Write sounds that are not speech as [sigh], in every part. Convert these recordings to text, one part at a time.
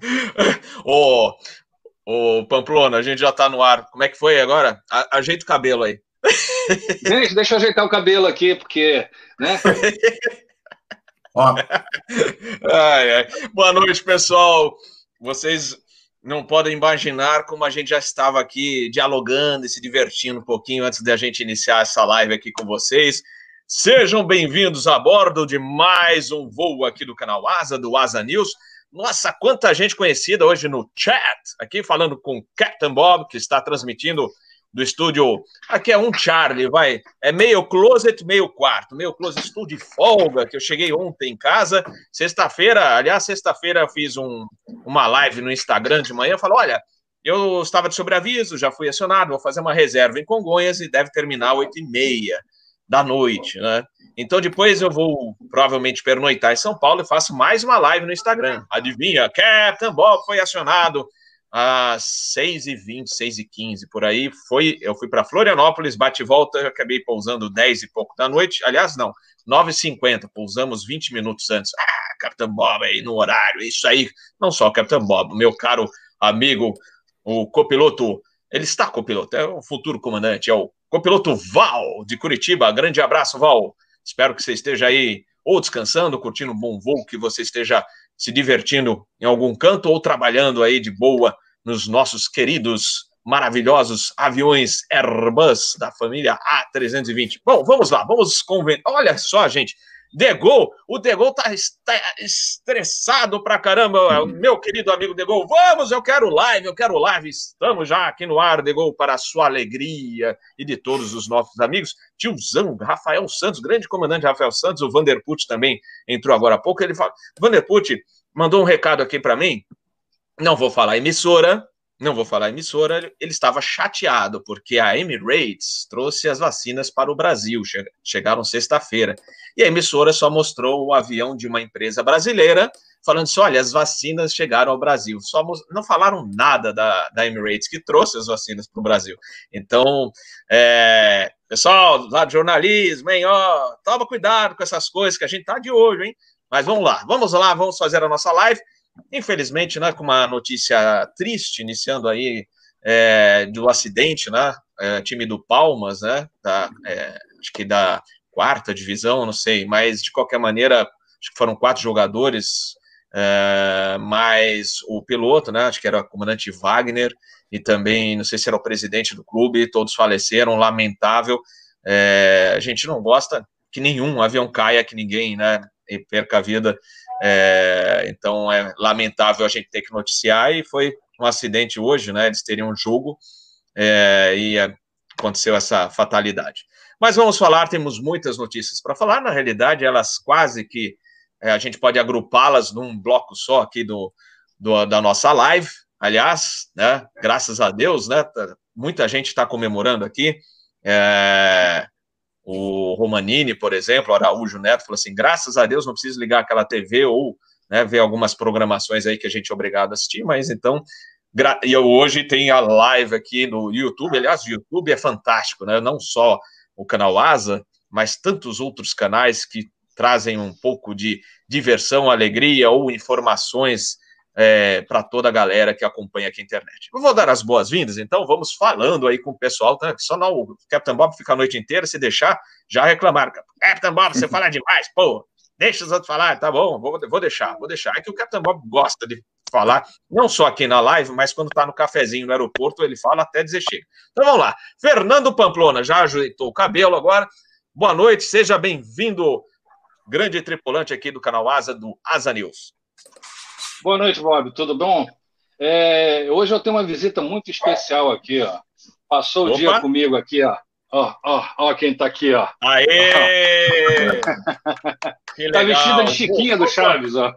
[laughs] Ô, ô, Pamplona, a gente já tá no ar. Como é que foi agora? A, ajeita o cabelo aí. [laughs] Gente, deixa eu ajeitar o cabelo aqui, porque, né? Ó. Ai, ai. Boa noite, pessoal. Vocês não podem imaginar como a gente já estava aqui dialogando e se divertindo um pouquinho antes de a gente iniciar essa live aqui com vocês. Sejam bem-vindos a bordo de mais um voo aqui do canal Asa, do Asa News. Nossa, quanta gente conhecida hoje no chat, aqui falando com Captain Bob, que está transmitindo do estúdio. Aqui é um Charlie, vai. É meio closet, meio quarto. Meio closet, estou de folga, que eu cheguei ontem em casa. Sexta-feira, aliás, sexta-feira eu fiz um, uma live no Instagram de manhã. Falei, olha, eu estava de sobreaviso, já fui acionado, vou fazer uma reserva em Congonhas e deve terminar às 8h30 da noite, né? Então depois eu vou provavelmente pernoitar em São Paulo e faço mais uma live no Instagram. Adivinha? Captain Bob foi acionado às 6h20, 6h15 por aí. Foi, eu fui para Florianópolis, bate e volta, acabei pousando 10 e pouco da noite. Aliás, não, 9h50, pousamos 20 minutos antes. Ah, Capitão Bob aí no horário, isso aí. Não só o Capitão Bob, meu caro amigo, o copiloto, ele está copiloto, é o futuro comandante, é o copiloto Val de Curitiba. Grande abraço, Val. Espero que você esteja aí ou descansando, curtindo um bom voo, que você esteja se divertindo em algum canto ou trabalhando aí de boa nos nossos queridos, maravilhosos aviões Airbus da família A320. Bom, vamos lá, vamos convencer. Olha só, gente, Degol, o Degol tá, tá estressado pra caramba, meu querido amigo Degol. Vamos, eu quero live, eu quero live. Estamos já aqui no ar, Degol, para a sua alegria e de todos os nossos amigos. Tiozão, Rafael Santos, grande comandante Rafael Santos, o Vanderput também entrou agora há pouco. Ele fala, Vanderput mandou um recado aqui para mim. Não vou falar emissora, não vou falar emissora, ele estava chateado porque a Emirates trouxe as vacinas para o Brasil, chegaram sexta-feira. E a emissora só mostrou o avião de uma empresa brasileira, falando assim: olha, as vacinas chegaram ao Brasil. Só não falaram nada da, da Emirates que trouxe as vacinas para o Brasil. Então, é, pessoal lá de jornalismo, hein, ó, toma cuidado com essas coisas que a gente tá de olho, hein? Mas vamos lá, vamos lá, vamos fazer a nossa live. Infelizmente, né, com uma notícia triste, iniciando aí é, do acidente, né, é, time do Palmas, né, da, é, acho que da quarta divisão, não sei, mas de qualquer maneira, acho que foram quatro jogadores, é, mais o piloto, né, acho que era o comandante Wagner, e também, não sei se era o presidente do clube, todos faleceram, lamentável, é, a gente não gosta que nenhum avião caia, que ninguém, né, perca a vida é, então é lamentável a gente ter que noticiar e foi um acidente hoje, né? Eles teriam um jogo é, e aconteceu essa fatalidade. Mas vamos falar, temos muitas notícias para falar. Na realidade, elas quase que é, a gente pode agrupá-las num bloco só aqui do, do, da nossa live. Aliás, né? Graças a Deus, né? Muita gente está comemorando aqui. É, o Romanini, por exemplo, Araújo Neto, falou assim: graças a Deus não preciso ligar aquela TV ou né, ver algumas programações aí que a gente é obrigado a assistir, mas então. E eu hoje tem a live aqui no YouTube. Aliás, o YouTube é fantástico, né? Não só o canal Asa, mas tantos outros canais que trazem um pouco de diversão, alegria ou informações é, para toda a galera que acompanha aqui a internet. Eu vou dar as boas-vindas, então vamos falando aí com o pessoal, tá? só não o Capitão Bob fica a noite inteira, se deixar, já reclamaram. Capitão Bob, você [laughs] fala demais, pô, deixa os outros falar, tá bom, vou, vou deixar, vou deixar. É que o Capitão Bob gosta de falar, não só aqui na live, mas quando tá no cafezinho no aeroporto, ele fala até dizer chega. Então vamos lá. Fernando Pamplona já ajeitou o cabelo agora. Boa noite, seja bem-vindo, grande tripulante aqui do canal Asa, do Asa News. Boa noite, Bob. Tudo bom? É, hoje eu tenho uma visita muito especial aqui, ó. Passou Opa. o dia comigo aqui, ó. Ó, ó, ó quem tá aqui, ó. Aê! [laughs] tá vestida de Chiquinha do Chaves, ó.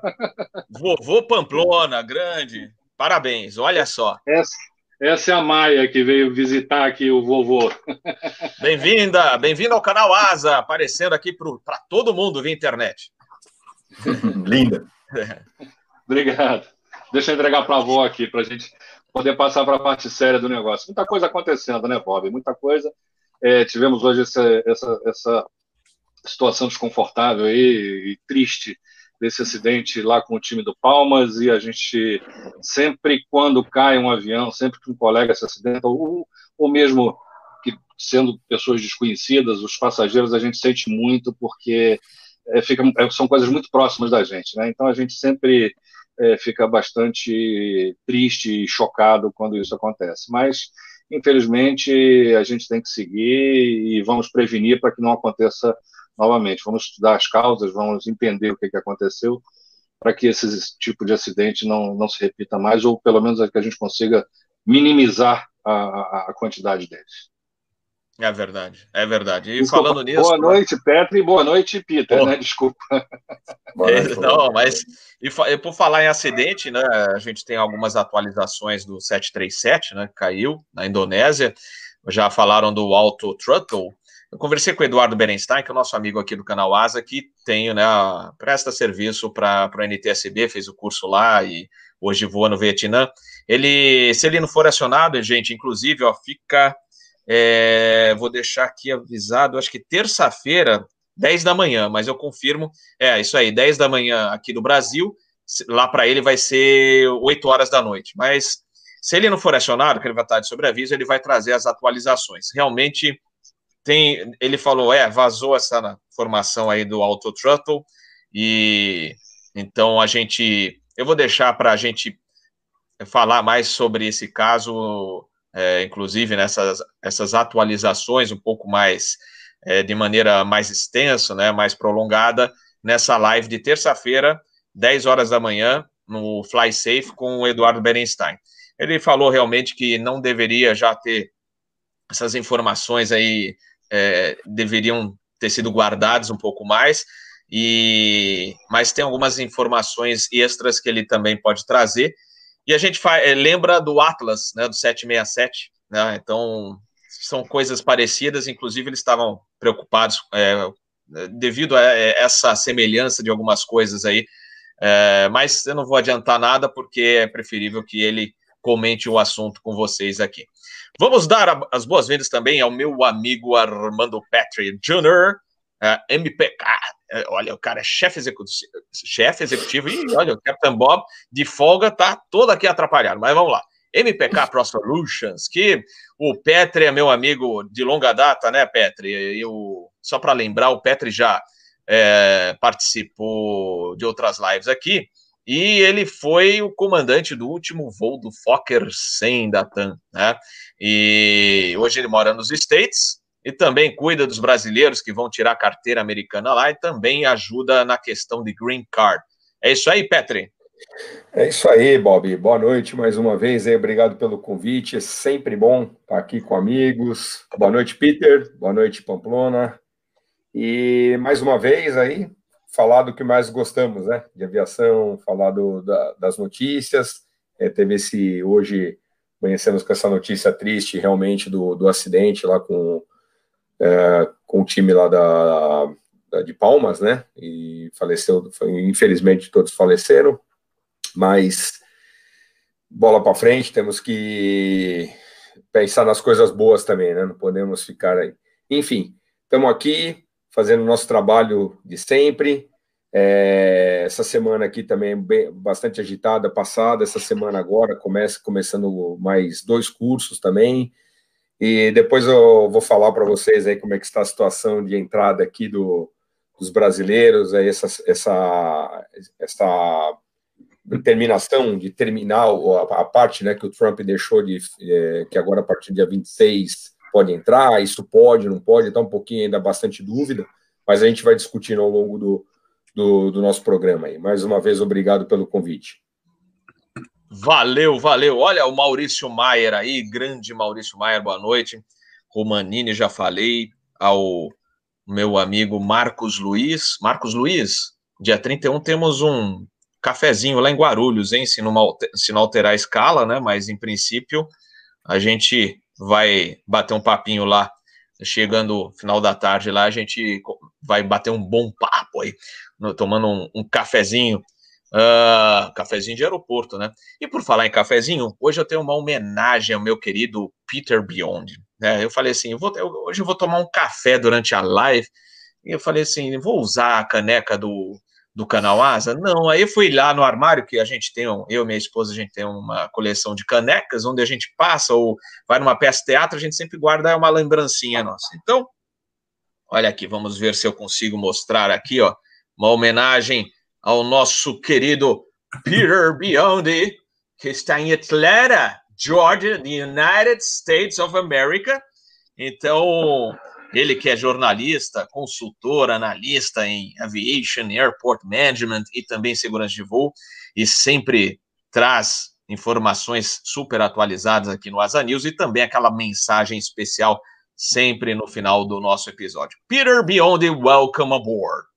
Vovô Pamplona, grande. Parabéns, olha só. Essa, essa é a Maia que veio visitar aqui o vovô. [laughs] Bem-vinda, bem-vinda ao canal Asa, aparecendo aqui para todo mundo via internet. [laughs] Linda. Obrigado. Deixa eu entregar para a avó aqui, para a gente poder passar para a parte séria do negócio. Muita coisa acontecendo, né, Bob? Muita coisa. É, tivemos hoje essa, essa, essa situação desconfortável e, e triste desse acidente lá com o time do Palmas e a gente sempre quando cai um avião, sempre que um colega se acidenta ou, ou mesmo que sendo pessoas desconhecidas, os passageiros a gente sente muito porque é, fica, são coisas muito próximas da gente, né? Então a gente sempre é, fica bastante triste e chocado quando isso acontece. Mas infelizmente a gente tem que seguir e vamos prevenir para que não aconteça novamente. Vamos estudar as causas, vamos entender o que, que aconteceu para que esse tipo de acidente não, não se repita mais, ou pelo menos que a gente consiga minimizar a, a, quantidade deles. É verdade, é verdade. E Desculpa, falando nisso. Boa noite, Petro, e boa noite, Peter, né? Desculpa. [laughs] É, não, mas e, por falar em acidente, né? A gente tem algumas atualizações do 737, né? Que caiu na Indonésia. Já falaram do Auto Throttle. Eu conversei com o Eduardo Berenstein, que é o nosso amigo aqui do canal Asa, que tem, né, presta serviço para a NTSB, fez o curso lá e hoje voa no Vietnã. Ele, se ele não for acionado, gente, inclusive, ó, fica é, vou deixar aqui avisado, acho que terça-feira, 10 da manhã, mas eu confirmo. É, isso aí, 10 da manhã aqui do Brasil. Lá para ele vai ser 8 horas da noite. Mas se ele não for acionado, que ele vai estar de sobreaviso, ele vai trazer as atualizações. Realmente tem. Ele falou, é, vazou essa formação aí do Auto Throttle. E então a gente. Eu vou deixar para a gente falar mais sobre esse caso é, inclusive nessas essas atualizações um pouco mais é, de maneira mais extensa, né, mais prolongada, nessa live de terça-feira, 10 horas da manhã, no Fly Safe com o Eduardo Berenstein. Ele falou realmente que não deveria já ter essas informações aí, é, deveriam ter sido guardadas um pouco mais, e mas tem algumas informações extras que ele também pode trazer, e a gente faz, é, lembra do Atlas, né, do 767, né, então são coisas parecidas, inclusive eles estavam preocupados é, devido a essa semelhança de algumas coisas aí, é, mas eu não vou adiantar nada porque é preferível que ele comente o assunto com vocês aqui. Vamos dar as boas-vindas também ao meu amigo Armando Petri Jr., uh, MPK, uh, olha, o cara é chefe executivo, chefe executivo, e olha, o Captain Bob de folga tá todo aqui atrapalhado, mas vamos lá. MPK [laughs] Pro Solutions, que o Petri é meu amigo de longa data, né, Petri? Eu, só para lembrar, o Petri já é, participou de outras lives aqui, e ele foi o comandante do último voo do Fokker 100 da TAM, né? E hoje ele mora nos States, e também cuida dos brasileiros que vão tirar a carteira americana lá e também ajuda na questão de green card. É isso aí, Petri? É isso aí, Bob. Boa noite mais uma vez. Obrigado pelo convite. É sempre bom estar aqui com amigos. Boa noite, Peter. Boa noite, Pamplona. E mais uma vez aí, falar do que mais gostamos, né? De aviação, falar do, da, das notícias. É, teve esse hoje, conhecemos com essa notícia triste realmente do, do acidente lá com é, com o time lá da, da, de Palmas, né? E faleceu, foi, infelizmente todos faleceram, mas bola para frente, temos que pensar nas coisas boas também, né? Não podemos ficar aí. Enfim, estamos aqui fazendo o nosso trabalho de sempre. É, essa semana aqui também bem, bastante agitada, passada. Essa semana agora começa começando mais dois cursos também. E depois eu vou falar para vocês aí como é que está a situação de entrada aqui do, dos brasileiros, aí essa, essa, essa determinação de terminar a, a parte né, que o Trump deixou de é, que agora a partir do dia 26 pode entrar, isso pode, não pode, está um pouquinho ainda bastante dúvida, mas a gente vai discutindo ao longo do, do, do nosso programa aí. Mais uma vez, obrigado pelo convite. Valeu, valeu. Olha o Maurício Maier aí, grande Maurício Maier, boa noite. Romanini, já falei. Ao meu amigo Marcos Luiz. Marcos Luiz, dia 31 temos um cafezinho lá em Guarulhos, hein? Se não, se não alterar a escala, né? Mas em princípio a gente vai bater um papinho lá. Chegando final da tarde lá, a gente vai bater um bom papo aí, tomando um, um cafezinho Uh, cafezinho de aeroporto, né? E por falar em cafezinho, hoje eu tenho uma homenagem ao meu querido Peter Beyond. Né? Eu falei assim, eu vou, eu, hoje eu vou tomar um café durante a live. E eu falei assim, vou usar a caneca do, do canal Asa? Não, aí fui lá no armário, que a gente tem, eu e minha esposa, a gente tem uma coleção de canecas, onde a gente passa ou vai numa peça de teatro, a gente sempre guarda uma lembrancinha nossa. Então, olha aqui, vamos ver se eu consigo mostrar aqui, ó, uma homenagem ao nosso querido Peter Biondi, que está em Atlanta, Georgia, the United States of America. Então, ele que é jornalista, consultor, analista em aviation, airport management e também segurança de voo, e sempre traz informações super atualizadas aqui no Asa News e também aquela mensagem especial sempre no final do nosso episódio. Peter Biondi, welcome aboard.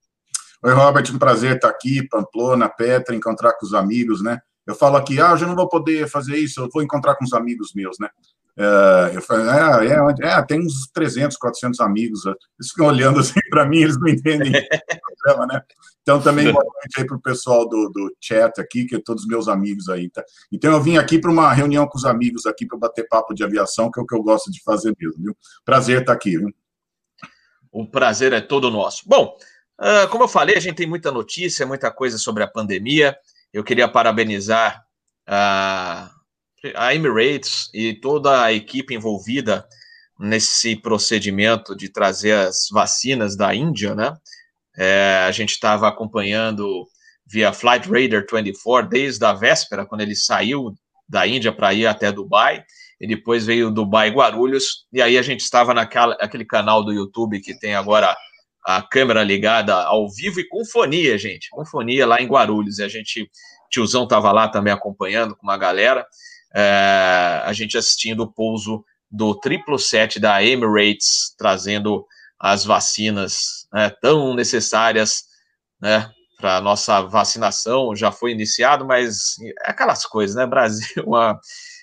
Oi, Robert, um prazer estar aqui, Pamplona, Petra, encontrar com os amigos, né? Eu falo aqui, ah, eu já não vou poder fazer isso, eu vou encontrar com os amigos meus, né? É, eu falei, é, é, é, tem uns 300, 400 amigos. Eles ficam olhando [laughs] assim para mim, eles não entendem o problema, né? Então, também boa noite aí para o pessoal do, do chat aqui, que é todos meus amigos aí, tá? Então, eu vim aqui para uma reunião com os amigos aqui para bater papo de aviação, que é o que eu gosto de fazer mesmo, viu? Prazer estar aqui, viu? O prazer é todo nosso. Bom, uh, como eu falei, a gente tem muita notícia, muita coisa sobre a pandemia. Eu queria parabenizar a. A Emirates e toda a equipe envolvida nesse procedimento de trazer as vacinas da Índia, né? É, a gente estava acompanhando via Flight Radar 24 desde a véspera, quando ele saiu da Índia para ir até Dubai, e depois veio Dubai Guarulhos, e aí a gente estava naquela aquele canal do YouTube que tem agora a câmera ligada ao vivo e com fonia, gente, com fonia lá em Guarulhos, e a gente, tiozão estava lá também acompanhando com uma galera, é, a gente assistindo o pouso do 777 da Emirates, trazendo as vacinas né, tão necessárias né, para a nossa vacinação. Já foi iniciado, mas é aquelas coisas, né? [laughs] Brasil é uma,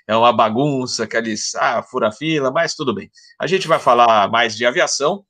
é uma bagunça, aqueles ah, fura-fila, mas tudo bem. A gente vai falar mais de aviação,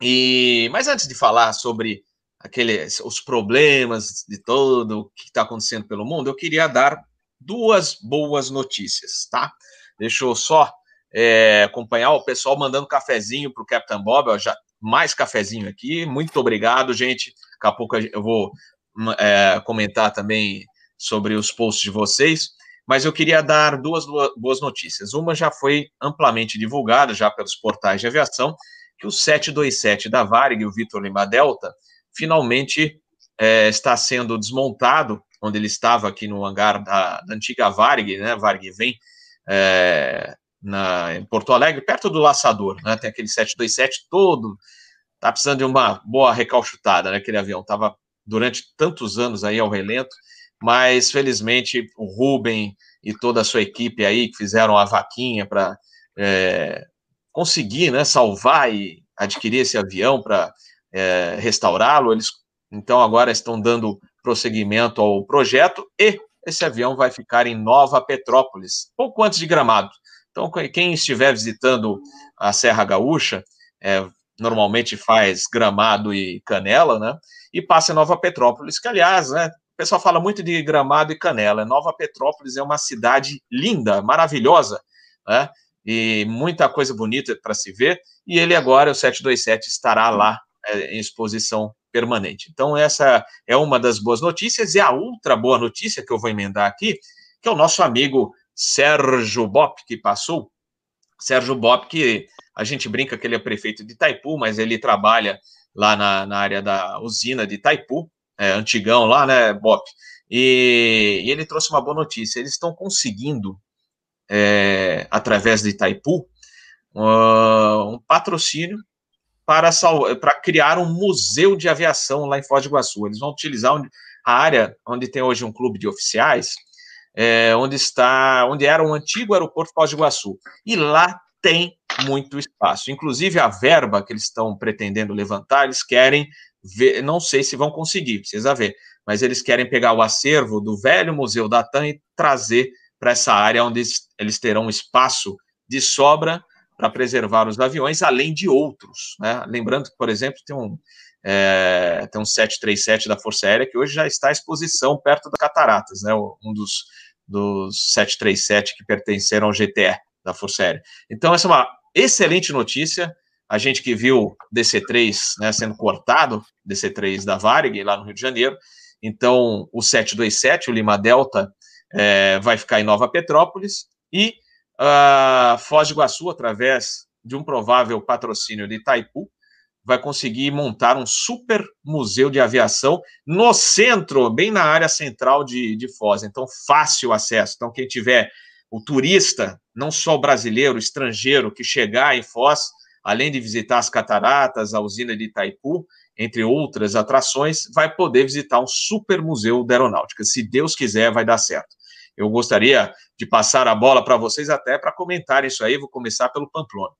e mas antes de falar sobre aqueles, os problemas de todo o que está acontecendo pelo mundo, eu queria dar duas boas notícias, tá? Deixa eu só é, acompanhar o pessoal mandando cafezinho para o Captain Bob, ó, já mais cafezinho aqui. Muito obrigado, gente. Daqui a pouco eu vou hum, é, comentar também sobre os posts de vocês. Mas eu queria dar duas boas notícias. Uma já foi amplamente divulgada já pelos portais de aviação, que o 727 da Varig, o Vitor Lima Delta, finalmente é, está sendo desmontado onde ele estava aqui no hangar da, da antiga Varg, né? Varg vem é, na, em Porto Alegre, perto do Laçador, né? Tem aquele 727 todo, tá precisando de uma boa recalchutada, né? Aquele avião tava durante tantos anos aí ao relento, mas felizmente o Rubem e toda a sua equipe aí que fizeram a vaquinha para é, conseguir, né? Salvar e adquirir esse avião para é, restaurá-lo, eles então agora estão dando prosseguimento ao projeto e esse avião vai ficar em Nova Petrópolis, pouco antes de Gramado. Então, quem estiver visitando a Serra Gaúcha, é, normalmente faz Gramado e Canela, né? E passa em Nova Petrópolis, que, aliás, né? O pessoal fala muito de Gramado e Canela. Nova Petrópolis é uma cidade linda, maravilhosa, né? E muita coisa bonita para se ver. E ele agora, o 727, estará lá é, em exposição permanente. Então, essa é uma das boas notícias. E a outra boa notícia que eu vou emendar aqui, que é o nosso amigo Sérgio Bop, que passou. Sérgio Bop, que a gente brinca que ele é prefeito de Itaipu, mas ele trabalha lá na, na área da usina de Itaipu, é, antigão lá, né, Bop? E, e, ele trouxe uma boa notícia. Eles estão conseguindo, é, através de Itaipu, uh, um patrocínio para, para criar um museu de aviação lá em Foz do Iguaçu. Eles vão utilizar a área onde tem hoje um clube de oficiais, é, onde está, onde era um antigo aeroporto Foz do Iguaçu. E lá tem muito espaço. Inclusive a verba que eles estão pretendendo levantar, eles querem ver, não sei se vão conseguir, precisa ver, mas eles querem pegar o acervo do velho museu da TAM e trazer para essa área onde eles terão espaço de sobra para preservar os aviões, além de outros. Né? Lembrando que, por exemplo, tem um, é, tem um 737 da Força Aérea que hoje já está à exposição perto das Cataratas, né? um dos, dos 737 que pertenceram ao GTE da Força Aérea. Então, essa é uma excelente notícia. a gente que viu DC3 né, sendo cortado, DC3 da Varig, lá no Rio de Janeiro. Então, o 727, o Lima Delta, é, vai ficar em Nova Petrópolis e a Foz do Iguaçu, através de um provável patrocínio de Itaipu, vai conseguir montar um super museu de aviação no centro, bem na área central de, de Foz. Então, fácil acesso. Então, quem tiver o turista, não só o brasileiro, o estrangeiro, que chegar em Foz, além de visitar as cataratas, a usina de Itaipu, entre outras atrações, vai poder visitar um super museu da aeronáutica. Se Deus quiser, vai dar certo. Eu gostaria de passar a bola para vocês até para comentar isso aí. Vou começar pelo Pamplona.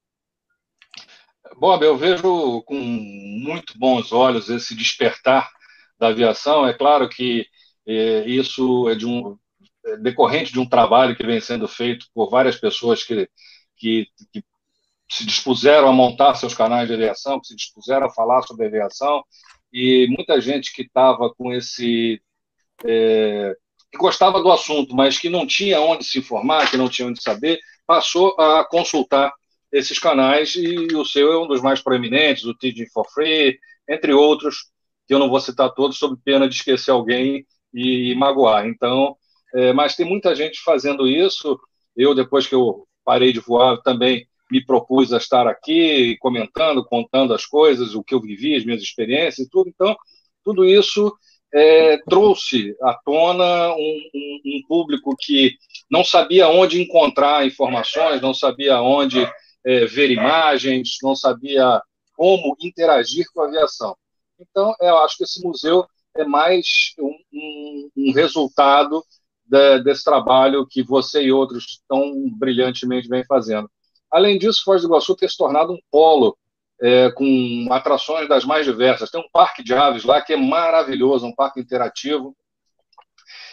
Bob, eu vejo com muito bons olhos esse despertar da aviação. É claro que é, isso é de um é decorrente de um trabalho que vem sendo feito por várias pessoas que, que, que se dispuseram a montar seus canais de aviação, que se dispuseram a falar sobre aviação, e muita gente que estava com esse. É, gostava do assunto, mas que não tinha onde se informar, que não tinha onde saber, passou a consultar esses canais, e o seu é um dos mais proeminentes, o Teaching for Free, entre outros, que eu não vou citar todos, sob pena de esquecer alguém e, magoar. Então, é, mas tem muita gente fazendo isso. Eu, depois que eu parei de voar, também me propus a estar aqui comentando, contando as coisas, o que eu vivi, as minhas experiências e tudo. Então, tudo isso é, trouxe à tona um, um, um, público que não sabia onde encontrar informações, não sabia onde é, ver imagens, não sabia como interagir com a aviação. Então, eu acho que esse museu é mais um, um resultado de, desse trabalho que você e outros tão brilhantemente vem fazendo. Além disso, Foz do Iguaçu tem se tornado um polo é, com atrações das mais diversas. Tem um parque de aves lá que é maravilhoso, um parque interativo.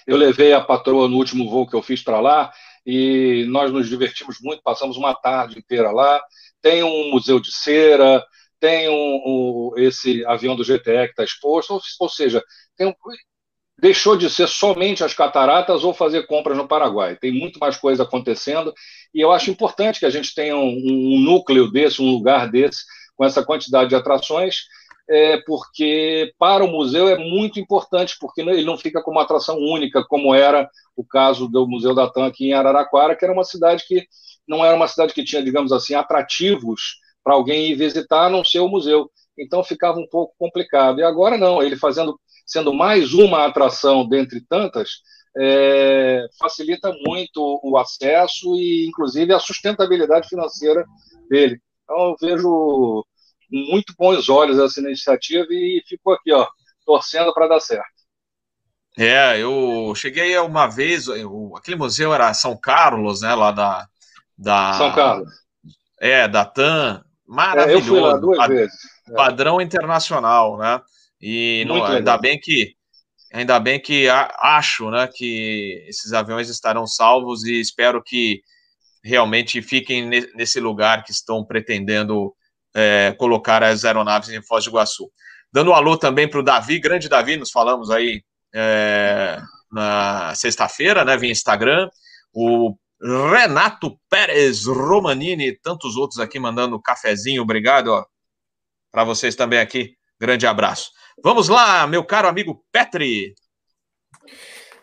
Eu levei a patroa no último voo que eu fiz para lá e nós nos divertimos muito, passamos uma tarde inteira lá. Tem um museu de cera, tem um, um esse avião do GTE que está exposto, ou, ou seja, um, deixou de ser somente as cataratas ou fazer compras no Paraguai. Tem muito mais coisa acontecendo e eu acho importante que a gente tenha um, um núcleo desse, um lugar desse, com essa quantidade de atrações, é, porque para o museu é muito importante, porque ele não fica como uma atração única, como era o caso do Museu da TAM aqui em Araraquara, que era uma cidade que não era uma cidade que tinha, digamos assim, atrativos para alguém ir visitar, a não ser o museu. Então ficava um pouco complicado. E agora não, ele fazendo, sendo mais uma atração dentre tantas, é, facilita muito o acesso e, inclusive, a sustentabilidade financeira dele. Então, eu vejo muito bons olhos essa iniciativa e fico aqui, ó, torcendo para dar certo. É, eu cheguei uma vez, eu, aquele museu era São Carlos, né, lá da, da São Carlos. É, da TAM, maravilhoso. É, eu fui lá duas pad, vezes. É. Padrão internacional, né? E não, ainda bem que ainda bem que acho, né, que esses aviões estarão salvos e espero que realmente fiquem nesse lugar que estão pretendendo é, colocar as aeronaves em Foz do Iguaçu. Dando um alô também para o Davi, grande Davi, nos falamos aí é, na sexta-feira, né, via Instagram. O Renato Pérez Romanini, tantos outros aqui mandando cafezinho, obrigado para vocês também aqui. Grande abraço. Vamos lá, meu caro amigo Petri.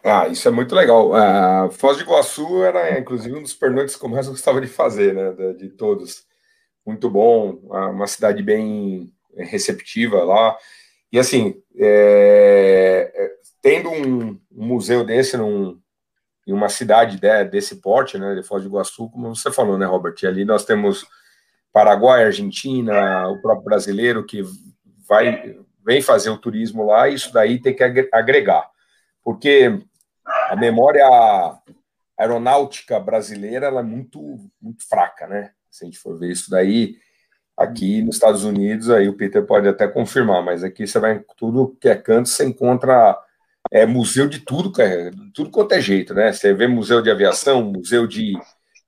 Ah, isso é muito legal. Uh, Foz do Iguaçu era, inclusive, um dos pernoites que eu mais [laughs] gostava de fazer, né? De, de todos. Muito bom, uma cidade bem receptiva lá. E assim, é, tendo um, museu desse num, em uma cidade de, desse porte, né, de Foz do Iguaçu, como você falou, né, Robert? E ali nós temos Paraguai, Argentina, o próprio brasileiro que vai vem fazer o turismo lá, e isso daí tem que agregar, porque a memória aeronáutica brasileira ela é muito muito fraca, né? Se a gente for ver isso daí aqui nos Estados Unidos, aí o Peter pode até confirmar, mas aqui você vai em tudo que é canto, você encontra é, museu de tudo, é, tudo quanto é jeito, né? Você vê museu de aviação, museu de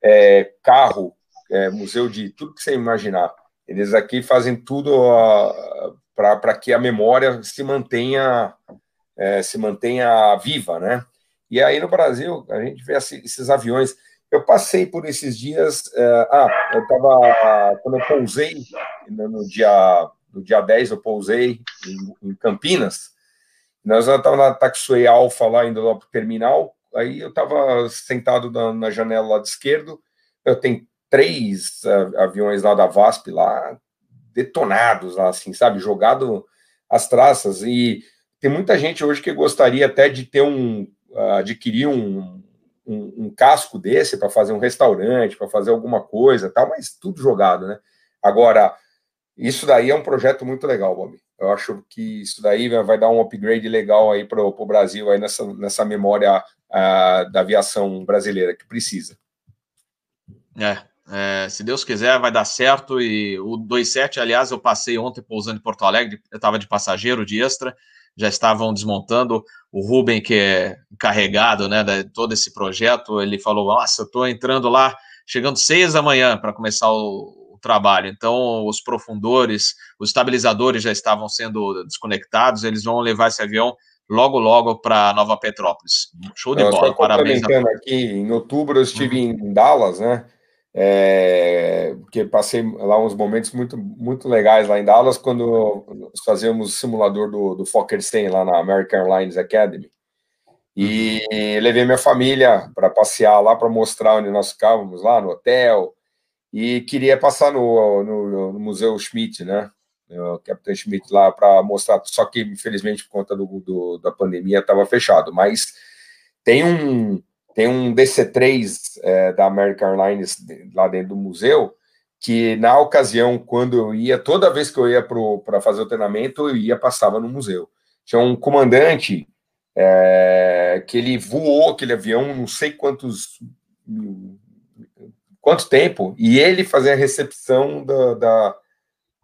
é, carro, é, museu de tudo que você imaginar. Eles aqui fazem tudo para que a memória se mantenha é, se mantenha viva, né? E aí no Brasil a gente vê esses aviões. Eu passei por esses dias. Uh, ah, eu estava. Quando eu pousei, no dia, no dia 10, eu pousei em, em Campinas. Nós estávamos na Taxway Alpha, lá indo lá para o terminal. Aí eu estava sentado na, na, janela lá de esquerdo. Eu tenho três uh, aviões lá da VASP, lá, detonados, lá, assim, sabe? Jogado as traças. E tem muita gente hoje que gostaria até de ter um. Adquirir um, um, um casco desse para fazer um restaurante, para fazer alguma coisa, tal, mas tudo jogado, né? Agora, isso daí é um projeto muito legal, Bob. Eu acho que isso daí vai dar um upgrade legal aí para o Brasil aí nessa, nessa memória da aviação brasileira que precisa. É, é, se Deus quiser, vai dar certo. E o 27, aliás, eu passei ontem pousando em Porto Alegre, eu estava de passageiro, de extra, já estavam desmontando. O Ruben, que é encarregado né, de todo esse projeto, ele falou: Nossa, eu estou entrando lá, chegando seis da manhã para começar o, o, trabalho. Então, os profundores, os estabilizadores já estavam sendo desconectados, eles vão levar esse avião logo, logo para Nova Petrópolis. Show de bola, parabéns. Aqui, em outubro eu estive uhum. em Dallas, né? É, porque passei lá uns momentos muito, muito legais lá em Dallas, quando nós fazíamos o simulador do, do Fockerstein lá na American Airlines Academy. E levei minha família para passear lá, para mostrar onde nós ficávamos lá no hotel. E queria passar no, no, no Museu Schmidt, né? O Capitão Schmidt lá para mostrar. Só que, infelizmente, por conta do, do da pandemia, estava fechado. Mas tem um, tem um DC-3 é, da American Airlines lá dentro do museu, que na ocasião, quando eu ia, toda vez que eu ia para fazer o treinamento, eu ia, passava no museu. Tinha um comandante é, que ele voou aquele avião, não sei quantos quanto tempo, e ele fazia a recepção da, da,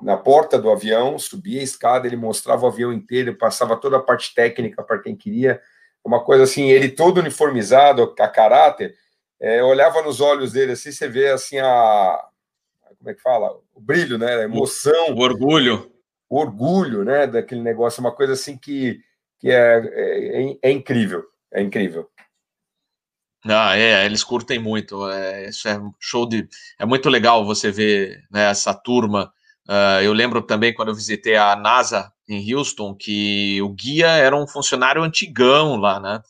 na porta do avião, subia a escada, ele mostrava o avião inteiro, passava toda a parte técnica para quem queria uma coisa assim, ele todo uniformizado, a caráter, é, olhava nos olhos dele assim, você vê assim a como é que fala? O brilho, né? A emoção. O orgulho. O orgulho, né? Daquele negócio, uma coisa assim que, que é, é, é incrível. É incrível. Ah, é, eles curtem muito. É, isso é show de. É muito legal você ver né, essa turma. Uh, eu lembro também quando eu visitei a NASA em Houston que o guia era um funcionário antigão lá, né?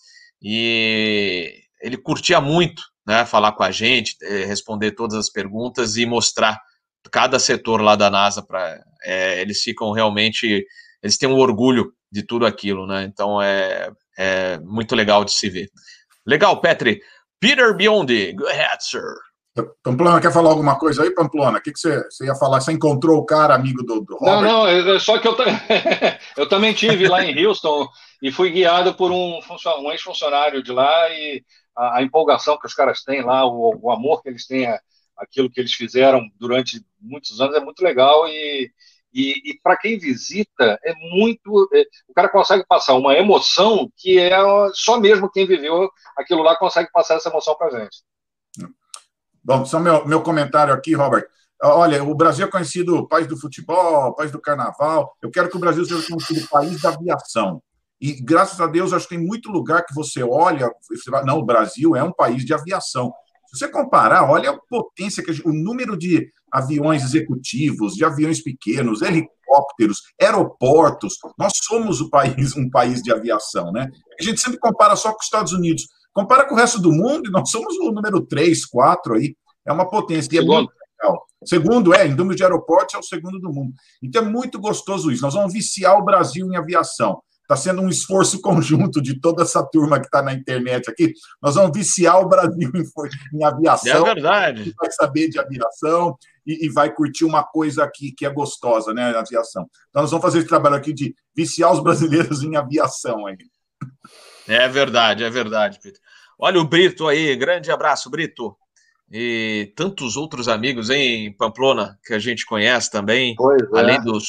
E ele curtia muito, né? Falar com a gente, eh, responder todas as perguntas e mostrar cada setor lá da NASA para é, eles ficam realmente eles têm um orgulho de tudo aquilo, né? Então é, é muito legal de se ver. Legal, Petri. Peter Biondi, go ahead, sir. Pamplona, quer falar alguma coisa aí, Pamplona? O que, que você, você ia falar? Você encontrou o cara amigo do, do Robert? Não, não, só que eu, [laughs] eu também tive lá em Houston e fui guiado por um, um ex-funcionário de lá e a, a, empolgação que os caras têm lá, o, o amor que eles têm, a, aquilo que eles fizeram durante muitos anos é muito legal e, e, e para quem visita é muito, é, o cara consegue passar uma emoção que é só mesmo quem viveu aquilo lá consegue passar essa emoção para gente. Bom, só meu, meu comentário aqui, Robert. Olha, o Brasil é conhecido país do futebol, país do carnaval. Eu quero que o Brasil seja conhecido país da aviação. E graças a Deus, acho que tem muito lugar que você olha você vai, não, o Brasil é um país de aviação. Se você comparar, olha a potência, que o número de aviões executivos, de aviões pequenos, helicópteros, aeroportos. Nós somos o país, um país de aviação, né? A gente sempre compara só com os Estados Unidos. Compara com o resto do mundo e nós somos o número 3, 4 aí. É uma potência. E é muito legal. Segundo, é, em número de aeroportos, é o segundo do mundo. Então é muito gostoso isso. Nós vamos viciar o Brasil em aviação. Está sendo um esforço [laughs] conjunto de toda essa turma que está na internet aqui. Nós vamos viciar o Brasil em, em aviação. É verdade. Vai saber de aviação e, e, vai curtir uma coisa aqui que é gostosa, né? A aviação. Então nós vamos fazer esse trabalho aqui de viciar os brasileiros em aviação aí. É verdade, é verdade, Peter. Olha o Brito aí, grande abraço, Brito. E tantos outros amigos em Pamplona que a gente conhece também, é. além dos,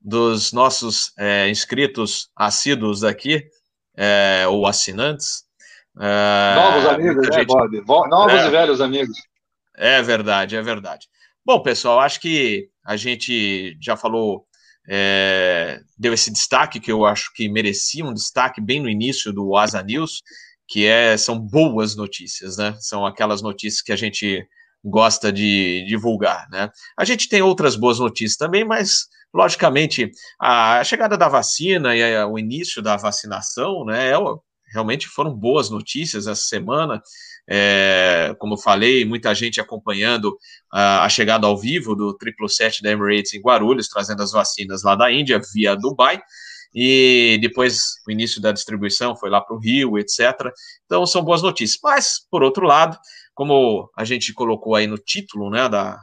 dos nossos é, inscritos assíduos daqui, é, ou assinantes. É, Novos amigos, né, gente... Bob? Novos é. e velhos amigos. É verdade, é verdade. Bom, pessoal, acho que a gente já falou é, deu esse destaque que eu acho que merecia um destaque bem no início do Asa News. que é, são boas notícias, né? São aquelas notícias que a gente gosta de divulgar, né? A gente tem outras boas notícias também, mas logicamente a chegada da vacina e o início da vacinação, né, é, realmente foram boas notícias essa semana. É, como eu falei, muita gente acompanhando a, a chegada ao vivo do 777 da Emirates em Guarulhos, trazendo as vacinas lá da Índia via Dubai e depois o início da distribuição foi lá para o Rio, etc. Então são boas notícias. Mas, por outro lado, como a gente colocou aí no título né, da,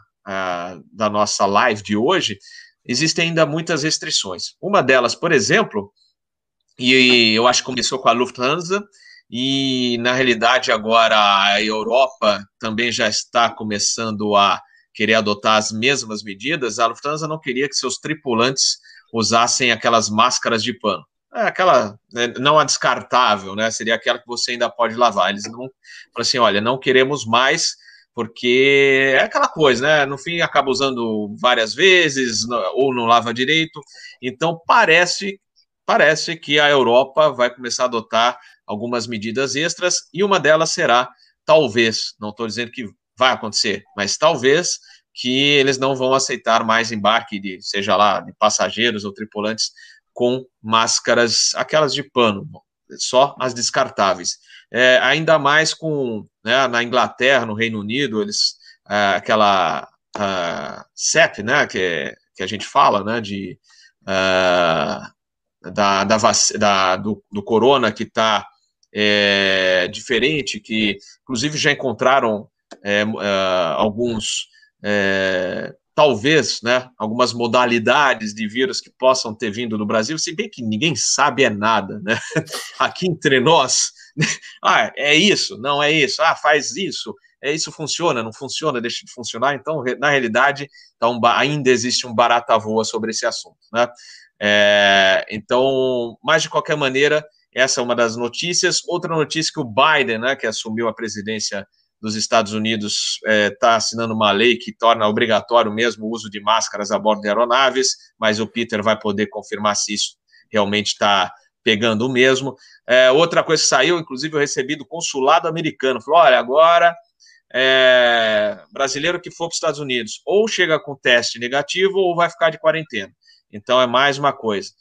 da nossa live de hoje, existem ainda muitas restrições. Uma delas, por exemplo, e eu acho que começou com a Lufthansa, e na realidade agora a Europa também já está começando a querer adotar as mesmas medidas. A Lufthansa não queria que seus tripulantes usassem aquelas máscaras de pano. É aquela, né, não a descartável, né? Seria aquela que você ainda pode lavar. Eles não assim, olha, não queremos mais, porque é aquela coisa, né? No fim acaba usando várias vezes ou não lava direito. Então parece parece que a Europa vai começar a adotar algumas medidas extras e uma delas será talvez, não estou dizendo que vai acontecer, mas talvez que eles não vão aceitar mais embarque de, seja lá, de passageiros ou tripulantes com máscaras, aquelas de pano, só as descartáveis. É, ainda mais com, né, na Inglaterra, no Reino Unido, eles, é, aquela uh, CEP, né, que, que a gente fala, né, de, uh, da, da, da, do, do corona que está é, diferente, que inclusive já encontraram é, uh, alguns é, talvez, né, algumas modalidades de vírus que possam ter vindo do Brasil, se bem que ninguém sabe é nada, né? [laughs] Aqui entre nós, [laughs] ah, é isso, não é isso, ah, faz isso, é isso funciona, não funciona, deixa de funcionar. Então, na realidade, então, ainda existe um barata voa sobre esse assunto, né? É, então, mas de qualquer maneira, essa é uma das notícias. Outra notícia que o Biden, né, que assumiu a presidência dos Estados Unidos está é, tá assinando uma lei que torna obrigatório mesmo o uso de máscaras a bordo de aeronaves, mas o Peter vai poder confirmar se isso realmente está pegando o mesmo. É, outra coisa que saiu, inclusive eu recebi do consulado americano, falou, olha, agora é, brasileiro que for para os Estados Unidos ou chega com teste negativo ou vai ficar de quarentena. Então é mais uma coisa.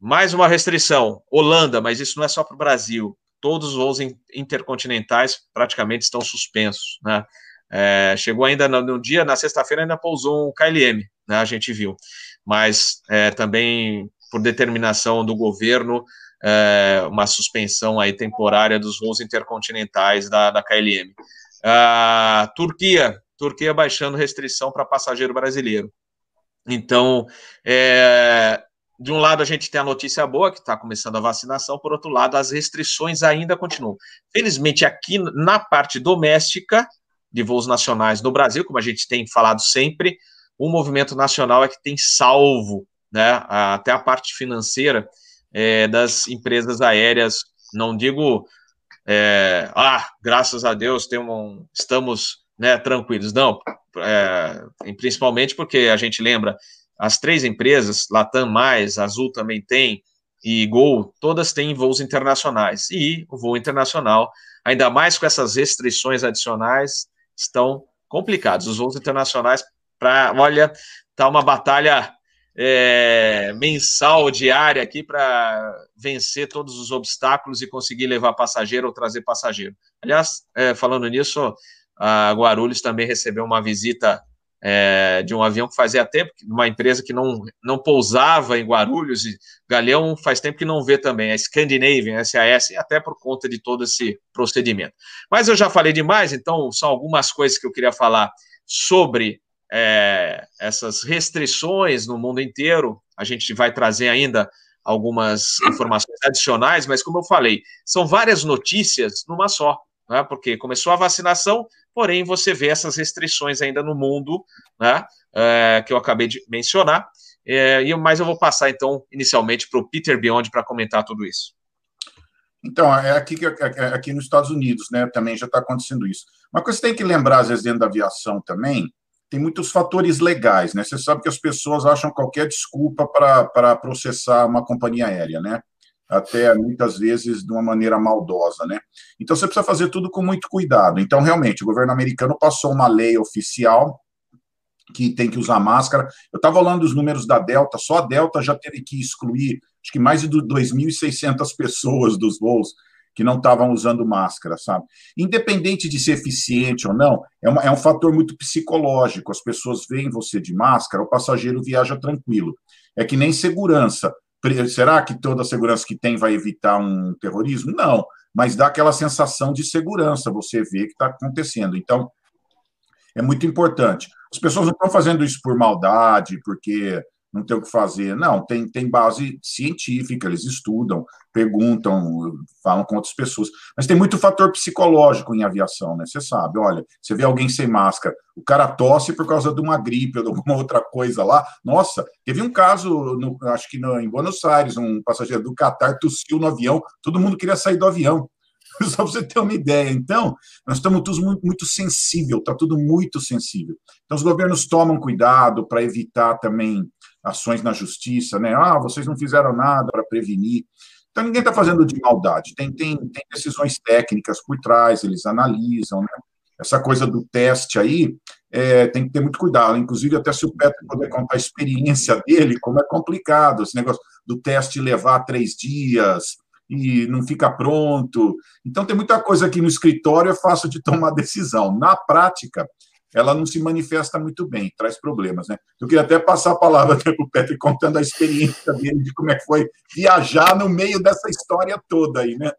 Mais uma restrição, Holanda, mas isso não é só para o Brasil todos os voos intercontinentais praticamente estão suspensos, né? É, chegou ainda no, no, dia, na sexta-feira ainda pousou um KLM, né? A gente viu, mas é, também por determinação do governo é, uma suspensão aí temporária dos voos intercontinentais da, da KLM. A Turquia, Turquia baixando restrição para passageiro brasileiro. Então, é, de um lado, a gente tem a notícia boa, que está começando a vacinação, por outro lado, as restrições ainda continuam. Felizmente, aqui na parte doméstica de voos nacionais no Brasil, como a gente tem falado sempre, o movimento nacional é que tem salvo né, até a parte financeira é, das empresas aéreas. Não digo, é, ah, graças a Deus um, estamos né, tranquilos. Não, é, principalmente porque a gente lembra as três empresas, Latam mais, Azul também tem, e Gol, todas têm voos internacionais. E o voo internacional, ainda mais com essas restrições adicionais, estão complicados. Os voos internacionais, para, olha, tá uma batalha é, mensal, diária aqui para vencer todos os obstáculos e conseguir levar passageiro ou trazer passageiro. Aliás, é, falando nisso, a Guarulhos também recebeu uma visita é, de um avião que fazia tempo, uma empresa que não, não pousava em Guarulhos, e Galeão faz tempo que não vê também, a Scandinavian, SAS, até por conta de todo esse procedimento. Mas eu já falei demais, então são algumas coisas que eu queria falar sobre é, essas restrições no mundo inteiro. A gente vai trazer ainda algumas informações adicionais, mas como eu falei, são várias notícias numa só, né? porque começou a vacinação, porém você vê essas restrições ainda no mundo, né, é, que eu acabei de mencionar, é, mas eu vou passar então inicialmente para o Peter Beyond para comentar tudo isso. Então, é aqui, é, é aqui nos Estados Unidos, né, também já está acontecendo isso. Uma coisa que você tem que lembrar, às vezes, dentro da aviação também, tem muitos fatores legais, né? Você sabe que as pessoas acham qualquer desculpa para processar uma companhia aérea, né? até muitas vezes de uma maneira maldosa, né? Então você precisa fazer tudo com muito cuidado. Então, realmente, o governo americano passou uma lei oficial que tem que usar máscara. Eu estava falando dos números da Delta, só a Delta já teve que excluir, acho que mais de 2.600 pessoas dos voos que não estavam usando máscara, sabe? Independente de ser eficiente ou não, é, uma, é um fator muito psicológico. As pessoas veem você de máscara, o passageiro viaja tranquilo. É que nem segurança. Será que toda a segurança que tem vai evitar um terrorismo? Não, mas dá aquela sensação de segurança, você vê que está acontecendo. Então, é muito importante. As pessoas não estão fazendo isso por maldade, porque não tem o que fazer. Não, tem, tem base científica, eles estudam, perguntam, falam com outras pessoas. Mas tem muito fator psicológico em aviação, né? Você sabe, olha, você vê alguém sem máscara, o cara tosse por causa de uma gripe ou de alguma [laughs] outra coisa lá. Nossa, teve um caso, no, acho que no, em Buenos Aires, um passageiro do Qatar tossiu no avião, todo mundo queria sair do avião. [laughs] Só para você ter uma ideia. Então, nós estamos todos muito, muito sensível, está tudo muito sensível. Então, os governos tomam cuidado para evitar também ações na justiça, né? Ah, vocês não fizeram nada para prevenir. Então, ninguém está fazendo de maldade. Tem, tem, tem decisões técnicas por trás, eles analisam, né? Essa coisa do teste aí, é, tem que ter muito cuidado. Inclusive, até se o Petro puder contar a experiência dele, como é complicado esse negócio do teste levar três dias e não fica pronto. Então, tem muita coisa aqui no escritório, é fácil de [laughs] tomar decisão. Na prática, ela não se manifesta muito bem, traz problemas, né? Eu queria até passar a palavra para o Petri contando a experiência dele de como é que foi viajar no meio dessa história toda aí, né?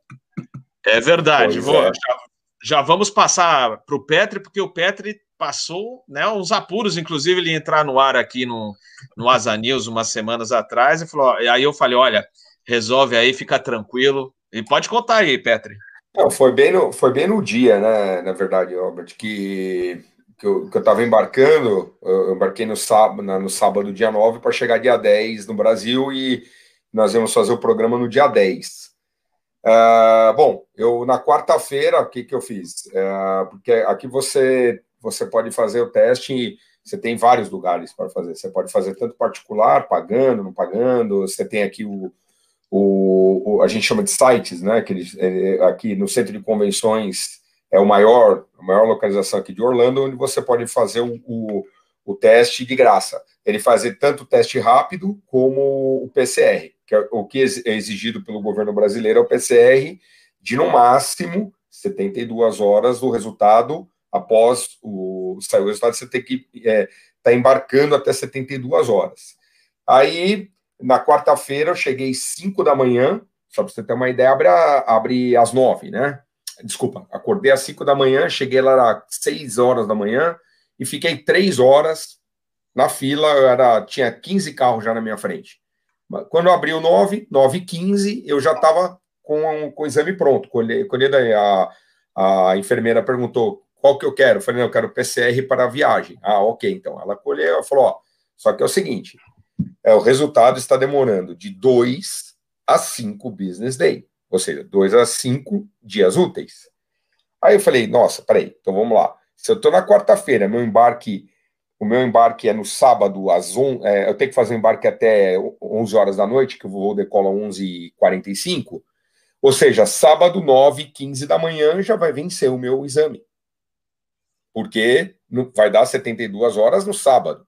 É verdade. Vou, é. Já, já, vamos passar para o Petri, porque o Petri passou né, uns apuros, inclusive ele entrar no ar aqui no, no Asa News umas semanas atrás e falou, e aí eu falei, olha, resolve aí, fica tranquilo. E pode contar aí, Petri. Não, foi bem no, foi bem no dia, né, na verdade, Robert, que que eu estava embarcando, eu embarquei no sábado, no sábado dia 9, para chegar dia 10 no Brasil e nós íamos fazer o programa no dia 10. Uh, ah, bom, eu na quarta-feira, o que, que eu fiz? Uh, porque aqui você, você pode fazer o teste, você tem vários lugares para fazer. Você pode fazer tanto particular, pagando, não pagando, você tem aqui o, o, o a gente chama de sites, né? Que eles, é, aqui no centro de convenções é o maior, a maior localização aqui de Orlando, onde você pode fazer o, o, o teste de graça. Ele fazer tanto o teste rápido como o PCR, que é o que é exigido pelo governo brasileiro, é o PCR de no máximo 72 horas do resultado após o sair o resultado, você tem que estar é, tá embarcando até 72 horas. Aí, na quarta-feira, eu cheguei 5 da manhã, só para você ter uma ideia, abre, abre às 9, né? Desculpa, acordei às 5 da manhã, cheguei lá às 6 horas da manhã e fiquei 3 horas na fila, era, tinha 15 carros já na minha frente. Quando abriu 9, 9 e 15, eu já estava com, com o exame pronto. Colhei a, a enfermeira perguntou qual que eu quero. Eu falei, não, eu quero PCR para a viagem. Ah, ok, então. Ela colheu, ela falou, ó, só que é o seguinte, é, o resultado está demorando de 2 a 5 business day ou seja, dois a cinco dias úteis. Aí eu falei, nossa, peraí, então vamos lá. Se eu estou na quarta-feira, meu embarque, o meu embarque é no sábado às 11, é, eu tenho que fazer o embarque até 11 horas da noite, que o voo decola 11h45, ou seja, sábado 9 15 da manhã já vai vencer o meu exame. Porque vai dar 72 horas no sábado.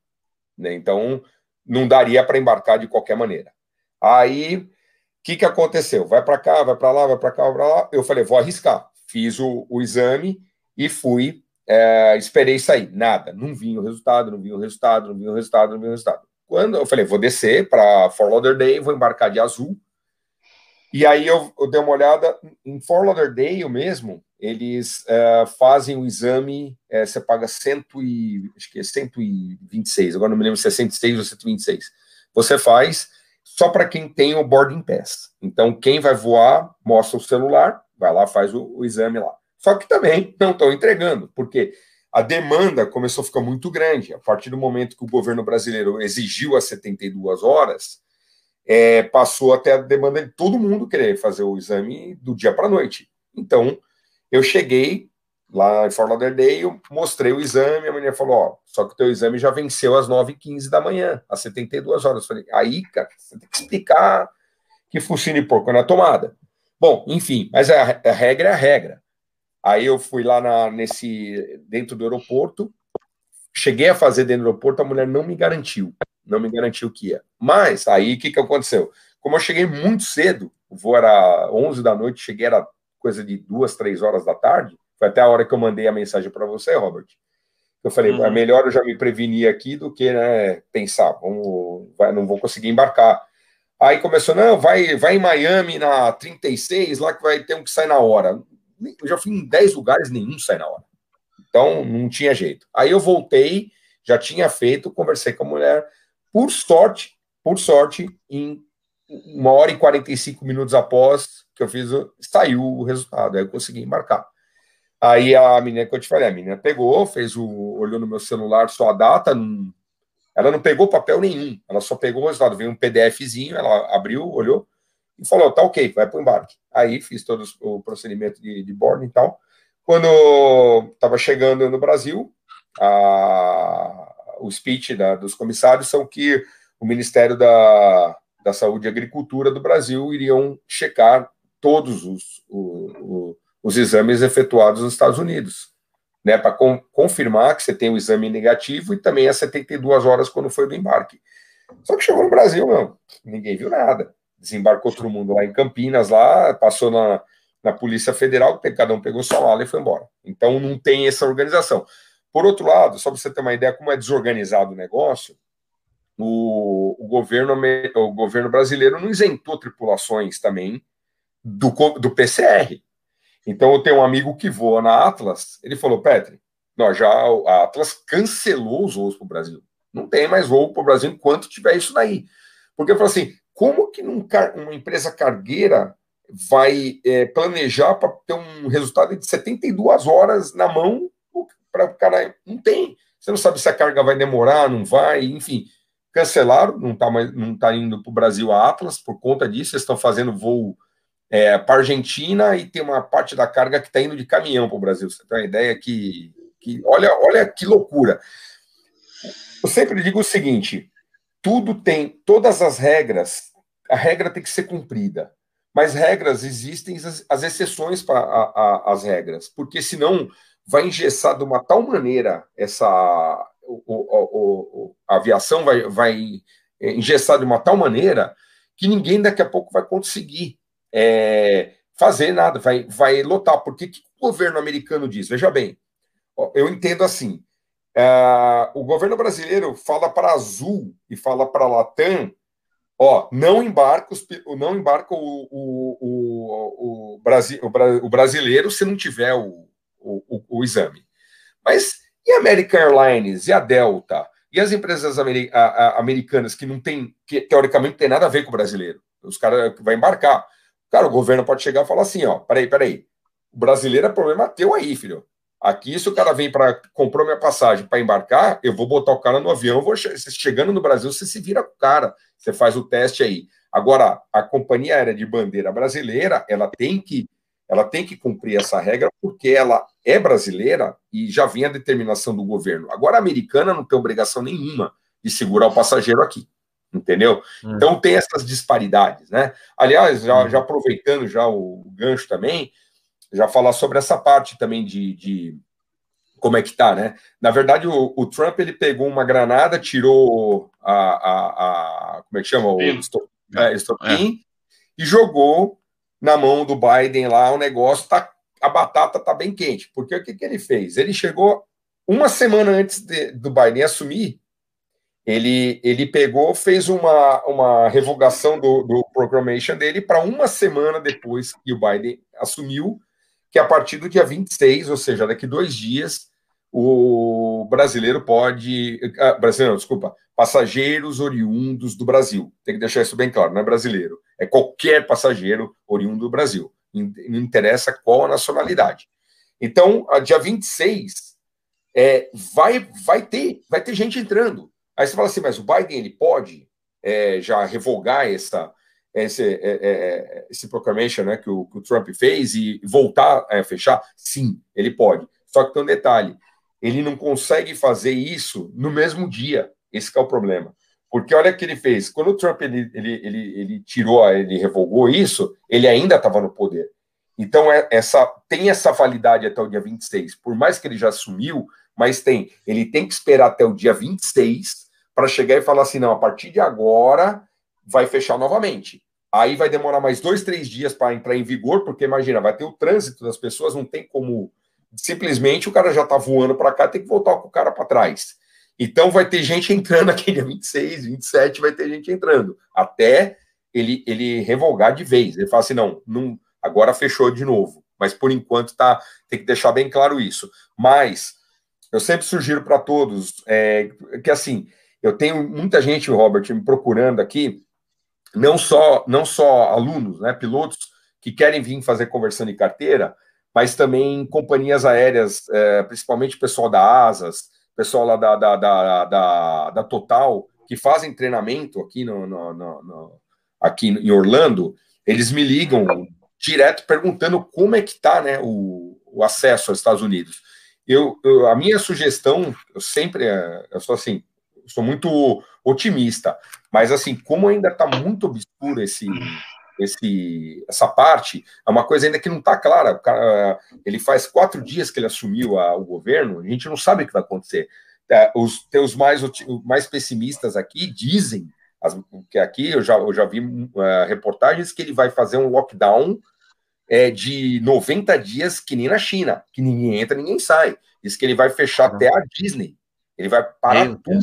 Né? Então, não daria para embarcar de qualquer maneira. Aí que, que aconteceu? Vai para cá, vai para lá, vai para cá, vai para lá. Eu falei, vou arriscar. Fiz o, o exame e fui, é, esperei sair. Nada, não vinha o resultado, não vinha o resultado, não vinha o resultado, não vinha o resultado. Quando eu falei, vou descer para Fort Lauderdale, vou embarcar de azul. E aí eu, eu dei uma olhada em Fort Lauderdale mesmo, eles é, fazem o exame, é, você paga cento e, acho que é 126, agora não me lembro se é 106 ou 126. Você faz só para quem tem o boarding pass. Então, quem vai voar, mostra o celular, vai lá, faz o, o exame lá. Só que também não estão entregando, porque a demanda começou a ficar muito grande. A partir do momento que o governo brasileiro exigiu as 72 horas, é, passou até a demanda de todo mundo querer fazer o exame do dia para a noite. Então, eu cheguei lá em Fort Lauderdale, mostrei o exame, a mulher falou, ó, só que o teu exame já venceu às 9h15 da manhã, às 72 horas. Eu falei, aí, cara, você tem que explicar que focinho de porco na tomada. Bom, enfim, mas a, a regra é a regra. Aí eu fui lá na, nesse dentro do aeroporto, cheguei a fazer dentro do aeroporto, a mulher não me garantiu, não me garantiu que ia. Mas aí o que, que aconteceu? Como eu cheguei muito cedo, o voo era 11 da noite, cheguei era coisa de duas, três horas da tarde, foi até a hora que eu mandei a mensagem para você, Robert. Eu falei, uhum. é melhor eu já me prevenir aqui do que né, pensar, vamos, vai, não vou conseguir embarcar. Aí começou, não, vai, vai em Miami na 36, lá que vai ter um que sai na hora. Eu já fui em 10 lugares, nenhum sai na hora. Então, não tinha jeito. Aí eu voltei, já tinha feito, conversei com a mulher. Por sorte, por sorte, em uma hora e 45 minutos após que eu fiz, saiu o resultado. Aí eu consegui embarcar. Aí a menina que eu te falei, a menina pegou, fez o. olhou no meu celular só a data, não, ela não pegou papel nenhum, ela só pegou o resultado, veio um PDFzinho, ela abriu, olhou e falou: tá ok, vai para o embarque. Aí fiz todo o procedimento de, de boarding e tal. Quando estava chegando no Brasil, a, o speech da, dos comissários são que o Ministério da, da Saúde e Agricultura do Brasil iriam checar todos os, o, os exames efetuados nos Estados Unidos, né, para com, confirmar que você tem o exame negativo e também as 72 horas quando foi do embarque. Só que chegou no Brasil, não, ninguém viu nada. Desembarcou todo mundo lá em Campinas, lá, passou na, na Polícia Federal, cada um pegou sua mala e foi embora. Então não tem essa organização. Por outro lado, só para você ter uma ideia como é desorganizado o negócio, o, o, governo, o governo brasileiro não isentou tripulações também do, do PCR. Então, eu tenho um amigo que voa na Atlas, ele falou, Petri, nós já, a Atlas cancelou os voos para o Brasil. Não tem mais voo para o Brasil enquanto tiver isso daí. Porque eu falo assim, como que num, uma empresa cargueira vai é, planejar para ter um resultado de 72 horas na mão para o cara? Não tem. Você não sabe se a carga vai demorar, não vai, enfim. Cancelaram, não está não tá indo para o Brasil a Atlas por conta disso, eles estão fazendo voo é, para a Argentina e tem uma parte da carga que está indo de caminhão para o Brasil. Você tem uma ideia que, que olha, olha que loucura. Eu sempre digo o seguinte: tudo tem, todas as regras, a regra tem que ser cumprida. Mas regras existem as, as exceções para as regras, porque senão vai engessar de uma tal maneira essa o, o, o, a aviação vai, vai engessar de uma tal maneira que ninguém daqui a pouco vai conseguir é, fazer nada, vai, vai lotar. Porque que o governo americano diz? Veja bem, eu entendo assim: é, o governo brasileiro fala para Azul e fala para Latam, ó, não embarca, os, não embarca o, o, o, o, Brasi, o, brasileiro se não tiver o, o, o, exame. Mas e a American Airlines e a Delta? E as empresas americanas que não tem, que teoricamente tem nada a ver com o brasileiro? Os caras vai embarcar. Cara, o governo pode chegar e falar assim, ó, peraí, peraí, o brasileiro é problema teu aí, filho. Aqui, se o cara vem para comprou minha passagem para embarcar, eu vou botar o cara no avião, vou chegando no Brasil, você se vira com o cara, você faz o teste aí. Agora, a companhia aérea de bandeira brasileira, ela tem que ela tem que cumprir essa regra porque ela é brasileira e já vem a determinação do governo. Agora, a americana não tem obrigação nenhuma de segurar o passageiro aqui entendeu? Hum. Então tem essas disparidades, né? Aliás, já, hum. já, aproveitando já o gancho também, já falar sobre essa parte também de, de como é que tá, né? Na verdade, o, o, Trump ele pegou uma granada, tirou a, a, a como é que chama? O estopim, é, estopim é. e jogou na mão do Biden lá o negócio, tá, a batata tá bem quente. Porque o que, que ele fez? Ele chegou uma semana antes de, do Biden assumir, ele, ele pegou, fez uma, uma revogação do, do proclamation dele para uma semana depois que o Biden assumiu, que a partir do dia 26, ou seja, daqui dois dias, o brasileiro pode. Ah, brasileiro, desculpa, passageiros oriundos do Brasil. Tem que deixar isso bem claro, não é brasileiro. É qualquer passageiro oriundo do Brasil. Não interessa qual a nacionalidade. Então, dia 26, é, vai, vai, ter, vai ter gente entrando. Aí você fala assim, mas o Biden ele pode é, já revogar essa, esse, é, é, é, esse proclamation né, que, o, que o Trump fez e voltar a fechar? Sim, ele pode. Só que tem um detalhe: ele não consegue fazer isso no mesmo dia. Esse é o problema. Porque olha o que ele fez. Quando o Trump ele, ele, ele, ele tirou, ele revogou isso, ele ainda estava no poder. Então, é, essa, tem essa validade até o dia 26. Por mais que ele já assumiu, mas tem. Ele tem que esperar até o dia 26 para chegar e falar assim: não, a partir de agora vai fechar novamente. Aí vai demorar mais dois, três dias para entrar em vigor, porque imagina, vai ter o trânsito das pessoas, não tem como. Simplesmente o cara já está voando para cá, tem que voltar com o cara para trás. Então vai ter gente entrando [laughs] aqui dia 26, 27, vai ter gente entrando, até ele, ele revogar de vez. Ele fala assim: não, não agora fechou de novo. Mas por enquanto tá, tem que deixar bem claro isso. Mas eu sempre sugiro para todos é, que assim, eu tenho muita gente, Robert, me procurando aqui, não só não só alunos, né, pilotos que querem vir fazer conversão de carteira, mas também companhias aéreas, é, principalmente o pessoal da Asas, pessoal lá da, da, da, da, da Total, que fazem treinamento aqui no, no, no, no, aqui em Orlando, eles me ligam direto perguntando como é que está né, o, o, acesso aos Estados Unidos. Eu, eu, a minha sugestão, eu sempre, é, eu sou assim, sou muito otimista, mas assim, como ainda está muito obscuro esse, esse, essa parte, é uma coisa ainda que não está clara. O cara, ele faz quatro dias que ele assumiu a, o governo, a gente não sabe o que vai acontecer. É, os teus mais, mais pessimistas aqui dizem as, que aqui eu já, eu já vi uh, reportagens que ele vai fazer um lockdown é, de 90 dias, que nem na China, que ninguém entra, ninguém sai. Diz que ele vai fechar até a Disney. Ele vai parar Meu tudo.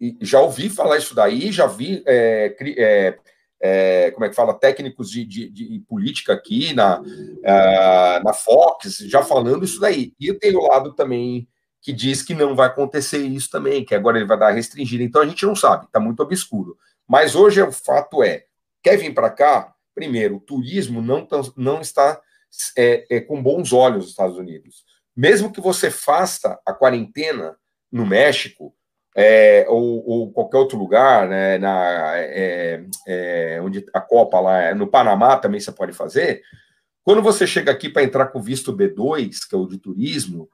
E já ouvi falar isso daí, já vi é, é, é, como é que fala, técnicos de, de, de política aqui na, uh, na Fox, já falando isso daí. E tenho o lado também que diz que não vai acontecer isso também, que agora ele vai dar restringida. Então a gente não sabe, está muito obscuro. Mas hoje o fato é, quer vir para cá? Primeiro, o turismo não, não está é, é, com bons olhos nos Estados Unidos. Mesmo que você faça a quarentena no México, é, ou, ou, qualquer outro lugar, né, na, é, é, onde a Copa lá, é, no Panamá também você pode fazer. Quando você chega aqui para entrar com visto B2, que é o de turismo,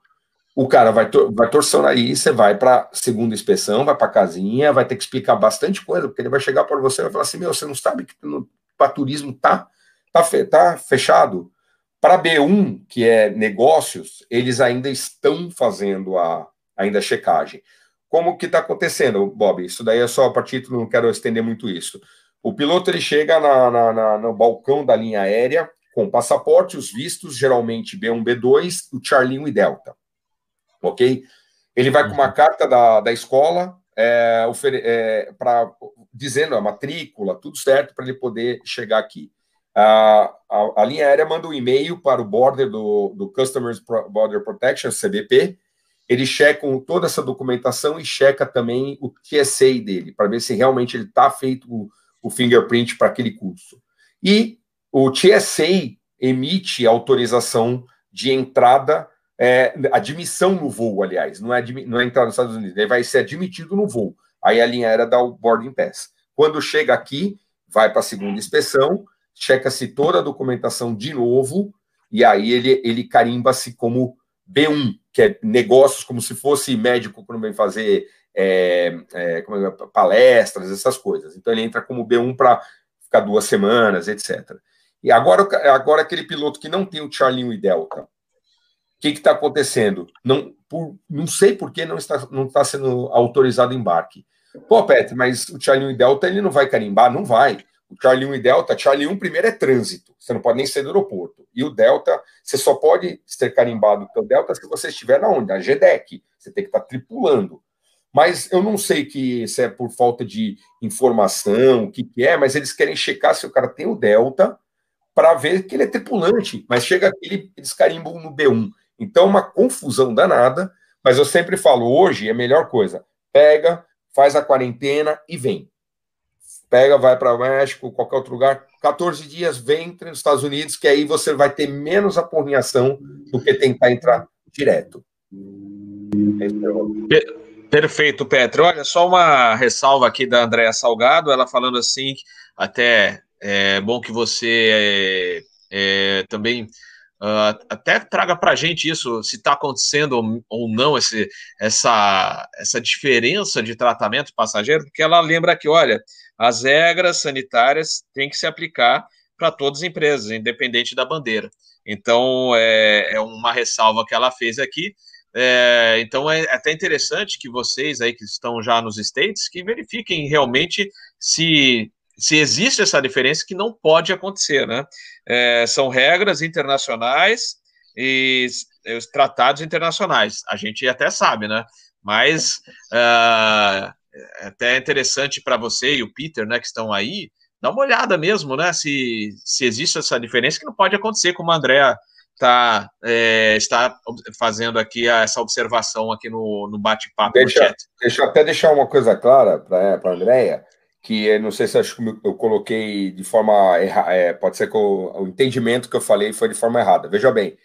o cara vai, tor vai torcer o você vai para segunda inspeção, vai para casinha, vai ter que explicar bastante coisa, porque ele vai chegar para você e vai falar assim: meu, você não sabe que para turismo tá, tá, fe tá fechado. Para B1, que é negócios, eles ainda estão fazendo a ainda a checagem. Como que está acontecendo, Bob? Isso daí é só para título, não quero estender muito isso. O piloto ele chega na, na, na, no balcão da linha aérea com passaporte, os vistos, geralmente B1, B2, o Charlinho e Delta. Ok? Ele vai com uma uhum. carta da, da escola é, é, pra, dizendo a matrícula, tudo certo, para ele poder chegar aqui. A, a, a, linha aérea manda um e-mail para o border do, do Customers Border Protection, CBP, eles checam toda essa documentação e checa também o TSA dele, para ver se realmente ele está feito o, o fingerprint para aquele curso. E o TSA emite autorização de entrada, é, admissão no voo, aliás, não é, não é entrada nos Estados Unidos, ele vai ser admitido no voo. Aí a linha aérea dá o boarding pass. Quando chega aqui, vai para a segunda inspeção, checa-se toda a documentação de novo, e aí ele, ele carimba-se como B1, que é negócios como se fosse médico quando vem fazer é, é, é, palestras, essas coisas. Então ele entra como B1 para ficar duas semanas, etc. E agora, agora aquele piloto que não tem o Charlie e Delta, o que está acontecendo? Não, por, não sei por que não está, não está sendo autorizado embarque. Pô, Petri, mas o Charlie e Delta ele não vai carimbar? Não vai. O Charlie 1 e Delta, Charlie 1 primeiro é trânsito, você não pode nem ser do aeroporto. E o Delta, você só pode ser carimbado o Delta se você estiver na onde? Na GDEC, você tem que estar tripulando. Mas eu não sei que se é por falta de informação, o que, que é, mas eles querem checar se o cara tem o Delta para ver que ele é tripulante. Mas chega aqui, eles carimbam no B1. Então, uma confusão danada. Mas eu sempre falo, hoje é a melhor coisa. Pega, faz a quarentena e vem pega, vai para o México, qualquer outro lugar, 14 dias, vem entre os Estados Unidos, que aí você vai ter menos aporreação do que tentar entrar direto. Perfeito, Petro. Olha, só uma ressalva aqui da Andréa Salgado, ela falando assim, até é bom que você é, é, também Uh, até traga para a gente isso, se está acontecendo ou não esse, essa, essa diferença de tratamento passageiro, porque ela lembra que, olha, as regras sanitárias têm que se aplicar para todas as empresas, independente da bandeira. Então, é, é uma ressalva que ela fez aqui. É, então, é até interessante que vocês aí que estão já nos States, que verifiquem realmente se se existe essa diferença que não pode acontecer, né? É, são regras internacionais e os tratados internacionais. A gente até sabe, né? Mas uh, é até interessante para você e o Peter, né, que estão aí, dá uma olhada mesmo, né? Se, se existe essa diferença que não pode acontecer, como a Andrea tá, é, está fazendo aqui essa observação aqui no, no bate-papo deixa. Deixa eu até deixar uma coisa clara para a Andrea que não sei se acho que eu coloquei de forma errada, é, pode ser que o, o, entendimento que eu falei foi de forma errada. Veja bem,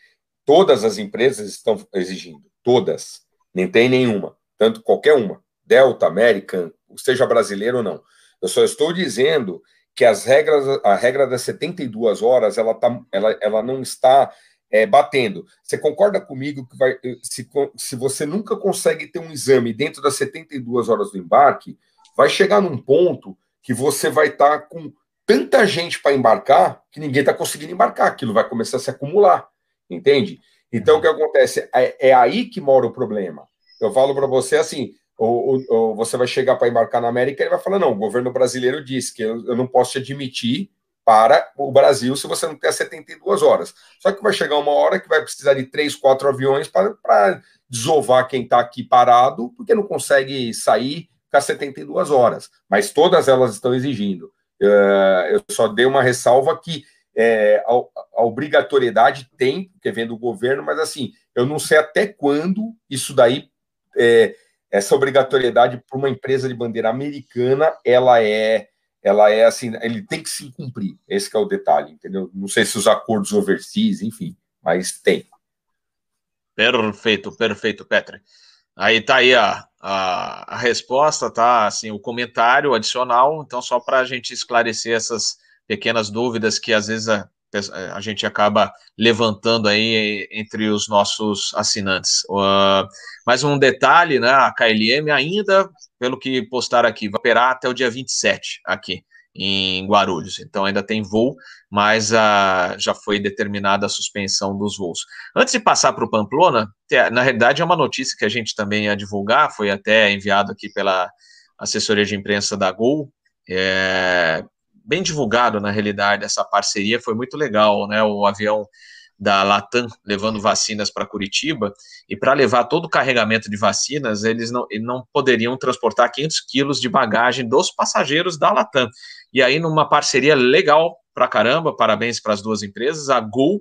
todas as empresas estão exigindo, todas, nem tem nenhuma, tanto qualquer uma, Delta, American, seja brasileiro ou não. Eu só estou dizendo que as regras, a regra das 72 horas, ela, tá, ela, ela não está é, batendo. Você concorda comigo que vai, se, se você nunca consegue ter um exame dentro das 72 horas do embarque, vai chegar num ponto que você vai estar tá com tanta gente para embarcar que ninguém está conseguindo embarcar, aquilo vai começar a se acumular, entende? Então, o que acontece? É, é aí que mora o problema. Eu falo para você assim: ou, ou, ou, você vai chegar para embarcar na América e ele vai falar: não, o governo brasileiro disse que eu, eu não posso te admitir para o Brasil se você não tem 72 horas. Só que vai chegar uma hora que vai precisar de três, quatro aviões para desovar quem está aqui parado, porque não consegue sair ficar 72 horas, mas todas elas estão exigindo. Uh, eu só dei uma ressalva que é, a, obrigatoriedade tem, porque vem do governo, mas assim, eu não sei até quando isso daí, é, essa obrigatoriedade para uma empresa de bandeira americana, ela é, ela é assim, ele tem que se cumprir. Esse é o detalhe, entendeu? Não sei se os acordos overseas, enfim, mas tem. Perfeito, perfeito, Petre. Aí tá aí a, a, a resposta, tá? Assim, o comentário adicional. Então, só para a gente esclarecer essas pequenas dúvidas que às vezes a, a gente acaba levantando aí entre os nossos assinantes. Uh, mais um detalhe, né? A KLM ainda, pelo que postaram aqui, vai operar até o dia 27 aqui em Guarulhos. Então ainda tem voo, mas ah, já foi determinada a suspensão dos voos. Antes de passar para o Pamplona, na realidade é uma notícia que a gente também ia divulgar, foi até enviado aqui pela assessoria de imprensa da Gol. É, bem divulgado, na realidade, essa parceria, foi muito legal, né? O avião da Latam levando vacinas para Curitiba, e para levar todo o carregamento de vacinas, eles não, eles não poderiam transportar 500 quilos de bagagem dos passageiros da Latam. E aí, numa parceria legal pra caramba, parabéns para as duas empresas, a Gol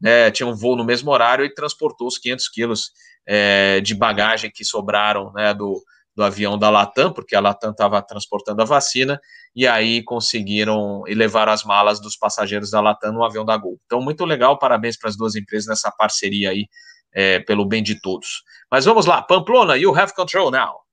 né, tinha um voo no mesmo horário e transportou os 500 quilos é, de bagagem que sobraram né, do, do avião da Latam, porque a Latam estava transportando a vacina, e aí conseguiram levaram as malas dos passageiros da Latam no avião da Gol. Então, muito legal, parabéns para as duas empresas nessa parceria aí, é, pelo bem de todos. Mas vamos lá, Pamplona, you have control now.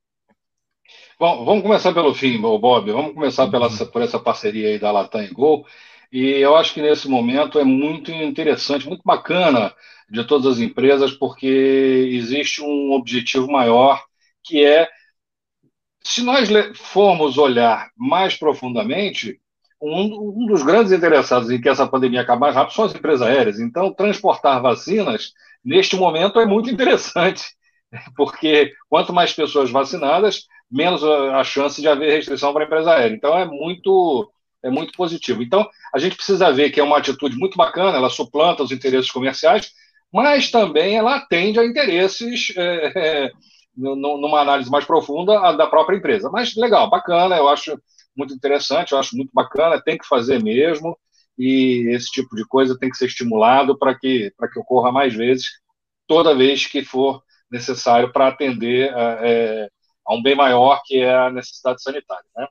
Bom, vamos começar pelo fim, Bob. Vamos começar pela, uhum. por essa parceria aí da Latam e Gol. E eu acho que nesse momento é muito interessante, muito bacana de todas as empresas, porque existe um objetivo maior, que é, se nós formos olhar mais profundamente, um, um dos grandes interessados em que essa pandemia acabe mais rápido são as empresas aéreas. Então, transportar vacinas, neste momento, é muito interessante, [laughs] porque quanto mais pessoas vacinadas, menos a chance de haver restrição para a empresa aérea. Então, é muito, é muito positivo. Então, a gente precisa ver que é uma atitude muito bacana, ela suplanta os interesses comerciais, mas também ela atende a interesses, é, é, numa análise mais profunda, da própria empresa. Mas legal, bacana, eu acho muito interessante, eu acho muito bacana, tem que fazer mesmo, e esse tipo de coisa tem que ser estimulado para que, que ocorra mais vezes, toda vez que for necessário para atender é, a um bem maior que é a necessidade sanitária. Né?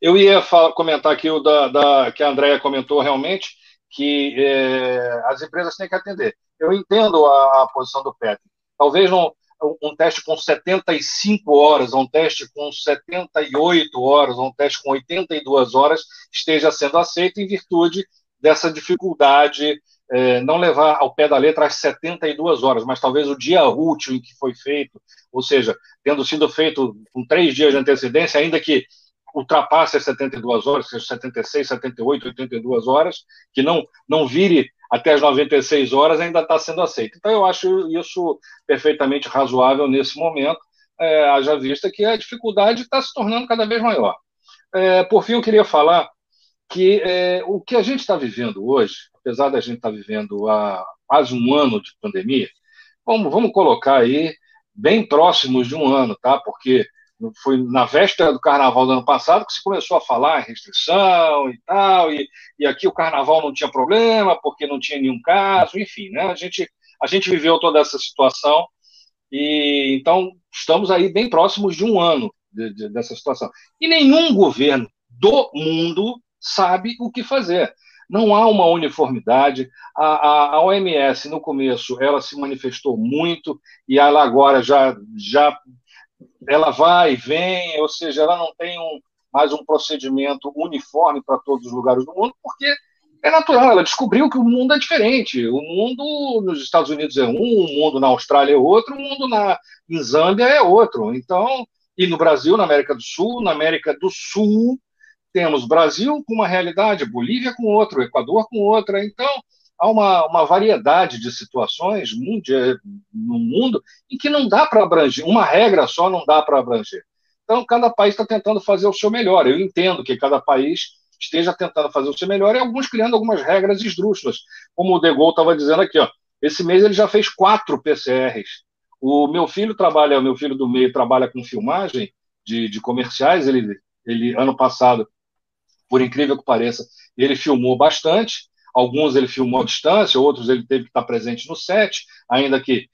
Eu ia falar, comentar aqui o da, da, que a Andrea comentou realmente, que é, as empresas têm que atender. Eu entendo a, a posição do Petri. Talvez não, um teste com 75 horas, um teste com 78 horas, um teste com 82 horas esteja sendo aceito em virtude dessa dificuldade é, não levar ao pé da letra as 72 horas, mas talvez o dia útil em que foi feito, ou seja, tendo sido feito com três dias de antecedência, ainda que ultrapasse as 72 horas, seja 76, 78, 82 horas, que não, não vire até as 96 horas, ainda está sendo aceito. Então, eu acho isso perfeitamente razoável nesse momento, é, haja vista que a dificuldade está se tornando cada vez maior. É, por fim, eu queria falar que é, o que a gente está vivendo hoje, apesar da gente estar tá vivendo há quase um ano de pandemia, vamos, vamos colocar aí bem próximos de um ano, tá? Porque foi na véspera do carnaval do ano passado que se começou a falar em restrição e tal, e, e aqui o carnaval não tinha problema, porque não tinha nenhum caso, enfim, né? A gente, a gente viveu toda essa situação, e então estamos aí bem próximos de um ano de, de, dessa situação. E nenhum governo do mundo sabe o que fazer. Não há uma uniformidade. A, a, a, OMS, no começo, ela se manifestou muito, e ela agora já, já ela vai e vem, ou seja, ela não tem um, mais um procedimento uniforme para todos os lugares do mundo, porque é natural, ela descobriu que o mundo é diferente. O mundo nos Estados Unidos é um, o mundo na Austrália é outro, o mundo na, em Zâmbia é outro. Então, e no Brasil, na América do Sul, na América do Sul, temos Brasil com uma realidade, Bolívia com outra, Equador com outra. Então, há uma, uma variedade de situações no mundo em que não dá para abranger, uma regra só não dá para abranger. Então, cada país está tentando fazer o seu melhor. Eu entendo que cada país esteja tentando fazer o seu melhor e alguns criando algumas regras esdrúxulas. Como o De Gaulle estava dizendo aqui, ó, esse mês ele já fez quatro PCRs. O meu filho trabalha, o meu filho do meio trabalha com filmagem de, de comerciais. Ele, ele ano passado por incrível que pareça, ele filmou bastante. Alguns ele filmou à distância, outros ele teve que estar presente no set, ainda que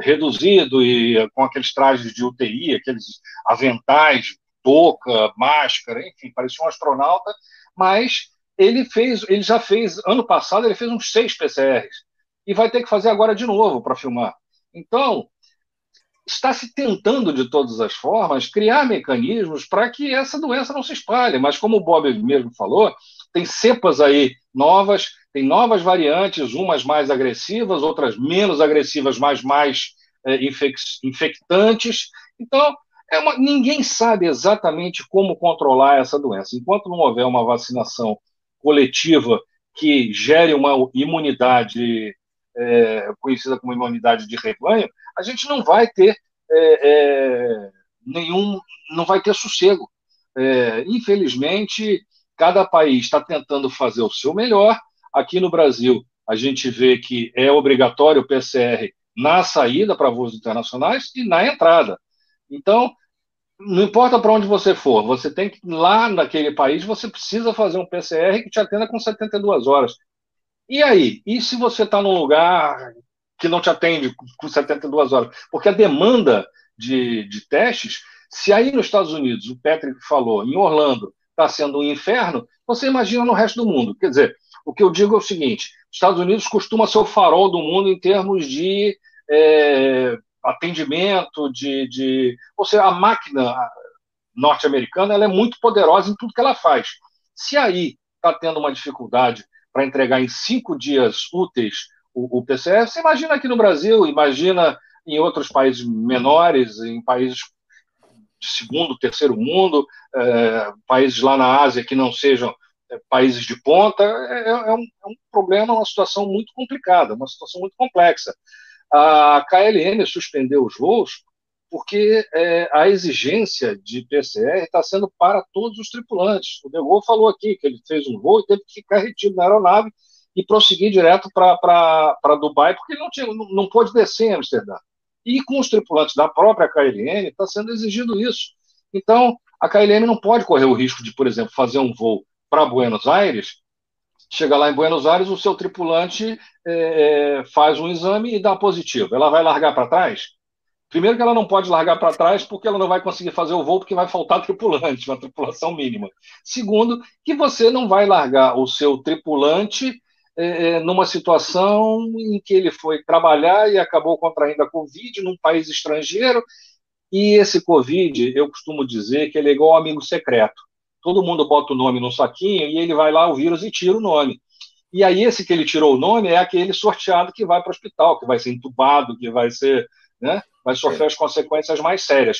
reduzido e com aqueles trajes de UTI, aqueles aventais, boca, máscara, enfim, parecia um astronauta, mas ele fez, ele já fez, ano passado ele fez uns seis PCRs e vai ter que fazer agora de novo para filmar. Então, está se tentando, de todas as formas, criar mecanismos para que essa doença não se espalhe. Mas, como o Bob mesmo falou, tem cepas aí novas, tem novas variantes, umas mais agressivas, outras menos agressivas, mas mais é, infectantes. Então, é uma, ninguém sabe exatamente como controlar essa doença. Enquanto não houver uma vacinação coletiva que gere uma imunidade é, conhecida como imunidade de rebanho, a gente não vai ter é, é, nenhum, não vai ter sossego. É, infelizmente, cada país está tentando fazer o seu melhor. Aqui no Brasil, a gente vê que é obrigatório o PCR na saída para voos internacionais e na entrada. Então, não importa para onde você for, você tem que lá naquele país, você precisa fazer um PCR que te atenda com 72 horas. E aí? E se você está num lugar que não te atende com 72 horas? Porque a demanda de, de testes, se aí nos Estados Unidos, o Patrick falou, em Orlando, está sendo um inferno, você imagina no resto do mundo. Quer dizer, o que eu digo é o seguinte: os Estados Unidos costuma ser o farol do mundo em termos de é, atendimento, de, de. Ou seja, a máquina norte-americana ela é muito poderosa em tudo que ela faz. Se aí está tendo uma dificuldade para entregar em cinco dias úteis o, o PCR. Você imagina aqui no Brasil, imagina em outros países menores, em países de segundo, terceiro mundo, é, países lá na Ásia que não sejam é, países de ponta, é, é, um, é, um, problema, uma situação muito complicada, uma situação muito complexa. A KLM suspendeu os voos porque é, a exigência de PCR está sendo para todos os tripulantes. O De Gaulle falou aqui que ele fez um voo e teve que ficar retido na aeronave e prosseguir direto para Dubai, porque não, tinha, não, não pôde descer em Amsterdã. E com os tripulantes da própria KLM está sendo exigido isso. Então, a KLM não pode correr o risco de, por exemplo, fazer um voo para Buenos Aires, chega lá em Buenos Aires, o seu tripulante é, é, faz um exame e dá positivo. Ela vai largar para trás? Primeiro que ela não pode largar para trás porque ela não vai conseguir fazer o voo porque vai faltar [laughs] tripulante, uma tripulação mínima. Segundo, que você não vai largar o seu tripulante é, é, numa situação em que ele foi trabalhar e acabou contraindo a Covid num país estrangeiro. E esse Covid, eu costumo dizer que ele é igual ao amigo secreto. Todo mundo bota o nome no saquinho e ele vai lá, o vírus, e tira o nome. E aí, esse que ele tirou o nome é aquele sorteado que vai para o hospital, que vai ser entubado, que vai ser. Né, vai sofrer as consequências mais sérias.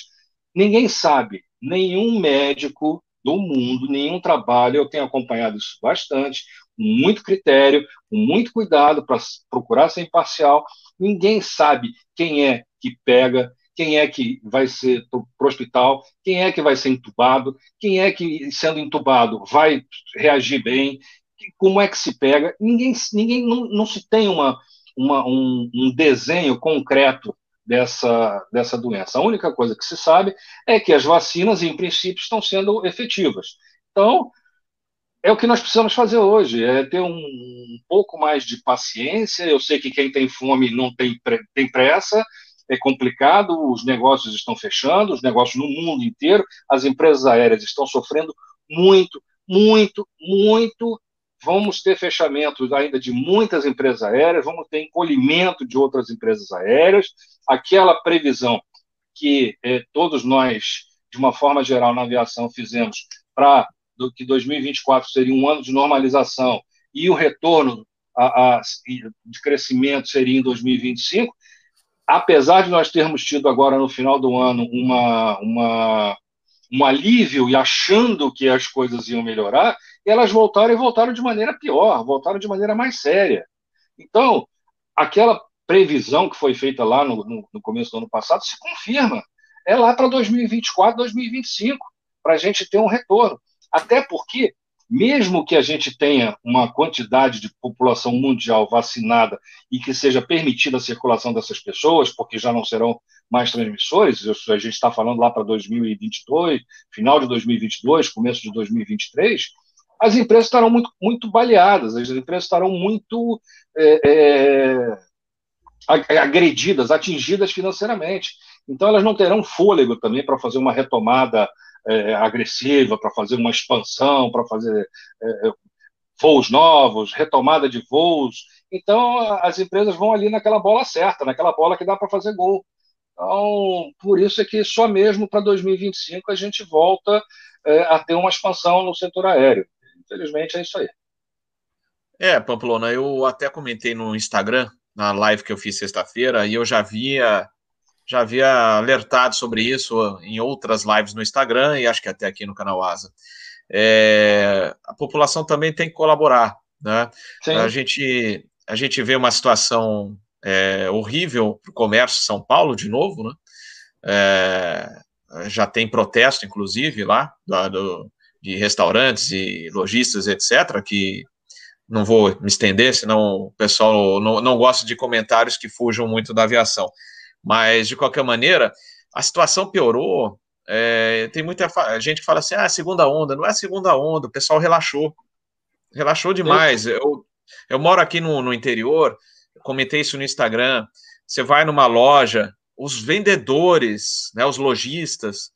Ninguém sabe, nenhum médico do mundo, nenhum trabalho, eu tenho acompanhado isso bastante, muito critério, com muito cuidado para procurar ser imparcial. Ninguém sabe quem é que pega, quem é que vai ser para o hospital, quem é que vai ser entubado, quem é que, sendo entubado, vai reagir bem, como é que se pega. Ninguém, ninguém não, não se tem uma, uma um, um desenho concreto dessa, dessa doença. A única coisa que se sabe é que as vacinas, em princípio, estão sendo efetivas. Então, é o que nós precisamos fazer hoje, é ter um, um pouco mais de paciência. Eu sei que quem tem fome não tem, tem pressa, é complicado, os negócios estão fechando, os negócios no mundo inteiro, as empresas aéreas estão sofrendo muito, muito, muito. Vamos ter fechamentos ainda de muitas empresas aéreas, vamos ter encolhimento de outras empresas aéreas. Aquela previsão que eh, todos nós, de uma forma geral, na aviação, fizemos para do que 2024 seria um ano de normalização e o retorno a, a, de crescimento seria em 2025, apesar de nós termos tido agora no final do ano uma, uma, um alívio e achando que as coisas iam melhorar, elas voltaram e voltaram de maneira pior, voltaram de maneira mais séria. Então, aquela previsão que foi feita lá no, no, no começo do ano passado se confirma. É lá para 2024, 2025, para a gente ter um retorno. Até porque, mesmo que a gente tenha uma quantidade de população mundial vacinada e que seja permitida a circulação dessas pessoas, porque já não serão mais transmissores, a gente está falando lá para 2022, final de 2022, começo de 2023, as empresas estarão muito, muito baleadas, as empresas estarão muito é, é, agredidas, atingidas financeiramente. Então, elas não terão fôlego também para fazer uma retomada é, agressiva, para fazer uma expansão, para fazer é, é, voos novos, retomada de voos. Então, as empresas vão ali naquela bola certa, naquela bola que dá para fazer gol. Então, por isso é que só mesmo para 2025 a gente volta é, a ter uma expansão no setor aéreo. Infelizmente, é isso aí. É, Pamplona, eu até comentei no Instagram, na live que eu fiz sexta-feira, e eu já via já havia alertado sobre isso em outras lives no Instagram e acho que até aqui no canal Asa. É, a população também tem que colaborar, né? A gente a gente vê uma situação é, horrível para o comércio de São Paulo de novo, né? É, já tem protesto, inclusive, lá do, de restaurantes e lojistas, etc., que não vou me estender, senão o pessoal não, não gosta de comentários que fujam muito da aviação. Mas, de qualquer maneira, a situação piorou. É, tem muita gente que fala assim: ah, segunda onda. Não é segunda onda, o pessoal relaxou. Relaxou demais. Eu, eu moro aqui no, no interior, comentei isso no Instagram. Você vai numa loja, os vendedores, né, os lojistas,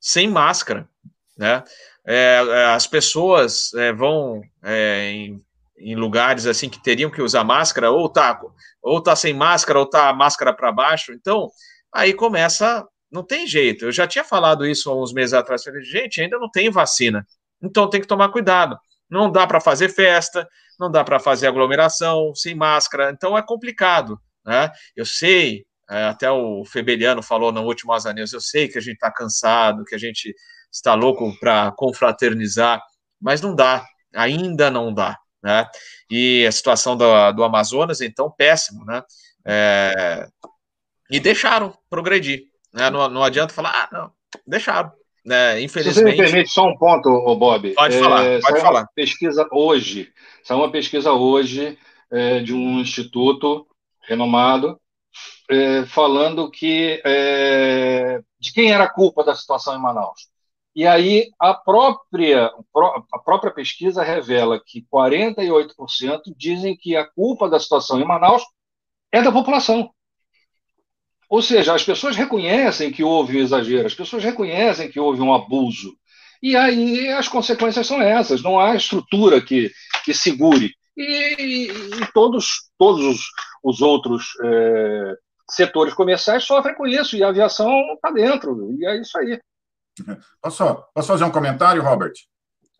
sem máscara, né? É, é as pessoas é, vão é, em em lugares assim que teriam que usar máscara, ou tá, ou tá sem máscara, ou tá máscara para baixo. Então, aí começa, não tem jeito. Eu já tinha falado isso há uns meses atrás. Falei, gente, ainda não tem vacina. Então tem que tomar cuidado. Não dá para fazer festa, não dá para fazer aglomeração sem máscara. Então é complicado, né? Eu sei, é, até o Febeliano falou no último Asa News, eu sei que a gente está cansado, que a gente está louco para confraternizar, mas não dá, ainda não dá né? E a situação do, do Amazonas, então, péssimo, né? É, e deixaram progredir, né? Não, não adianta falar, ah, não, deixaram. Né? Infelizmente. Se você me permite só um ponto, Bob. Pode falar, é, pode falar. pesquisa hoje, saiu uma pesquisa hoje é, de um instituto renomado é, falando que é, de quem era a culpa da situação em Manaus. E aí a própria, a própria pesquisa revela que 48% dizem que a culpa da situação em Manaus é da população. Ou seja, as pessoas reconhecem que houve um exagero, as pessoas reconhecem que houve um abuso. E aí as consequências são essas, não há estrutura que, que segure. E, e todos, todos os, os outros é, setores comerciais sofrem com isso, e a aviação está dentro, e é isso aí. [laughs] Posso, posso fazer um comentário, Robert?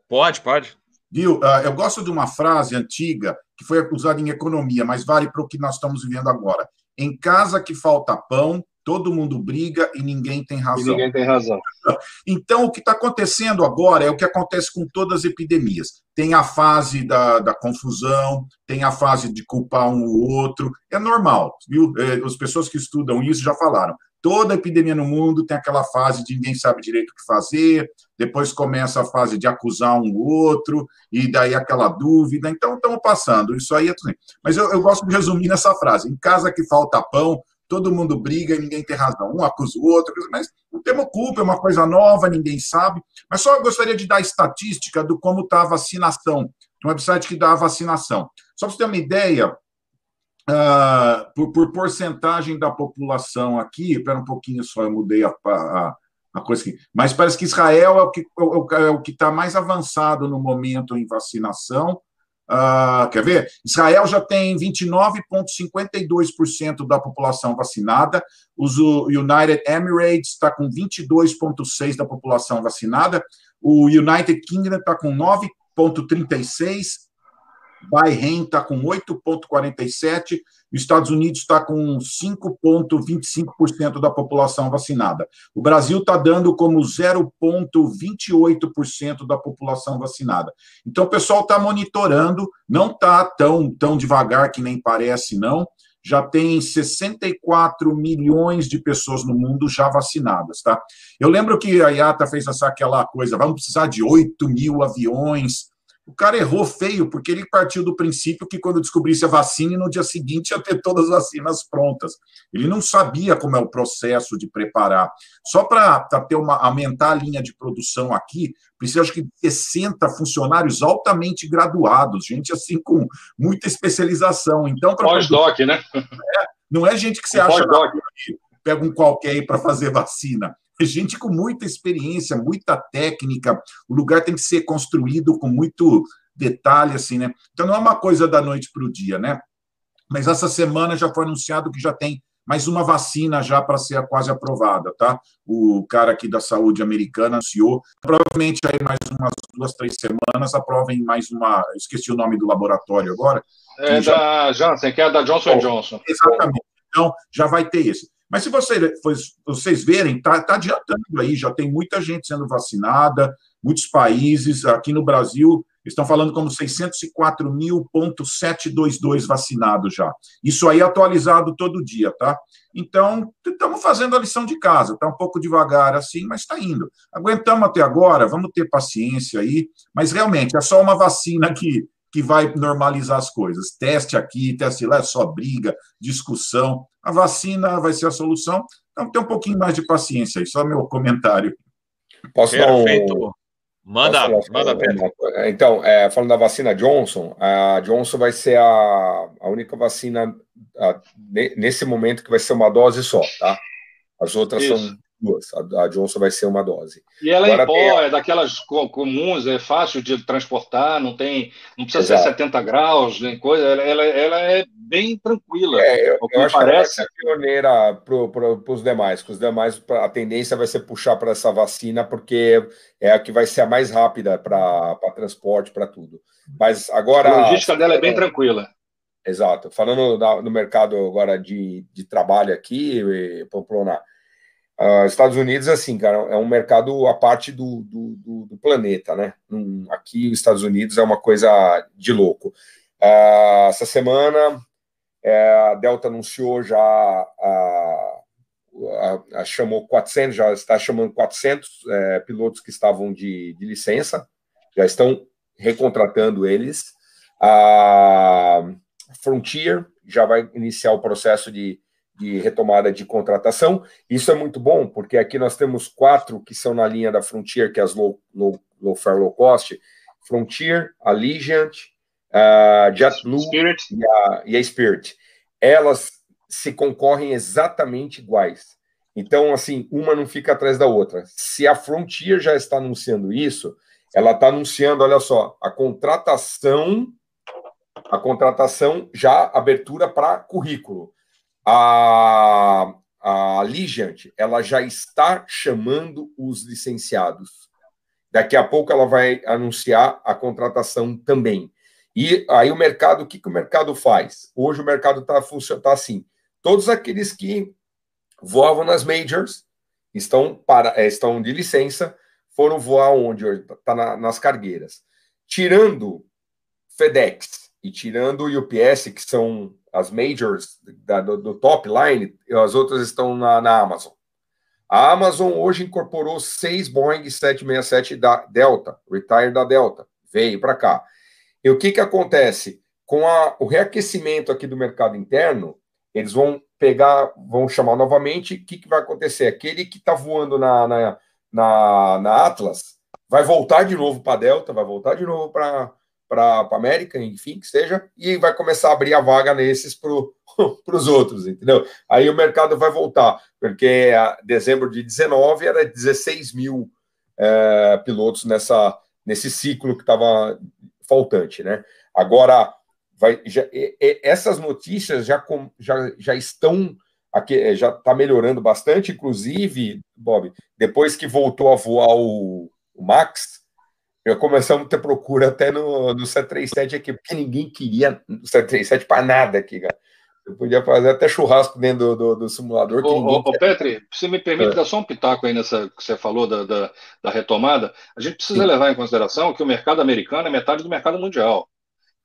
Pode, pode. Viu? Uh, eu gosto de uma frase antiga que foi usada em economia, mas vale para o que nós estamos vivendo agora. Em casa que falta pão, todo mundo briga e ninguém tem razão. E ninguém tem razão. [laughs] Então, o que está acontecendo agora é o que acontece com todas as epidemias. Tem a fase da, da confusão, tem a fase de culpar um ou outro. É normal, viu? É, as pessoas que estudam isso já falaram. Toda epidemia no mundo tem aquela fase de ninguém sabe direito o que fazer, depois começa a fase de acusar um ou outro, e daí aquela dúvida. Então, estamos passando. Isso aí é tudo. Mas eu, eu gosto de resumir nessa frase: em casa que falta pão, todo mundo briga e ninguém tem razão. Um acusa o outro, mas não temos culpa, é uma coisa nova, ninguém sabe. Mas só gostaria de dar estatística do como está a vacinação, um website que dá a vacinação. Só para você ter uma ideia, uh, por, por, porcentagem da população aqui, espera um pouquinho só, eu mudei a, a, a coisa aqui, mas parece que Israel é o que é o que está mais avançado no momento em vacinação. Uh, quer ver? Israel já tem 29,52% da população vacinada. Os United Emirates está com 22,6% da população vacinada. O United Kingdom está com 9,36%. Bahrein está com 8,47%, os Estados Unidos está com 5,25% da população vacinada. O Brasil está dando como 0,28% da população vacinada. Então, o pessoal está monitorando, não está tão, tão devagar que nem parece, não. Já tem 64 milhões de pessoas no mundo já vacinadas, tá? Eu lembro que a IATA fez essa aquela coisa, vamos precisar de 8 mil aviões o cara errou feio, porque ele partiu do princípio que quando descobrisse a vacina, no dia seguinte ia ter todas as vacinas prontas. Ele não sabia como é o processo de preparar. Só para ter uma, aumentar a linha de produção aqui, precisa acho que 60 funcionários altamente graduados, gente assim com muita especialização. Então, Pós-doc, né? É, não é gente que você acha que pega um qualquer aí para fazer vacina gente com muita experiência, muita técnica. O lugar tem que ser construído com muito detalhe, assim, né? Então não é uma coisa da noite para o dia, né? Mas essa semana já foi anunciado que já tem mais uma vacina já para ser quase aprovada, tá? O cara aqui da saúde americana anunciou. Provavelmente aí mais umas duas, três semanas aprovem mais uma. Esqueci o nome do laboratório agora. É da já... Janssen, que é da Johnson Johnson. Exatamente. Então já vai ter esse. Mas se você, vocês verem, está tá adiantando aí, já tem muita gente sendo vacinada, muitos países, aqui no Brasil, estão falando como 604.722 vacinados já. Isso aí atualizado todo dia, tá? Então, estamos fazendo a lição de casa, está um pouco devagar assim, mas está indo. Aguentamos até agora, vamos ter paciência aí, mas realmente é só uma vacina que que vai normalizar as coisas. Teste aqui, teste lá, é só briga, discussão. A vacina vai ser a solução. Então, tem um pouquinho mais de paciência aí, só meu comentário. Posso Perfeito. dar um... Manda, Posso manda, Pedro. Então, é, falando da vacina Johnson, a Johnson vai ser a, a única vacina a, nesse momento que vai ser uma dose só, tá? As outras Isso. são duas. A, Johnson vai ser uma dose. E ela é Agora, é em pó, é daquelas comuns, é fácil de transportar, não tem, não precisa Exato. ser 70 graus, nem coisa. Ela, ela, é bem tranquila. É, eu, eu acho parece. que ela vai ser pioneira para os demais. Que os demais, a tendência vai ser puxar para essa vacina, porque é a que vai ser a mais rápida para transporte, para tudo. Mas agora. A logística dela é bem tranquila. Exato. Falando no mercado agora de, de trabalho aqui, Pamplona, Uh, Estados Unidos, assim, cara, é um mercado à parte do, do, do, do planeta, né? Um, aqui, os Estados Unidos é uma coisa de louco. Uh, essa semana, é, a Delta anunciou já, a, chamou 400, já está chamando 400 é, pilotos que estavam de, de licença, já estão recontratando eles. A Frontier já vai iniciar o processo de de retomada de contratação. Isso é muito bom, porque aqui nós temos quatro que são na linha da Frontier, que é as low, low, low fare, low cost, Frontier, Allegiant, uh, JetBlue. E, a, e a Spirit. Elas se concorrem exatamente iguais. Então, assim, uma não fica atrás da outra. Se a Frontier já está anunciando isso, ela está anunciando, olha só, a contratação, a contratação já abertura para currículo a, a ela já está chamando os licenciados. Daqui a pouco ela vai anunciar a contratação também. E aí o mercado, o que, que o mercado faz? Hoje o mercado está tá assim. Todos aqueles que voavam nas majors estão, para, é, estão de licença, foram voar onde? Está na, nas cargueiras. Tirando FedEx e tirando o UPS, que são as majors da, do, do, top line, as outras estão na, na Amazon. A Amazon hoje incorporou seis Boeing 767 da Delta, retire da Delta, veio para cá. E o que, que acontece? Com a, o reaquecimento aqui do mercado interno, eles vão pegar, vão chamar novamente, o que, que vai acontecer? Aquele que está voando na, na, na, na, Atlas vai voltar de novo para a Delta, vai voltar de novo para para a América, enfim, que seja, e vai começar a abrir a vaga nesses para [laughs] os outros, entendeu? Aí o mercado vai voltar, porque a dezembro de 19 era 16 mil é, pilotos nessa, nesse ciclo que estava faltante, né? Agora, vai, já, e, e, essas notícias já, com, já, já estão aqui, já está melhorando bastante, inclusive, Bob, depois que voltou a voar o, o Max, eu começamos a ter procura até no, no 737 aqui, porque ninguém queria o 737 para nada aqui, cara. Eu podia fazer até churrasco dentro do, do, do simulador. Ô, ô, ô Petri, se me permite é. dar só um pitaco aí nessa que você falou da, da, da retomada, a gente precisa Sim. levar em consideração que o mercado americano é metade do mercado mundial.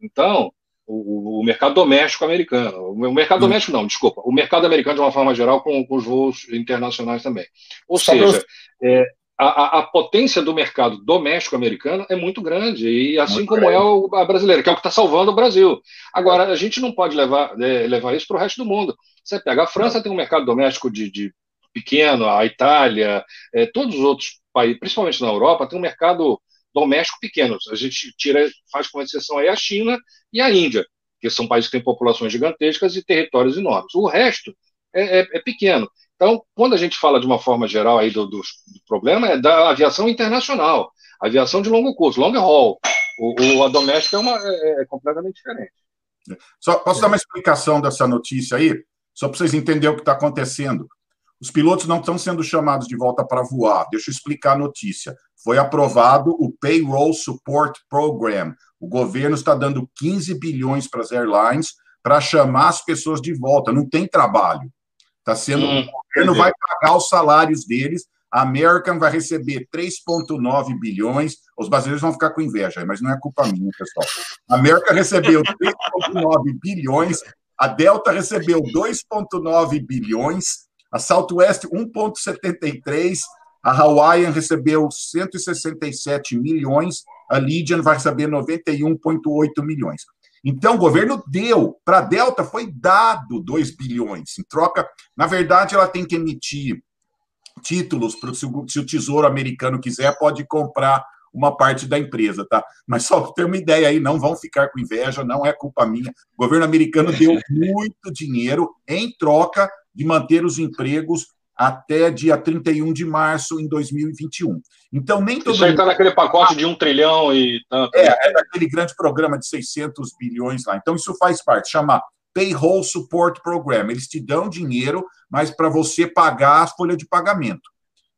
Então, o, o mercado doméstico americano, o mercado hum. doméstico não, desculpa, o mercado americano de uma forma geral com, com os voos internacionais também. Ou só seja, é, a, a, potência do mercado doméstico americano é muito grande, e assim muito como grande. é o, a brasileira, que é o que está salvando o Brasil. Agora, a gente não pode levar, é, levar isso para o resto do mundo. Você pega, a França tem um mercado doméstico de, de pequeno, a Itália, é, todos os outros países, principalmente na Europa, tem um mercado doméstico pequeno. A gente tira, faz com exceção aí a China e a Índia, que são países que têm populações gigantescas e territórios enormes. O resto é, é, é pequeno. Então, quando a gente fala de uma forma geral aí do, do, do problema, é da aviação internacional, aviação de longo curso, long haul. O, o a doméstica é, uma, é, é completamente diferente. Só posso dar uma explicação dessa notícia aí, só para vocês entenderem o que está acontecendo. Os pilotos não estão sendo chamados de volta para voar. Deixa eu explicar a notícia. Foi aprovado o Payroll Support Program. O governo está dando 15 bilhões para as airlines para chamar as pessoas de volta. Não tem trabalho. Está sendo. Hum, o governo vai pagar os salários deles. A American vai receber 3,9 bilhões. Os brasileiros vão ficar com inveja, mas não é culpa minha, pessoal. A American recebeu 3,9 bilhões. A Delta recebeu 2,9 bilhões. A Southwest, 1,73. A Hawaiian recebeu 167 milhões. A Legion vai receber 91,8 milhões. Então, o governo deu. Para a Delta foi dado 2 bilhões. Em troca, na verdade, ela tem que emitir títulos para se o Tesouro americano quiser, pode comprar uma parte da empresa, tá? Mas só para ter uma ideia aí, não vão ficar com inveja, não é culpa minha. O governo americano deu [laughs] muito dinheiro em troca de manter os empregos até dia 31 de março em 2021. Então, nem todo Isso aí está naquele pacote de um trilhão e tanto. É, é daquele grande programa de 600 bilhões lá. Então, isso faz parte, chama Payroll Support Program. Eles te dão dinheiro, mas para você pagar a folha de pagamento.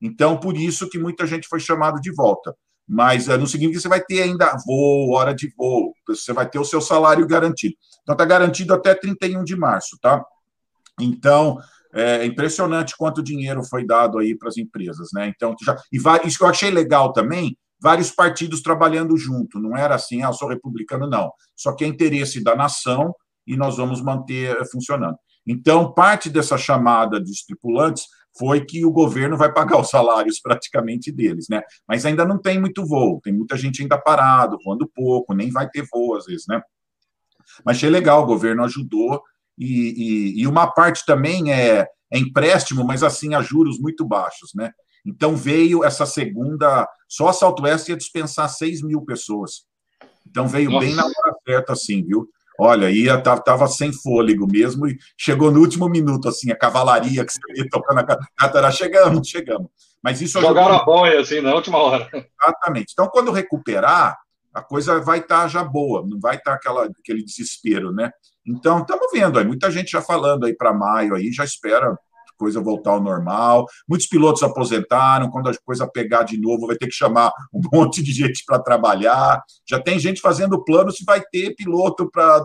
Então, por isso que muita gente foi chamado de volta. Mas uh, não significa que você vai ter ainda voo, hora de voo. Você vai ter o seu salário garantido. Então, está garantido até 31 de março, tá? Então, é impressionante quanto dinheiro foi dado aí para as empresas, né? Então, já, e isso que eu achei legal também, vários partidos trabalhando junto, não era assim, ah, sou republicano, não. Só que é interesse da nação e nós vamos manter eh, funcionando. Então, parte dessa chamada dos tripulantes foi que o governo vai pagar os salários [laughs] praticamente deles, né? Mas ainda não tem muito voo, tem muita gente ainda parado, voando pouco, nem vai ter voo às vezes, né? Mas achei legal, o governo ajudou e, e, e uma parte também é, é empréstimo, mas assim a juros muito baixos, né? Então veio essa segunda, só a Southwest ia dispensar 6 mil pessoas. Então veio Nossa. bem na hora certa, assim, viu? Olha, ia, tava sem fôlego mesmo e chegou no último minuto, assim, a cavalaria que estaria tocando a catara, chegamos, chegamos. Mas isso Jogaram a boia, assim, na última hora. Exatamente. Então, quando recuperar, a coisa vai estar tá já boa, não vai estar tá aquela, aquele desespero, né? Então, estamos vendo aí, muita gente já falando aí para maio aí, já espera coisa voltar ao normal. Muitos pilotos aposentaram, quando a coisa pegar de novo, vai ter que chamar [laughs] um monte de gente para trabalhar. Já tem gente fazendo plano se vai ter piloto para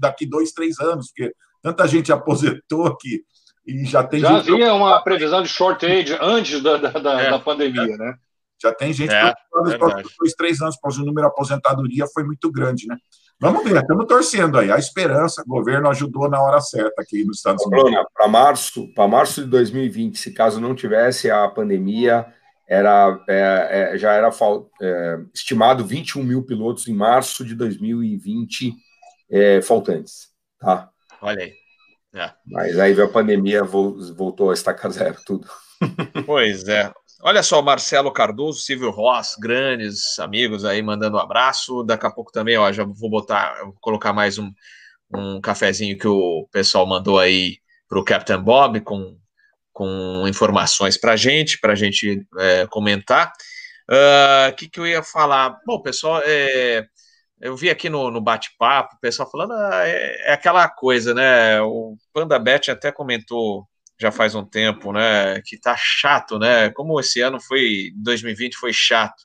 daqui dois, três anos, porque tanta gente [laughs] aposentou que e já tem já gente... havia uma previsão de shortage antes da, da, da, é, da pandemia, é. né? Já tem gente é, preocupada nos dois, três anos, porque o número de aposentadoria foi muito grande, né? Vamos ver, estamos torcendo aí. A esperança, o governo ajudou na hora certa aqui nos Estados Unidos. Para março, para março de 2020, se caso não tivesse a pandemia, era, é, é, já era é, estimado 21 mil pilotos em março de 2020 é, faltantes. Tá? Olha aí. É. Mas aí veio a pandemia, voltou a estacar zero tudo. Pois é. Olha só, Marcelo Cardoso, Silvio Ross, grandes amigos aí mandando um abraço. Daqui a pouco também, ó, já vou botar, vou colocar mais um, um cafezinho que o pessoal mandou aí para o Captain Bob com, com informações para gente, para gente é, comentar. O uh, que, que eu ia falar? Bom, pessoal, é, eu vi aqui no, no bate-papo o pessoal falando, ah, é, é, aquela coisa, né? O Panda Bet até comentou já faz um tempo, né? Que tá chato, né? Como esse ano foi, 2020 foi chato.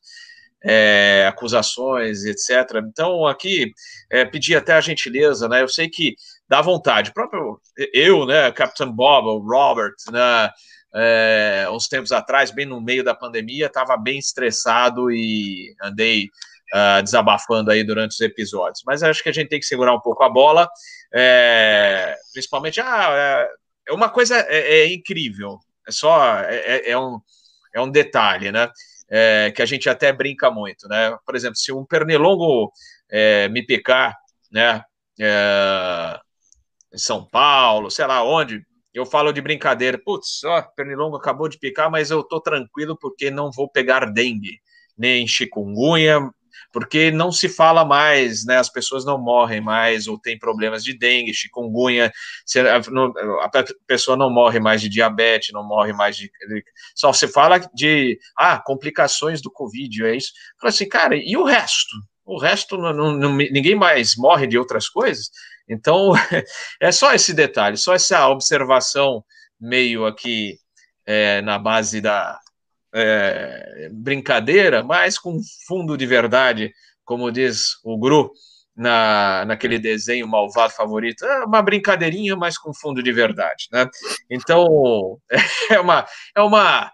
É, acusações, etc. Então, aqui, é, pedi até a gentileza, né? Eu sei que dá vontade. Próprio eu, né? Captain Bob, o Robert, né? É, uns tempos atrás, bem no meio da pandemia, estava bem estressado e andei uh, desabafando aí durante os episódios. Mas acho que a gente tem que segurar um pouco a bola, é, principalmente, ah, é, é uma coisa é, é, incrível, é só, é, é, é um, é um detalhe, né, é, que a gente até brinca muito, né, por exemplo, se um pernilongo me picar, né, em São Paulo, sei lá onde, eu falo de brincadeira, putz, ó, pernilongo acabou de picar, mas eu tô tranquilo porque não vou pegar dengue, nem chikungunya, porque não se fala mais, né? As pessoas não morrem mais ou têm problemas de dengue, chikungunya, a pessoa não morre mais de diabetes, não morre mais de. Só se fala de ah, complicações do Covid, é isso. Fala assim, cara, e o resto? O resto, não, não, ninguém mais morre de outras coisas. Então, [laughs] é só esse detalhe, só essa observação meio aqui é, na base da, é, brincadeira, mas com fundo de verdade, como diz o Gru na, naquele desenho malvado favorito, é uma brincadeirinha, mas com fundo de verdade, né? Então [laughs] é uma é uma,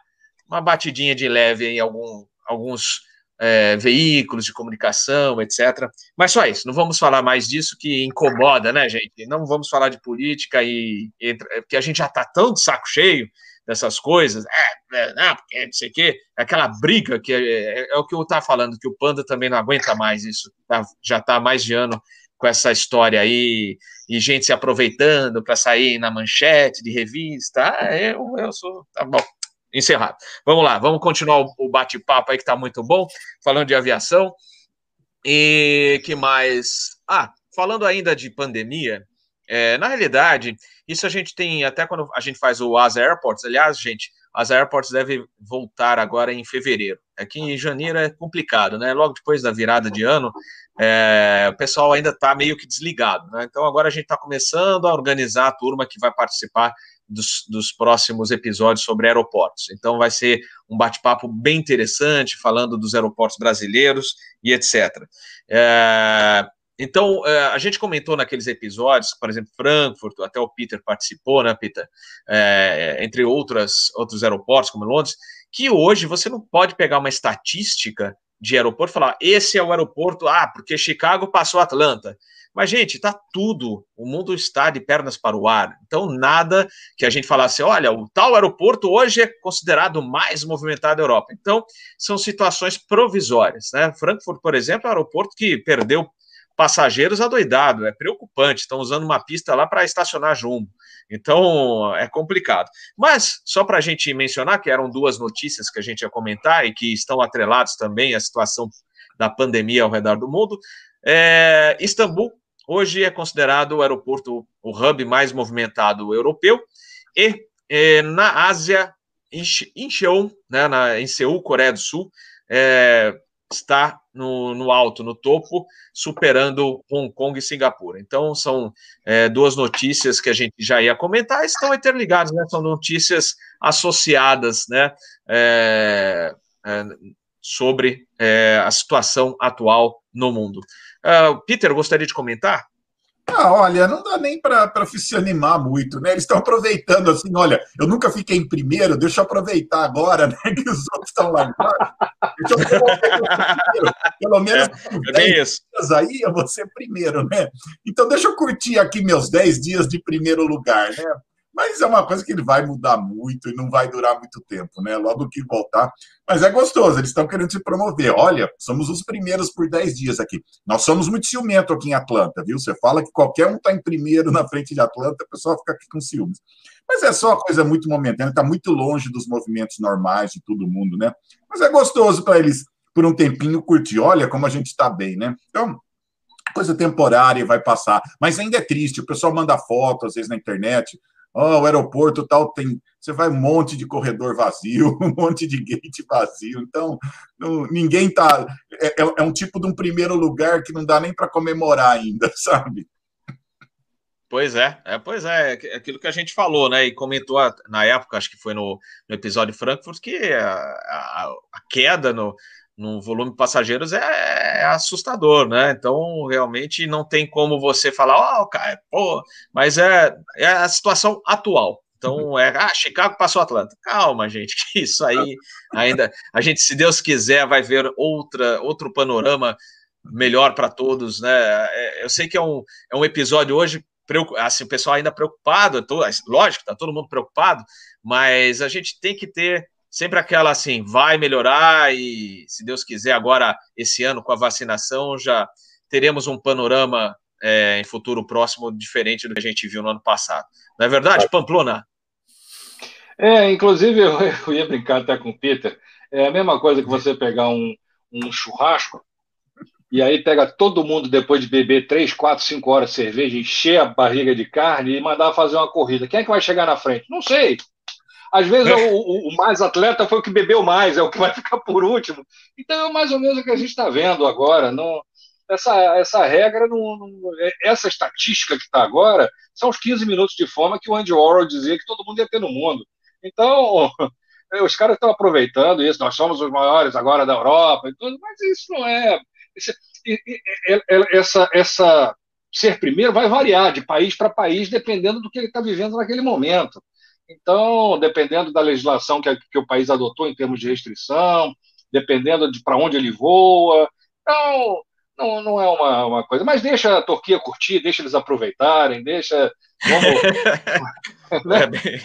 uma batidinha de leve em algum, alguns é, veículos de comunicação, etc. Mas só isso, não vamos falar mais disso que incomoda, né, gente? Não vamos falar de política e, e porque a gente já está tão de saco cheio dessas coisas, é, é não, porque não sei o quê, é aquela briga que é, é, é o que eu estava falando, que o Panda também não aguenta mais isso, tá, já está mais de ano com essa história aí, e gente se aproveitando para sair na manchete de revista, ah, eu, eu sou, tá bom, encerrado. Vamos lá, vamos continuar o, bate-papo aí que está muito bom, falando de aviação, e que mais? Ah, falando ainda de pandemia, é, na realidade, isso a gente tem até quando a gente faz o Asa Airports. Aliás, gente, as Airports deve voltar agora em fevereiro. Aqui em janeiro é complicado, né? Logo depois da virada de ano, é, o pessoal ainda está meio que desligado, né? Então agora a gente está começando a organizar a turma que vai participar dos, dos, próximos episódios sobre aeroportos. Então vai ser um bate-papo bem interessante, falando dos aeroportos brasileiros e etc. É, então, é, a gente comentou naqueles episódios, por exemplo, Frankfurt, até o Peter participou, né, Peter? É, entre outras, outros aeroportos, como Londres, que hoje você não pode pegar uma estatística de aeroporto e falar, esse é o aeroporto, ah, porque Chicago passou Atlanta. Mas, gente, está tudo, o mundo está de pernas para o ar. Então, nada que a gente falasse, olha, o tal aeroporto hoje é considerado o mais movimentado da Europa. Então, são situações provisórias. Né? Frankfurt, por exemplo, é um aeroporto que perdeu passageiros adoidados, é preocupante. Estão usando uma pista lá para estacionar jumbo. Então é complicado. Mas, só para a gente mencionar, que eram duas notícias que a gente ia comentar e que estão atrelados também à situação da pandemia ao redor do mundo. É, Istambul hoje é considerado o aeroporto, o hub mais movimentado europeu, e é, na Ásia, em Incheon, né, na, em Seul, Coreia do Sul, é, está no, no, alto, no topo, superando Hong Kong e Singapura. Então, são é, duas notícias que a gente já ia comentar, estão interligadas, né? São notícias associadas, né? É, é, sobre é, a situação atual no mundo. Uh, Peter, gostaria de comentar? Ah, olha, não dá nem para se animar muito, né? Eles estão aproveitando assim, olha, eu nunca fiquei em primeiro, deixa eu aproveitar agora, né? [laughs] Que os outros estão lá embaixo. Deixa eu primeiro. Pelo menos é, 10 é dias aí eu vou ser primeiro, né? Então deixa eu curtir aqui meus 10 dias de primeiro lugar, né? Mas é uma coisa que ele vai mudar muito e não vai durar muito tempo, né? Logo que voltar. Mas é gostoso, eles estão querendo se promover. Olha, somos os primeiros por 10 dias aqui. Nós somos muito ciumento aqui em Atlanta, viu? Você fala que qualquer um está em primeiro na frente de Atlanta, o pessoal fica aqui com ciúmes. Mas é só coisa muito momentânea, está muito longe dos movimentos normais de todo mundo, né? Mas é gostoso para eles, por um tempinho, curtir. Olha como a gente está bem, né? Então, coisa temporária vai passar. Mas ainda é triste, o pessoal manda foto, às vezes, na internet oh, o aeroporto tal tem. Você vai um monte de corredor vazio, [laughs] um monte de gate vazio. Então, não, ninguém tá. É, é, é, um tipo de um primeiro lugar que não dá nem para comemorar ainda, [laughs] sabe? Pois é, é, pois é, é aquilo que a gente falou, né? E comentou na época, acho que foi no, no episódio Frankfurt, que a, a, a queda no, no volume de passageiros é, é, assustador, né? Então, realmente não tem como você falar, ó, oh, cara, pô, mas é, é a situação atual. Então, uhum. é, ah, Chicago passou Atlanta. Calma, gente, [laughs] que isso aí ainda, a gente, se Deus quiser, vai ver outra, outro panorama melhor para todos, né? É, eu sei que é um, é um episódio hoje, assim, o pessoal ainda preocupado, tô, lógico, tá todo mundo preocupado, mas a gente tem que ter sempre aquela assim, vai melhorar e, se Deus quiser, agora, esse ano, com a vacinação, já teremos um panorama é, em futuro próximo diferente do que a gente viu no ano passado. Não é verdade, Pamplona? É, inclusive, [laughs] eu, eu ia brincar até com o Peter, é a mesma coisa que você pegar um, um churrasco e aí pega todo mundo depois de beber 3, 4, 5 horas de cerveja, encher a barriga de carne e mandar fazer uma corrida. Quem é que vai chegar na frente? Não sei. Às vezes o, o, o, mais atleta foi o que bebeu mais, é o que vai [laughs] ficar por último. Então é mais ou menos o que a gente está vendo agora. Não, essa, essa regra, não, não é, essa estatística que está agora, são os 15 minutos de fome que o Andy Warhol dizia que todo mundo ia ter no mundo. Então, [laughs] os caras estão aproveitando isso, nós somos os maiores agora da Europa e tudo, mas isso não é. Essa, essa ser primeiro vai variar de país para país, dependendo do que ele está vivendo naquele momento. Então, dependendo da legislação que, que o país adotou em termos de restrição, dependendo de para onde ele voa, então, não, não é uma, uma coisa. Mas deixa a Turquia curtir, deixa eles aproveitarem, deixa. Vamos, [laughs] né?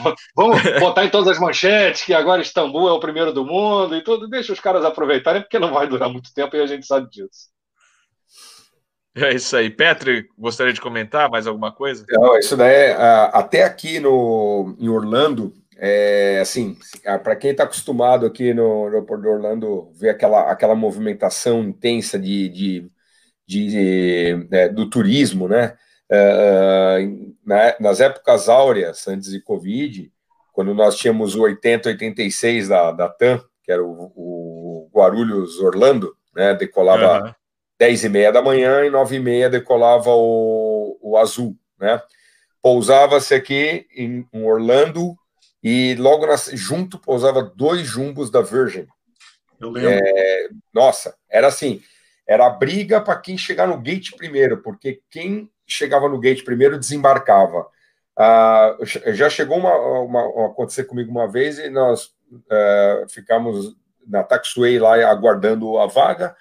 [laughs] vamos botar em todas as manchetes que agora Istambul é o primeiro do mundo e tudo. Deixa os caras aproveitarem, porque não vai durar muito tempo e a gente sabe disso. É isso aí. Petri, gostaria de comentar mais alguma coisa? Não, isso daí, é, até aqui no, em Orlando, é, assim, para quem está acostumado aqui no aeroporto de Orlando, ver aquela, aquela movimentação intensa de, de, de, de é, do turismo, né? É, na, nas épocas áureas, antes de Covid, quando nós tínhamos o 80, 86 da, da TAM, que era o, o Guarulhos Orlando, né? Decolava uhum. 10 e meia da manhã e 9 e meia decolava o, o azul, né? Pousava-se aqui em, Orlando e logo nas, junto pousava dois jumbos da Virgin. Eu lembro. É, nossa, era assim, era a briga para quem chegar no gate primeiro, porque quem chegava no gate primeiro desembarcava. Ah, já chegou uma, uma, acontecer comigo uma vez e nós uh, ficamos na taxiway lá aguardando a vaga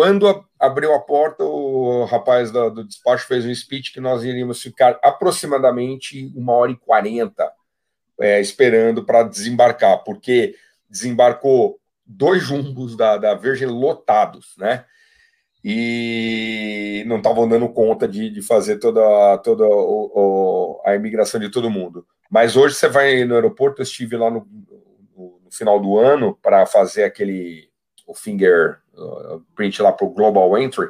quando abriu a porta, o rapaz do, do, despacho fez um speech que nós iríamos ficar aproximadamente uma hora e quarenta é, esperando para desembarcar, porque desembarcou dois jumbos da, da Virgin lotados, né? E não estavam dando conta de, de fazer toda, toda o, o, a imigração de todo mundo. Mas hoje você vai no aeroporto, eu estive lá no, no final do ano para fazer aquele o finger uh, print lá para o Global Entry.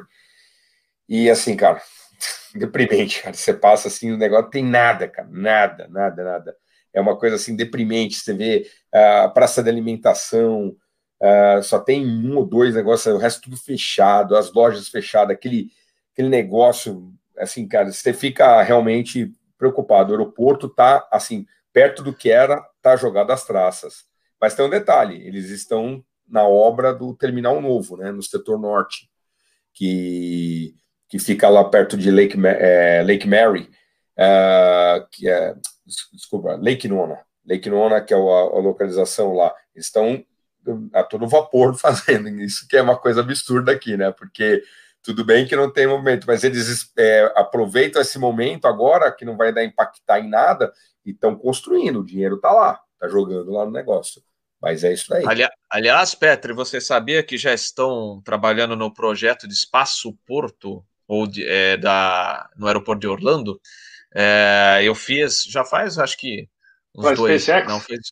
E assim, cara, [laughs] deprimente, cara. Você passa assim, o negócio tem nada, cara, nada, nada, nada. É uma coisa assim deprimente. Você vê a praça de alimentação, uh, só tem um ou dois negócios, o resto tudo fechado, as lojas fechadas, aquele, aquele negócio, assim, cara, você fica realmente preocupado. O aeroporto tá, assim, perto do que era, tá jogado às traças. Mas tem um detalhe, eles estão na obra do terminal novo, né, no setor norte, que, que fica lá perto de Lake, é, Lake Mary, uh, que é, desculpa, Lake Nona, Lake Nona, que é a, a localização lá, estão a todo vapor [laughs] fazendo isso, que é uma coisa absurda aqui, né? Porque tudo bem que não tem momento, mas eles é, aproveitam esse momento agora, que não vai dar impactar em nada, e estão construindo, o dinheiro está lá, está jogando lá no negócio. Mas é isso aí. Ali, aliás, Petri, você sabia que já estão trabalhando no projeto de espaço porto ou de, é, da, no aeroporto de Orlando? É, eu fiz, já faz, acho que uns Vai, dois. SpaceX? Não, fez,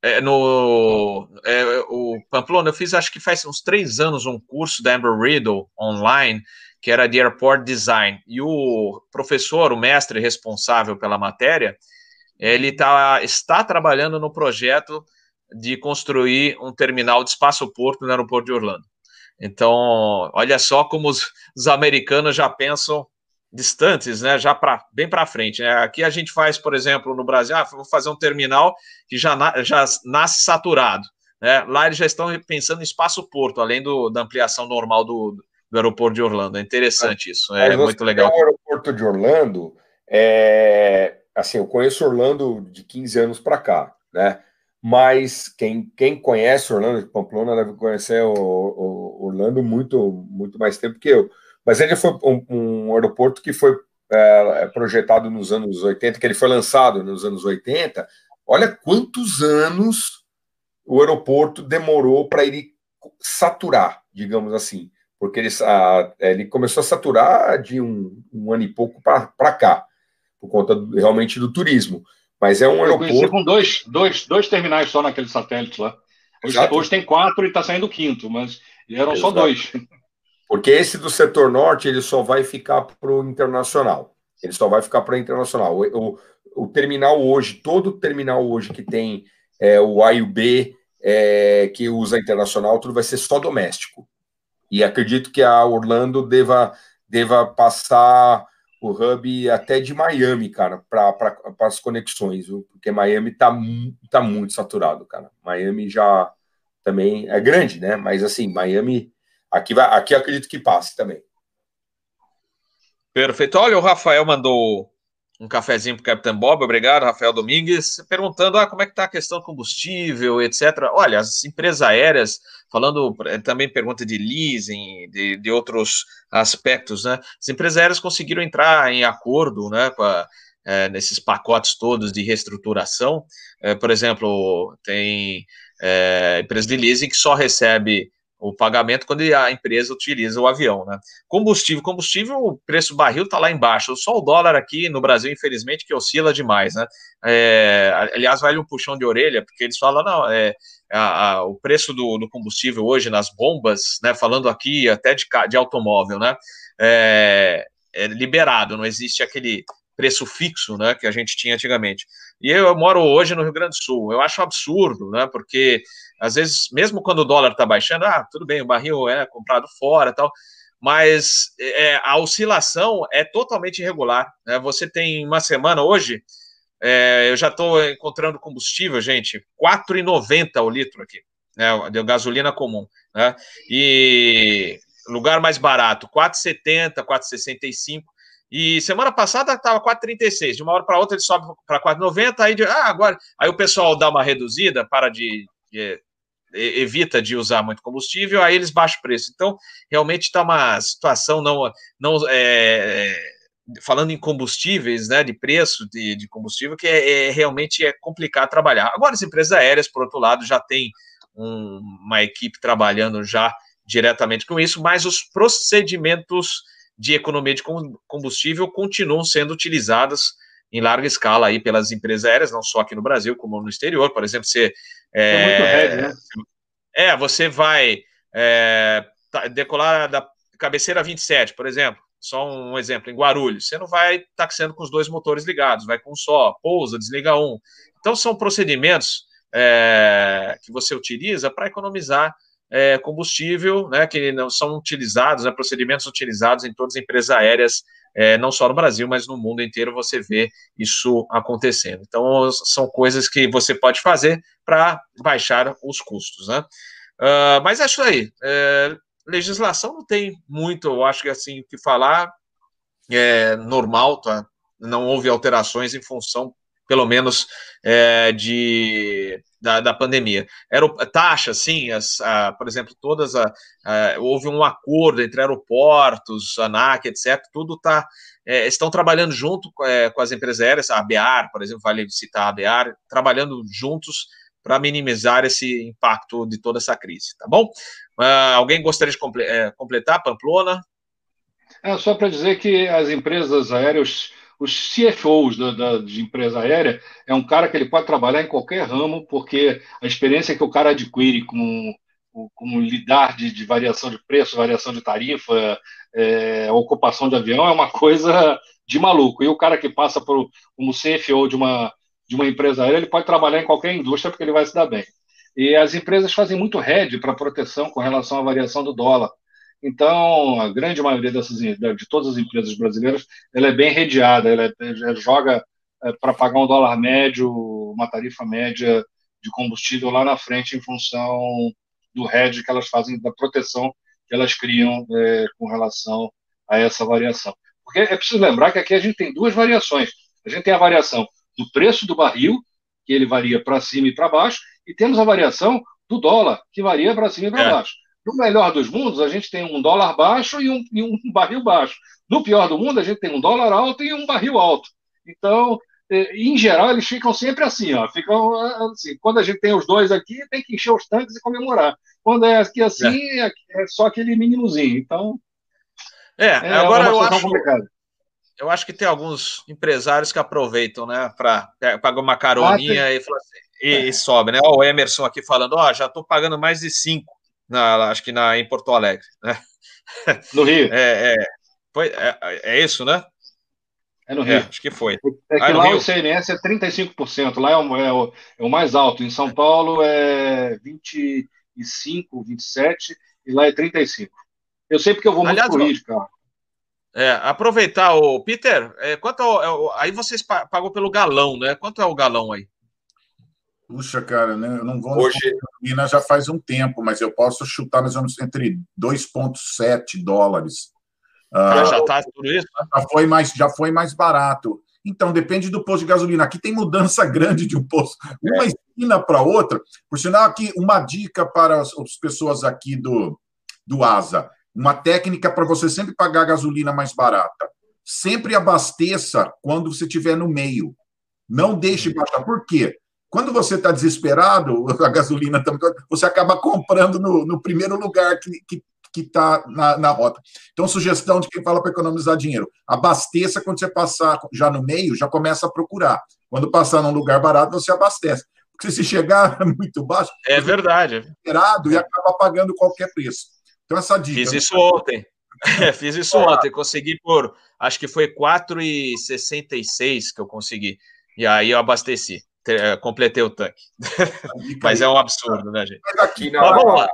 é, no é, o Pamplona, eu fiz acho que faz uns três anos um curso da Amber Riddle online, que era de Airport Design, e o professor, o mestre responsável pela matéria, ele tá, está trabalhando no projeto de construir um terminal de espaço-porto no aeroporto de Orlando. Então, olha só como os, os americanos já pensam distantes, né, já para bem para frente. Né? Aqui a gente faz, por exemplo, no Brasil, ah, vou fazer um terminal que já, na, já nasce saturado. Né? Lá eles já estão pensando em espaço-porto, além do, da ampliação normal do, do aeroporto de Orlando. É interessante isso, é muito legal. O aeroporto de Orlando, é, assim, eu conheço Orlando de 15 anos para cá, né? Mas quem, quem conhece Orlando, de Pamplona, deve conhecer o, o Orlando muito, muito mais tempo que eu. Mas ele foi um, um aeroporto que foi é, projetado nos anos 80, que ele foi lançado nos anos 80. Olha quantos anos o aeroporto demorou para ele saturar, digamos assim, porque ele, a, ele começou a saturar de um, um ano e pouco para cá, por conta do, realmente do turismo. Mas é um Eu aeroporto. com dois, dois, dois terminais só naquele satélite lá. Hoje, hoje tem quatro e está saindo o quinto, mas eram Exato. só dois. Porque esse do setor norte, ele só vai ficar para o internacional. Ele só vai ficar para o internacional. O, o, o, terminal hoje, todo terminal hoje que tem é, o A e o B, é, que usa internacional, tudo vai ser só doméstico. E acredito que a Orlando deva, deva passar o hub até de Miami, cara, para as conexões, viu? porque Miami está tá muito saturado, cara. Miami já também é grande, né? Mas assim, Miami Aqui, vai, aqui acredito que passe também. Perfeito. Olha, o Rafael mandou um cafezinho para o Capitão Bob, obrigado, Rafael Domingues, perguntando ah, como é que está a questão do combustível, etc. Olha, as empresas aéreas, falando eh, também pergunta de leasing, de, de outros aspectos, né? As empresas aéreas conseguiram entrar em acordo, né, com a, é, nesses pacotes todos de reestruturação. É, por exemplo, tem é, empresa de leasing que só recebe o pagamento quando a empresa utiliza o avião, né? Combustível, combustível, o preço barril está lá embaixo. Só o dólar aqui no Brasil, infelizmente, que oscila demais, né? É, aliás, vale um puxão de orelha, porque eles falam, não, é, a, a, o preço do, do, combustível hoje nas bombas, né? Falando aqui até de, de automóvel, né? É, é liberado, não existe aquele preço fixo, né, que a gente tinha antigamente. E eu moro hoje no Rio Grande do Sul. Eu acho absurdo, né, porque às vezes, mesmo quando o dólar está baixando, ah, tudo bem, o barril é comprado fora tal, mas é, a oscilação é totalmente irregular. Né? Você tem uma semana hoje, é, eu já estou encontrando combustível, gente, R$ 4,90 o litro aqui, né, de gasolina comum. Né? E lugar mais barato, R$ 4,70, R$ 4,65. E semana passada estava 4,36. De uma hora para outra ele sobe para 4,90. Aí, ah, agora. Aí o pessoal dá uma reduzida, para de, de evita de usar muito combustível, aí eles baixam o preço. Então, realmente está uma situação não, não é, falando em combustíveis, né, de preço de, de combustível, que é, é, realmente é complicado trabalhar. Agora, as empresas aéreas, por outro lado, já tem um, uma equipe trabalhando já diretamente com isso, mas os procedimentos de economia de combustível continuam sendo utilizados em larga escala aí pelas empresas aéreas, não só aqui no Brasil, como no exterior. Por exemplo, você. É, é né? É, você vai é, tá, decolar da cabeceira 27, por exemplo. Só um exemplo, em Guarulhos, você não vai taxando com os dois motores ligados, vai com um só, pousa, desliga um. Então, são procedimentos é, que você utiliza para economizar é, combustível, né, que não são utilizados, né, procedimentos utilizados em todas as empresas aéreas, é, não só no Brasil, mas no mundo inteiro você vê isso acontecendo. Então, são coisas que você pode fazer para baixar os custos, né? Uh, mas é isso aí. É, legislação não tem muito, eu acho que assim, o que falar é normal, tá? Não houve alterações em função, pelo menos, é, de da, da pandemia. Era taxa, sim, as, a, por exemplo, todas a, a, houve um acordo entre aeroportos, ANAC, etc. Tudo está é, estão trabalhando junto é, com as empresas aéreas, a BEAR, por exemplo, vale citar a BEAR, trabalhando juntos para minimizar esse impacto de toda essa crise, tá bom? Uh, alguém gostaria de comple é, completar, Pamplona? É, só para dizer que as empresas aéreas os CFOs da, da, de empresa aérea é um cara que ele pode trabalhar em qualquer ramo, porque a experiência que o cara adquire com, com lidar de, de variação de preço, variação de tarifa, é, ocupação de avião é uma [laughs] coisa de maluco. E o cara que passa por, como CFO de uma, de uma empresa aérea, ele pode trabalhar em qualquer indústria porque ele vai se dar bem. E as empresas fazem muito hedge para proteção com relação à variação do dólar. Então, a grande maioria dessas, de todas as empresas brasileiras, ela é bem redeada, ela, é, ela joga é, para pagar um dólar médio, uma tarifa média de combustível lá na frente em função do hedge que elas fazem, da proteção que elas criam é, com relação a essa variação. Porque é preciso lembrar que aqui a gente tem duas variações. A gente tem a variação do preço do barril, que ele varia para cima e para baixo, e temos a variação do dólar, que varia para cima e para é. baixo. No melhor dos mundos, a gente tem um dólar baixo e um, e um, barril baixo. No pior do mundo, a gente tem um dólar alto e um barril alto. Então, é, em geral, eles ficam sempre assim, ó. Ficam assim. Quando a gente tem os dois aqui, tem que encher os tanques e comemorar. Quando é aqui assim, é, é só aquele mínimozinho. Então. É, é agora eu acho. Complicada. Eu acho que tem alguns empresários que aproveitam, né, para pagar uma caroninha ah, e, assim, e, e, sobe, né? Ó, o Emerson aqui falando, ó, já estou pagando mais de cinco na, acho que na, em Porto Alegre. Né? [laughs] No Rio. É, é, foi, é, é isso, né? É no Rio. É, acho que foi. É que ah, lá Rio. o CNS é 35%, lá é o, é, o, é o mais alto. Em São Paulo é 25, 27 e lá é 35. Eu sei porque eu vou Aliás, muito pro Rio, cara. É, aproveitar o Peter, é, quanto é, aí vocês pagou pelo galão, né? Quanto é o galão aí? Puxa, cara, né? eu não vou Hoje... na já faz um tempo, mas eu posso chutar mais ou menos entre 2,7 dólares. Ah, já está tudo isso? Né? Já foi, mais, já foi mais barato. Então, depende do posto de gasolina. Aqui tem mudança [laughs] grande de um posto, uma é. esquina para outra. Por sinal, aqui, uma dica para as, as pessoas aqui do, do ASA: uma técnica para você sempre pagar a gasolina mais barata. Sempre abasteça quando você estiver no meio. Não deixe baixar. Por quê? Quando você está desesperado, [laughs] a gasolina também, você acaba comprando no, no primeiro lugar que, que que está na, na, rota. Então, sugestão de quem fala para economizar dinheiro: abasteça quando você passar já no meio, já começa a procurar. Quando passar num lugar barato, você abastece. Porque se chegar [laughs] muito baixo, é verdade. Esperado e acaba pagando qualquer preço. Então, essa dica. Fiz isso ontem. [laughs] Fiz isso ontem. Consegui por, acho que foi 4,66 que eu consegui. E aí eu abasteci. É, completei o tanque. [laughs] Mas é um absurdo, né, gente? Mas aqui na Mas vamos lá.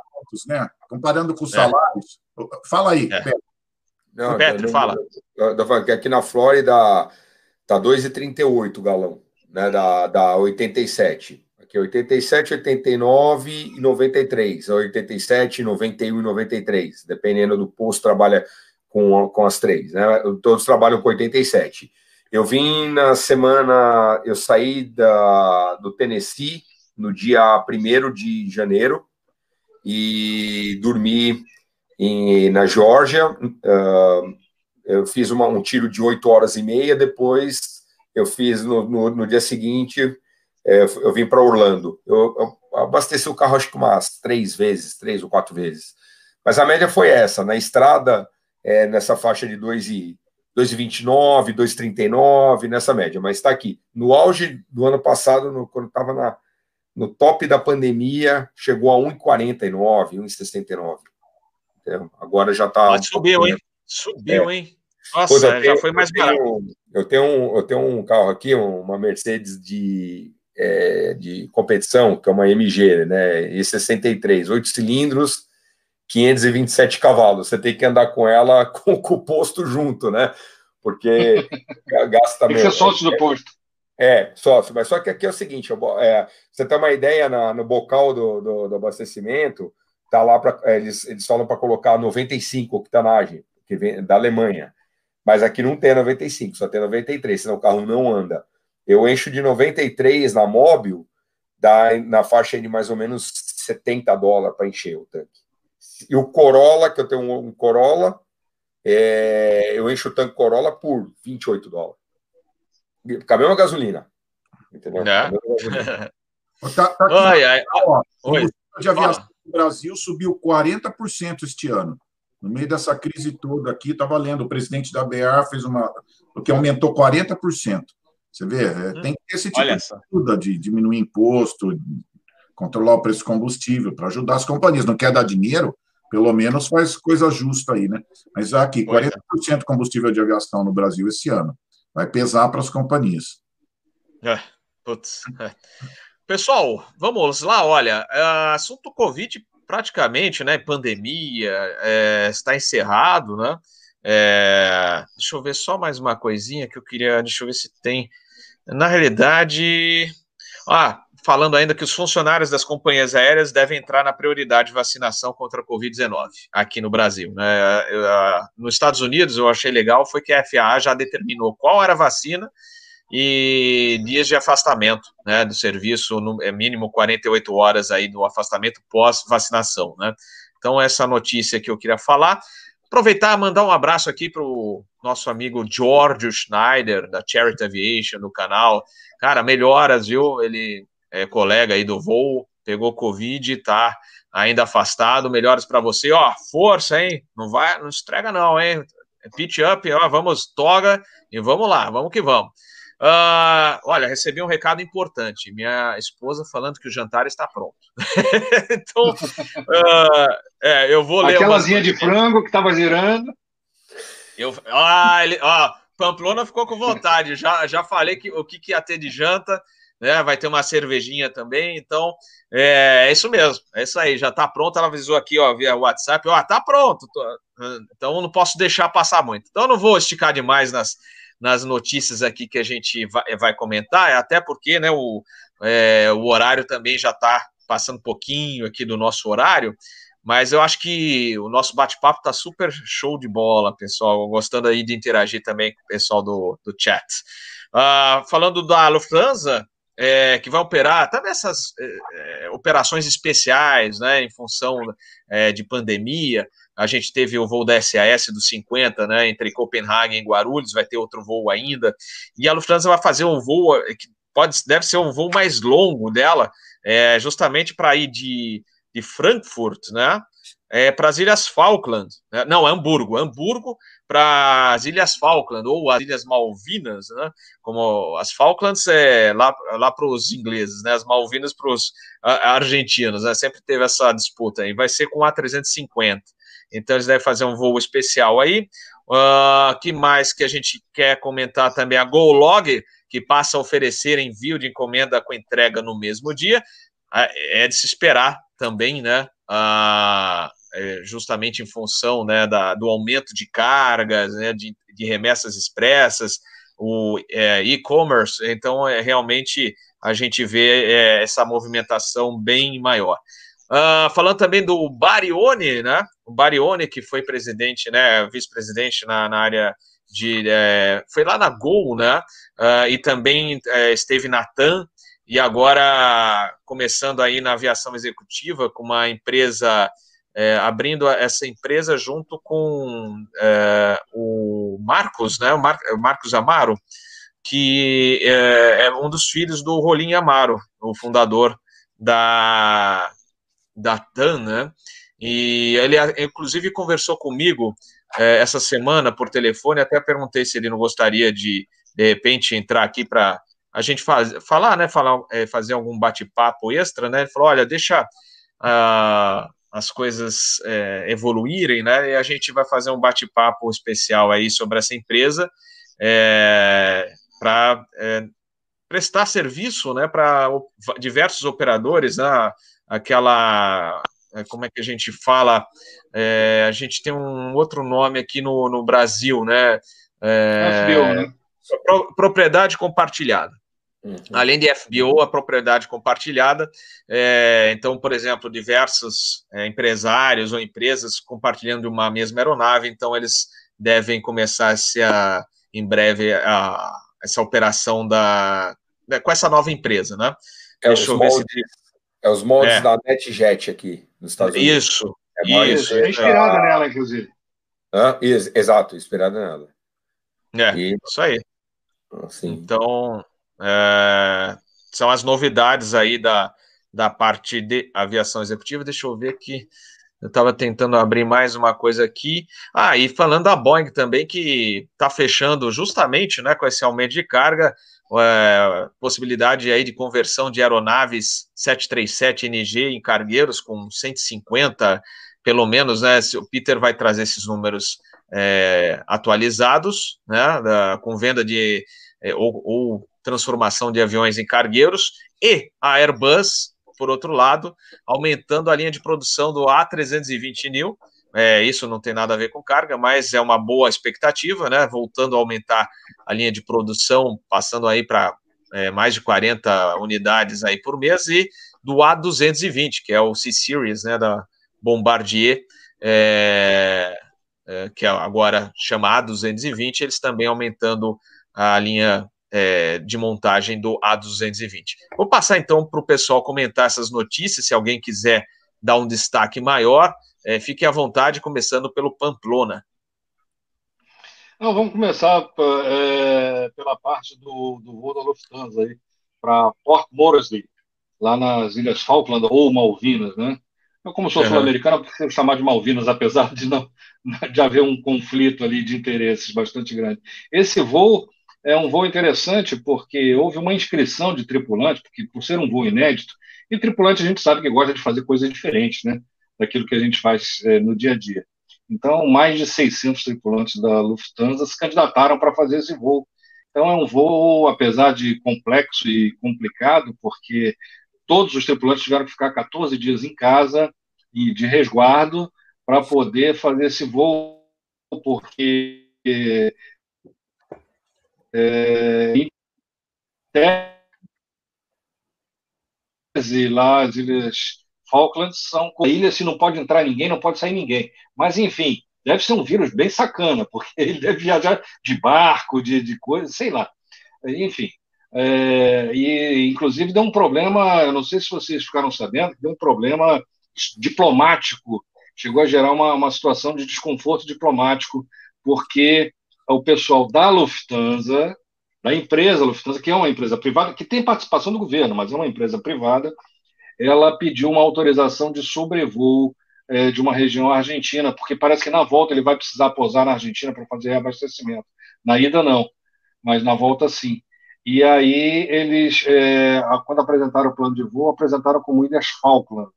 Né? Comparando com os é. salários. É. Fala aí, é. Petro. Não, Petro, fala. Aqui na Flórida tá 2,38 o galão, né? Da, da 87. Aqui 87, 89 e 93. 87, 91 e 93. Dependendo do posto, trabalha com, com as três, né? Todos trabalham com 87. Eu vim na semana, eu saí da, do Tennessee no dia 1 de janeiro e dormi em, na Geórgia. Uh, eu fiz uma, um tiro de 8 horas e meia, depois eu fiz no, no, no dia seguinte, é, eu vim para Orlando. Eu, eu, abasteci o carro acho que umas três vezes, três ou quatro vezes. Mas a média foi essa, na estrada, é, nessa faixa de 2 e 2,29, 2,39, nessa média, mas está aqui. No auge do ano passado, no, quando estava no top da pandemia, chegou a 1,49, 1,69. Então, agora já está. Subiu, hein? Subiu, é. hein? Nossa, tenho, já foi mais barato. Eu tenho, um, eu tenho um carro aqui, uma Mercedes de é, de competição, que é uma MG, né? E63, 8 cilindros, 527 cavalos. Você tem que andar com ela [laughs] com, com o posto junto, né? Porque [laughs] gasta. Tem que ser sócio do posto. É, sócio, mas só que aqui é o seguinte: é, você tem uma ideia na, no bocal do, do, do abastecimento, tá lá para é, eles, eles falam para colocar 95 octanagem, que vem da Alemanha. Mas aqui não tem 95, só tem 93, senão o carro não anda. Eu encho de 93 na móvel, dá na faixa de mais ou menos 70 dólares para encher o tanque. E o Corolla, que eu tenho um, um Corolla, é, eu encho o tanque Corolla por 28 dólares. Com a mesma gasolina. Entendeu? É. Gasolina. tá, tá aqui, ai, ai, ó, Oi. de aviação no Brasil subiu 40% este ano. No meio dessa crise toda aqui, está valendo. O presidente da BA fez uma. porque aumentou 40%. Você vê, é, hum, tem que ter esse tipo de ajuda de diminuir imposto, controlar o preço do combustível, para ajudar as companhias. Não quer dar dinheiro, pelo menos faz coisa justa aí, né? Mas aqui, 40% é. de combustível de aviação no Brasil esse ano. Vai pesar para as companhias. É, putz. É. Pessoal, vamos lá, olha, assunto Covid praticamente, né, pandemia, é, está encerrado, né? É, deixa eu ver só mais uma coisinha que eu queria, deixa eu ver se tem. Na realidade, ah, falando ainda que os funcionários das companhias aéreas devem entrar na prioridade de vacinação contra a Covid-19 aqui no Brasil. Né? Nos Estados Unidos, eu achei legal foi que a FAA já determinou qual era a vacina e dias de afastamento né, do serviço, no, é mínimo 48 horas aí do afastamento pós-vacinação. Né? Então, essa notícia que eu queria falar. Aproveitar mandar um abraço aqui para o nosso amigo Giorgio Schneider, da Charity Aviation, no canal. Cara, melhoras, viu? Ele é colega aí do voo, pegou Covid e tá ainda afastado. Melhoras para você. Ó, força, hein? Não vai, não estrega não, hein? Pitch up, ó, vamos, toga e vamos lá, vamos que vamos. Uh, olha, recebi um recado importante. Minha esposa falando que o jantar está pronto. [laughs] então, uh, é, eu vou ler. Aquelazinha de frango que estava girando. Eu, ah, ele, ah, Pamplona ficou com vontade. Já, já falei que, o que, que ia ter de janta. Né, vai ter uma cervejinha também, então é, é isso mesmo, é isso aí, já está pronto. Ela avisou aqui, ó, via WhatsApp, ó, tá pronto, tô, então não posso deixar passar muito. Então não vou esticar demais nas, nas notícias aqui que a gente vai, vai comentar, até porque né, o, é, o horário também já está passando um pouquinho aqui do nosso horário, mas eu acho que o nosso bate-papo está super show de bola, pessoal. Gostando aí de interagir também com o pessoal do, do chat. Uh, falando da Lufthansa, é, que vai operar também essas é, é, operações especiais, né, em função é, de pandemia. A gente teve o voo da SAS dos 50, né, entre Copenhague e Guarulhos, vai ter outro voo ainda. E a Lufthansa vai fazer um voo que pode, deve ser um voo mais longo dela, é, justamente para ir de, de Frankfurt, né, é, para as Ilhas Falkland, né? não, Hamburgo, Hamburgo para as Ilhas Falkland ou as Ilhas Malvinas, né? Como as Falklands é lá, lá para os ingleses, né? As Malvinas para os argentinos, né? Sempre teve essa disputa aí. Vai ser com a 350. Então eles devem fazer um voo especial aí. Uh, que mais que a gente quer comentar também? A GoLog, que passa a oferecer envio de encomenda com entrega no mesmo dia. Uh, é de se esperar também, né? Uh, justamente em função né, da, do aumento de cargas, né, de, de remessas expressas, o é, e-commerce, então é, realmente a gente vê é, essa movimentação bem maior. Uh, falando também do Barione, né? O Barione, que foi presidente, né? Vice-presidente na, na, área de. É, foi lá na Gol, né? Uh, e também é, esteve na TAM, e agora começando aí na aviação executiva com uma empresa. É, abrindo essa empresa junto com é, o Marcos, né? O, Mar Marcos Amaro, que é, é um dos filhos do Rolim Amaro, o fundador da, da TAN, né? E ele, inclusive, conversou comigo é, essa semana por telefone. Até perguntei se ele não gostaria de, de repente, entrar aqui para a gente faz, falar, né? Falar, é, fazer algum bate-papo extra, né? Ele falou: olha, deixa uh, as coisas é, evoluírem, né? E a gente vai fazer um bate-papo especial aí sobre essa empresa é, para prestar serviço né, para diversos operadores, né, aquela. É, como é que a gente fala? É, a gente tem um outro nome aqui no, no Brasil, né? É, né? Propriedade compartilhada. Uhum. Além de FBO, a propriedade compartilhada. É, então, por exemplo, diversos é, empresários ou empresas compartilhando uma mesma aeronave, então eles devem começar a, em breve a, essa operação da, né, com essa nova empresa, né? É Deixa eu moldes, ver se... É os moldes é. da NetJet aqui nos Estados Unidos. Isso, é isso. É inspirada nela, inclusive. Ah, exato, inspirada nela. É, e... isso aí. Assim. Então, é, são as novidades aí da, da parte de aviação executiva. Deixa eu ver aqui. Eu estava tentando abrir mais uma coisa aqui. Ah, e falando da Boeing também, que está fechando justamente né, com esse aumento de carga, é, possibilidade aí de conversão de aeronaves 737NG em cargueiros com 150, pelo menos, né? O Peter vai trazer esses números é, atualizados, né? Da, com venda de é, ou, ou transformação de aviões em cargueiros, e a Airbus, por outro lado, aumentando a linha de produção do A320 New. É, isso não tem nada a ver com carga, mas é uma boa expectativa, né? Voltando a aumentar a linha de produção, passando aí para é, mais de 40 unidades aí por mês, e do A220, que é o C-Series, né? Da Bombardier, é, é, que é agora chama A220, eles também aumentando a linha é, de montagem do A220. Vou passar então para o pessoal comentar essas notícias, se alguém quiser dar um destaque maior, é, fique à vontade, começando pelo Pamplona. Não, vamos começar é, pela parte do, do voo da Lufthansa aí, para Port Moresby, lá nas Ilhas Falkland ou Malvinas, né? Eu, como sou uhum. sul-americano, prefiro chamar de Malvinas, apesar de não [laughs] de haver um conflito ali de interesses bastante grande. Esse voo é um voo interessante porque houve uma inscrição de tripulante, porque por ser um voo inédito, e tripulante a gente sabe que gosta de fazer coisas diferentes, né, daquilo que a gente faz é, no dia a dia. Então, mais de 600 tripulantes da Lufthansa se candidataram para fazer esse voo. Então, é um voo, apesar de complexo e complicado, porque todos os tripulantes tiveram que ficar 14 dias em casa e de resguardo para poder fazer esse voo, porque é, tese, lá as ilhas Falklands são ilhas se não pode entrar ninguém, não pode sair ninguém. Mas, enfim, deve ser um vírus bem sacana, [laughs] porque ele deve viajar de barco, de, de coisa, sei lá. Enfim. É, e, inclusive, deu um problema, eu não sei se vocês ficaram sabendo, deu um problema diplomático, chegou a gerar uma, uma situação de desconforto diplomático, porque o pessoal da Lufthansa, da empresa Lufthansa, que é uma empresa privada, que tem participação do governo, mas é uma empresa privada, ela pediu uma autorização de sobrevoo é, de uma região argentina, porque parece que na volta ele vai precisar pousar na Argentina para fazer reabastecimento. Na ida, não, mas na volta, sim. E aí eles, é, quando apresentaram o plano de voo, apresentaram como Ilhas Falkland.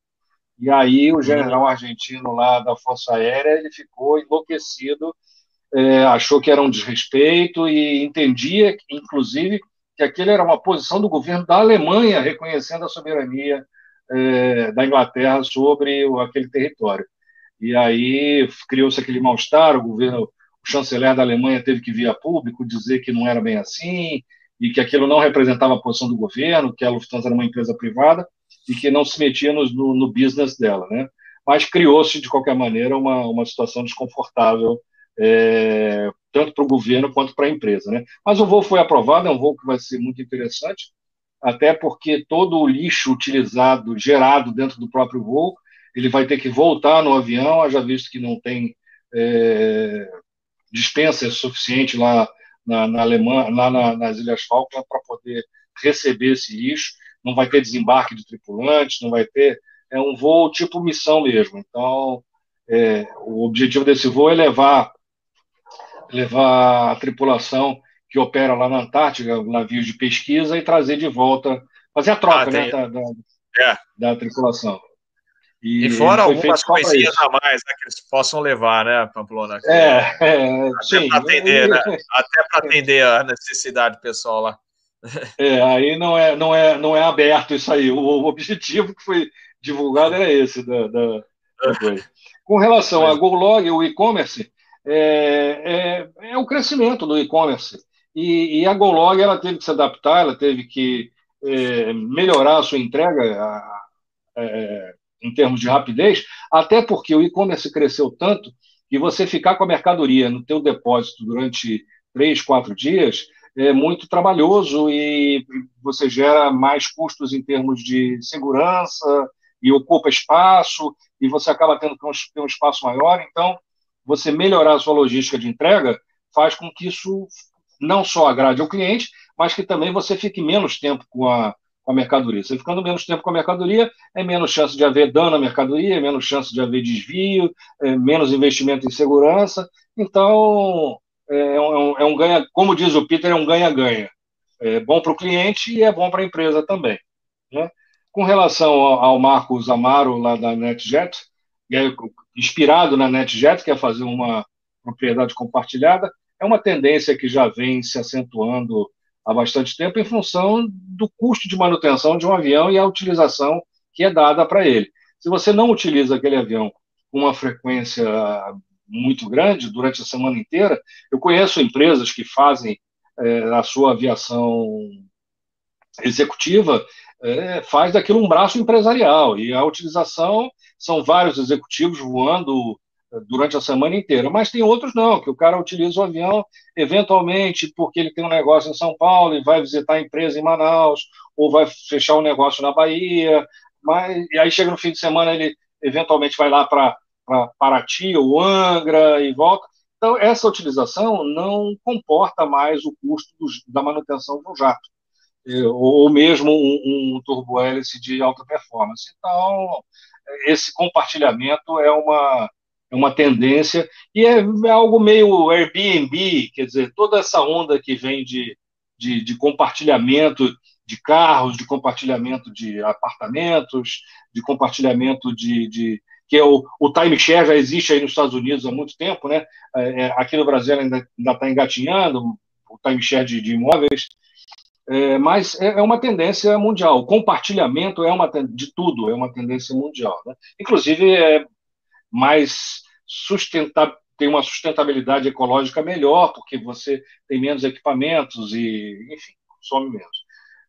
E aí o general argentino lá da Força Aérea, ele ficou enlouquecido é, achou que era um desrespeito e entendia, inclusive, que aquele era uma posição do governo da Alemanha reconhecendo a soberania é, da Inglaterra sobre o, aquele território. E aí criou-se aquele mal-estar, o governo, o chanceler da Alemanha teve que vir a público dizer que não era bem assim, e que aquilo não representava a posição do governo, que a Lufthansa era uma empresa privada e que não se metia no, no, business dela, né? Mas criou-se, de qualquer maneira, uma, uma situação desconfortável é, tanto para o governo quanto para a empresa. Né? Mas o voo foi aprovado, é um voo que vai ser muito interessante, até porque todo o lixo utilizado, gerado dentro do próprio voo, ele vai ter que voltar no avião, já visto que não tem é, dispensa suficiente lá na, na Alemanha, lá na, nas Ilhas Falkland para poder receber esse lixo, não vai ter desembarque de tripulantes, não vai ter, é um voo tipo missão mesmo. Então, é, o objetivo desse voo é levar levar a tripulação que opera lá na Antártica, navios de pesquisa, e trazer de volta, fazer a troca ah, né, da, da, é. da, tripulação. E, e fora algumas coisinhas a mais né, que eles possam levar, né, Pamplona? É, é, até para atender, né, [laughs] até atender a necessidade pessoal lá. É, aí não é, não é, não é aberto isso aí. O, objetivo que foi divulgado era esse da, da, da. Com relação a GoLog, o e-commerce, é, é, é, o crescimento do e-commerce. E, e, a GoLog ela teve que se adaptar, ela teve que é, melhorar a sua entrega a, é, em termos de rapidez, até porque o e-commerce cresceu tanto que você ficar com a mercadoria no teu depósito durante três, quatro dias é muito trabalhoso e você gera mais custos em termos de segurança e ocupa espaço e você acaba tendo que ter um espaço maior. Então, você melhorar a sua logística de entrega faz com que isso não só agrade ao cliente, mas que também você fique menos tempo com a, com a mercadoria. Você ficando menos tempo com a mercadoria, é menos chance de haver dano à mercadoria, é menos chance de haver desvio, é menos investimento em segurança. Então, é, é um, é um ganha, como diz o Peter, é um ganha-ganha. É bom para o cliente e é bom para a empresa também. Né? Com relação ao, ao Marcos Amaro, lá da NetJet, é inspirado na NetJet, que é fazer uma propriedade compartilhada, é uma tendência que já vem se acentuando há bastante tempo em função do custo de manutenção de um avião e a utilização que é dada para ele. Se você não utiliza aquele avião com uma frequência muito grande durante a semana inteira, eu conheço empresas que fazem é, a sua aviação executiva é, faz daquilo um braço empresarial e a utilização são vários executivos voando durante a semana inteira. Mas tem outros não, que o cara utiliza o avião eventualmente porque ele tem um negócio em São Paulo e vai visitar a empresa em Manaus, ou vai fechar um negócio na Bahia, mas e aí chega no fim de semana ele eventualmente vai lá para Paraty ou Angra e volta. Então, essa utilização não comporta mais o custo do, da manutenção de um jato, ou mesmo um, um turbo-hélice de alta performance. Então, esse compartilhamento é uma, é uma tendência, e é, é, algo meio Airbnb, quer dizer, toda essa onda que vem de, de, de compartilhamento de carros, de compartilhamento de apartamentos, de compartilhamento de, de que é o, o timeshare já existe aí nos Estados Unidos há muito tempo, né? É, é aqui no Brasil ainda está engatinhando o timeshare de, de imóveis, é, mas é, é, uma tendência mundial. O compartilhamento é uma de tudo, é uma tendência mundial. Né? Inclusive, é, mais sustentável, tem uma sustentabilidade ecológica melhor, porque você tem menos equipamentos e, enfim, consome menos.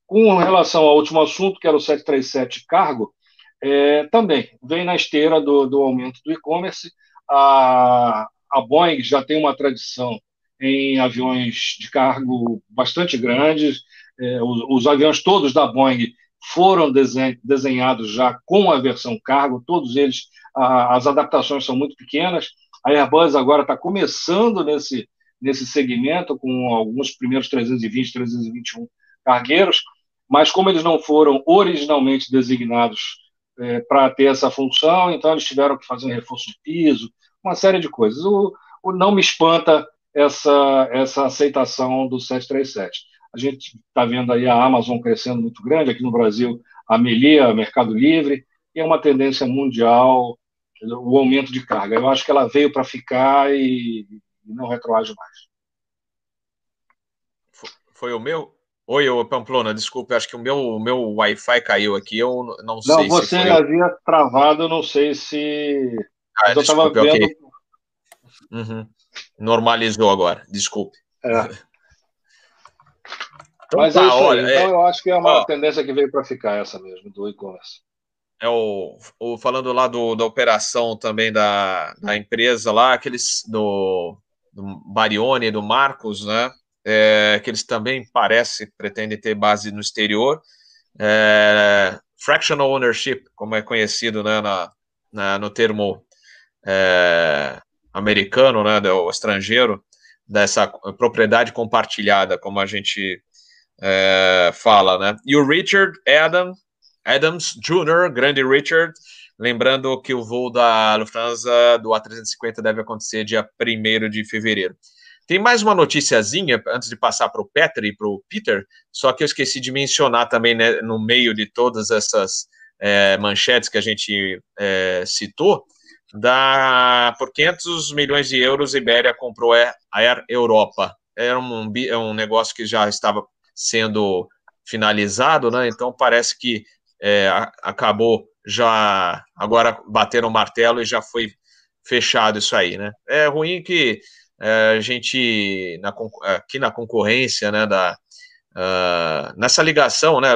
Com relação ao último assunto, que era o 737 cargo, é, também vem na esteira do, do aumento do e-commerce. A, a Boeing já tem uma tradição em aviões de cargo bastante grandes. É, os, os, aviões todos da Boeing foram desenhados já com a versão cargo, todos eles as adaptações são muito pequenas. A Airbus agora está começando nesse, nesse segmento, com alguns primeiros 320, 321 cargueiros, mas como eles não foram originalmente designados é, para ter essa função, então eles tiveram que fazer um reforço de piso, uma série de coisas. O, o não me espanta essa, essa aceitação do 737. A gente está vendo aí a Amazon crescendo muito grande, aqui no Brasil a Melia, Mercado Livre, e é uma tendência mundial o aumento de carga. Eu acho que ela veio para ficar e, não retroage mais. Foi o meu? Oi, ô Pamplona, desculpe, acho que o meu, o meu Wi-Fi caiu aqui, eu não, não sei você havia travado, não sei se... Ah, eu estava vendo... Okay. Uhum. Normalizou agora, desculpe. É. Então, Mas é tá, é isso olha, aí. Então, é... eu acho que é uma ó, tendência que veio para ficar essa mesmo, do e-commerce é o, o, falando lá do, da operação também da, da empresa lá, aqueles do, do Barione e do Marcos, né? É, que eles também parece pretendem ter base no exterior. É, fractional ownership, como é conhecido né, na, na no termo é, americano, né, do estrangeiro, dessa propriedade compartilhada, como a gente é, fala, né? E o Richard Adam Adams Jr., grande Richard. Lembrando que o voo da Lufthansa do A350 deve acontecer dia 1 de fevereiro. Tem mais uma noticiazinha antes de passar para o Petri e para o Peter, só que eu esqueci de mencionar também né, no meio de todas essas é, manchetes que a gente é, citou. Da, por 500 milhões de euros, Ibéria comprou a Air Europa. É um, é um negócio que já estava sendo finalizado, né? Então parece que é, acabou já agora bateram o martelo e já foi fechado isso aí, né? É ruim que é, a gente na, aqui na concorrência, né, da uh, nessa ligação, né?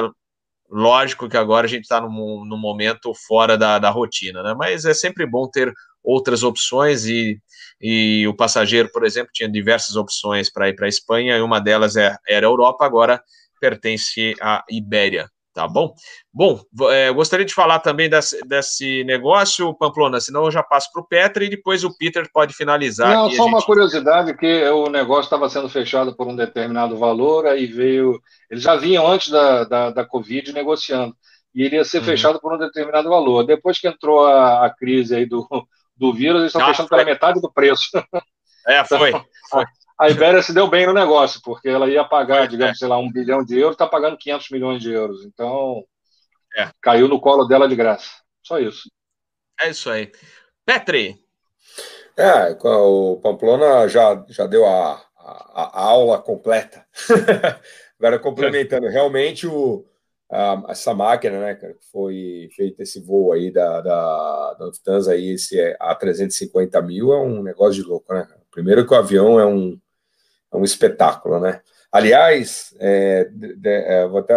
Lógico que agora a gente está num, num, momento fora da, da rotina, né? Mas é sempre bom ter outras opções e, e o passageiro, por exemplo, tinha diversas opções para ir para a Espanha e uma delas é, era a Europa, agora pertence à Ibéria tá bom? Bom, é, gostaria de falar também desse, desse negócio, Pamplona, senão eu já passo para o Petra e depois o Peter pode finalizar. Não, só uma curiosidade, que o negócio estava sendo fechado por um determinado valor, aí veio... Eles já vinham antes da, da, da Covid negociando, e ele ia ser uhum. fechado por um determinado valor. Depois que entrou a, a crise aí do, do vírus, eles estão ah, fechando foi. pela metade do preço. [laughs] É, foi. Então, foi. A Ibéria se deu bem no negócio, porque ela ia pagar, digamos, sei lá, um bilhão de euros, está pagando 500 milhões de euros. Então, é. caiu no colo dela de graça. Só isso. É isso aí. Petri. É, o Pamplona já, já deu a, a, a aula completa. [laughs] Agora, complementando, realmente o, essa máquina, né, cara, que foi feito esse voo aí da, da, da Lufthansa, aí, esse A350 mil, é um negócio de louco, né? Primeiro que o avião é um, é um espetáculo, né? Aliás, é, de, de, é, vou até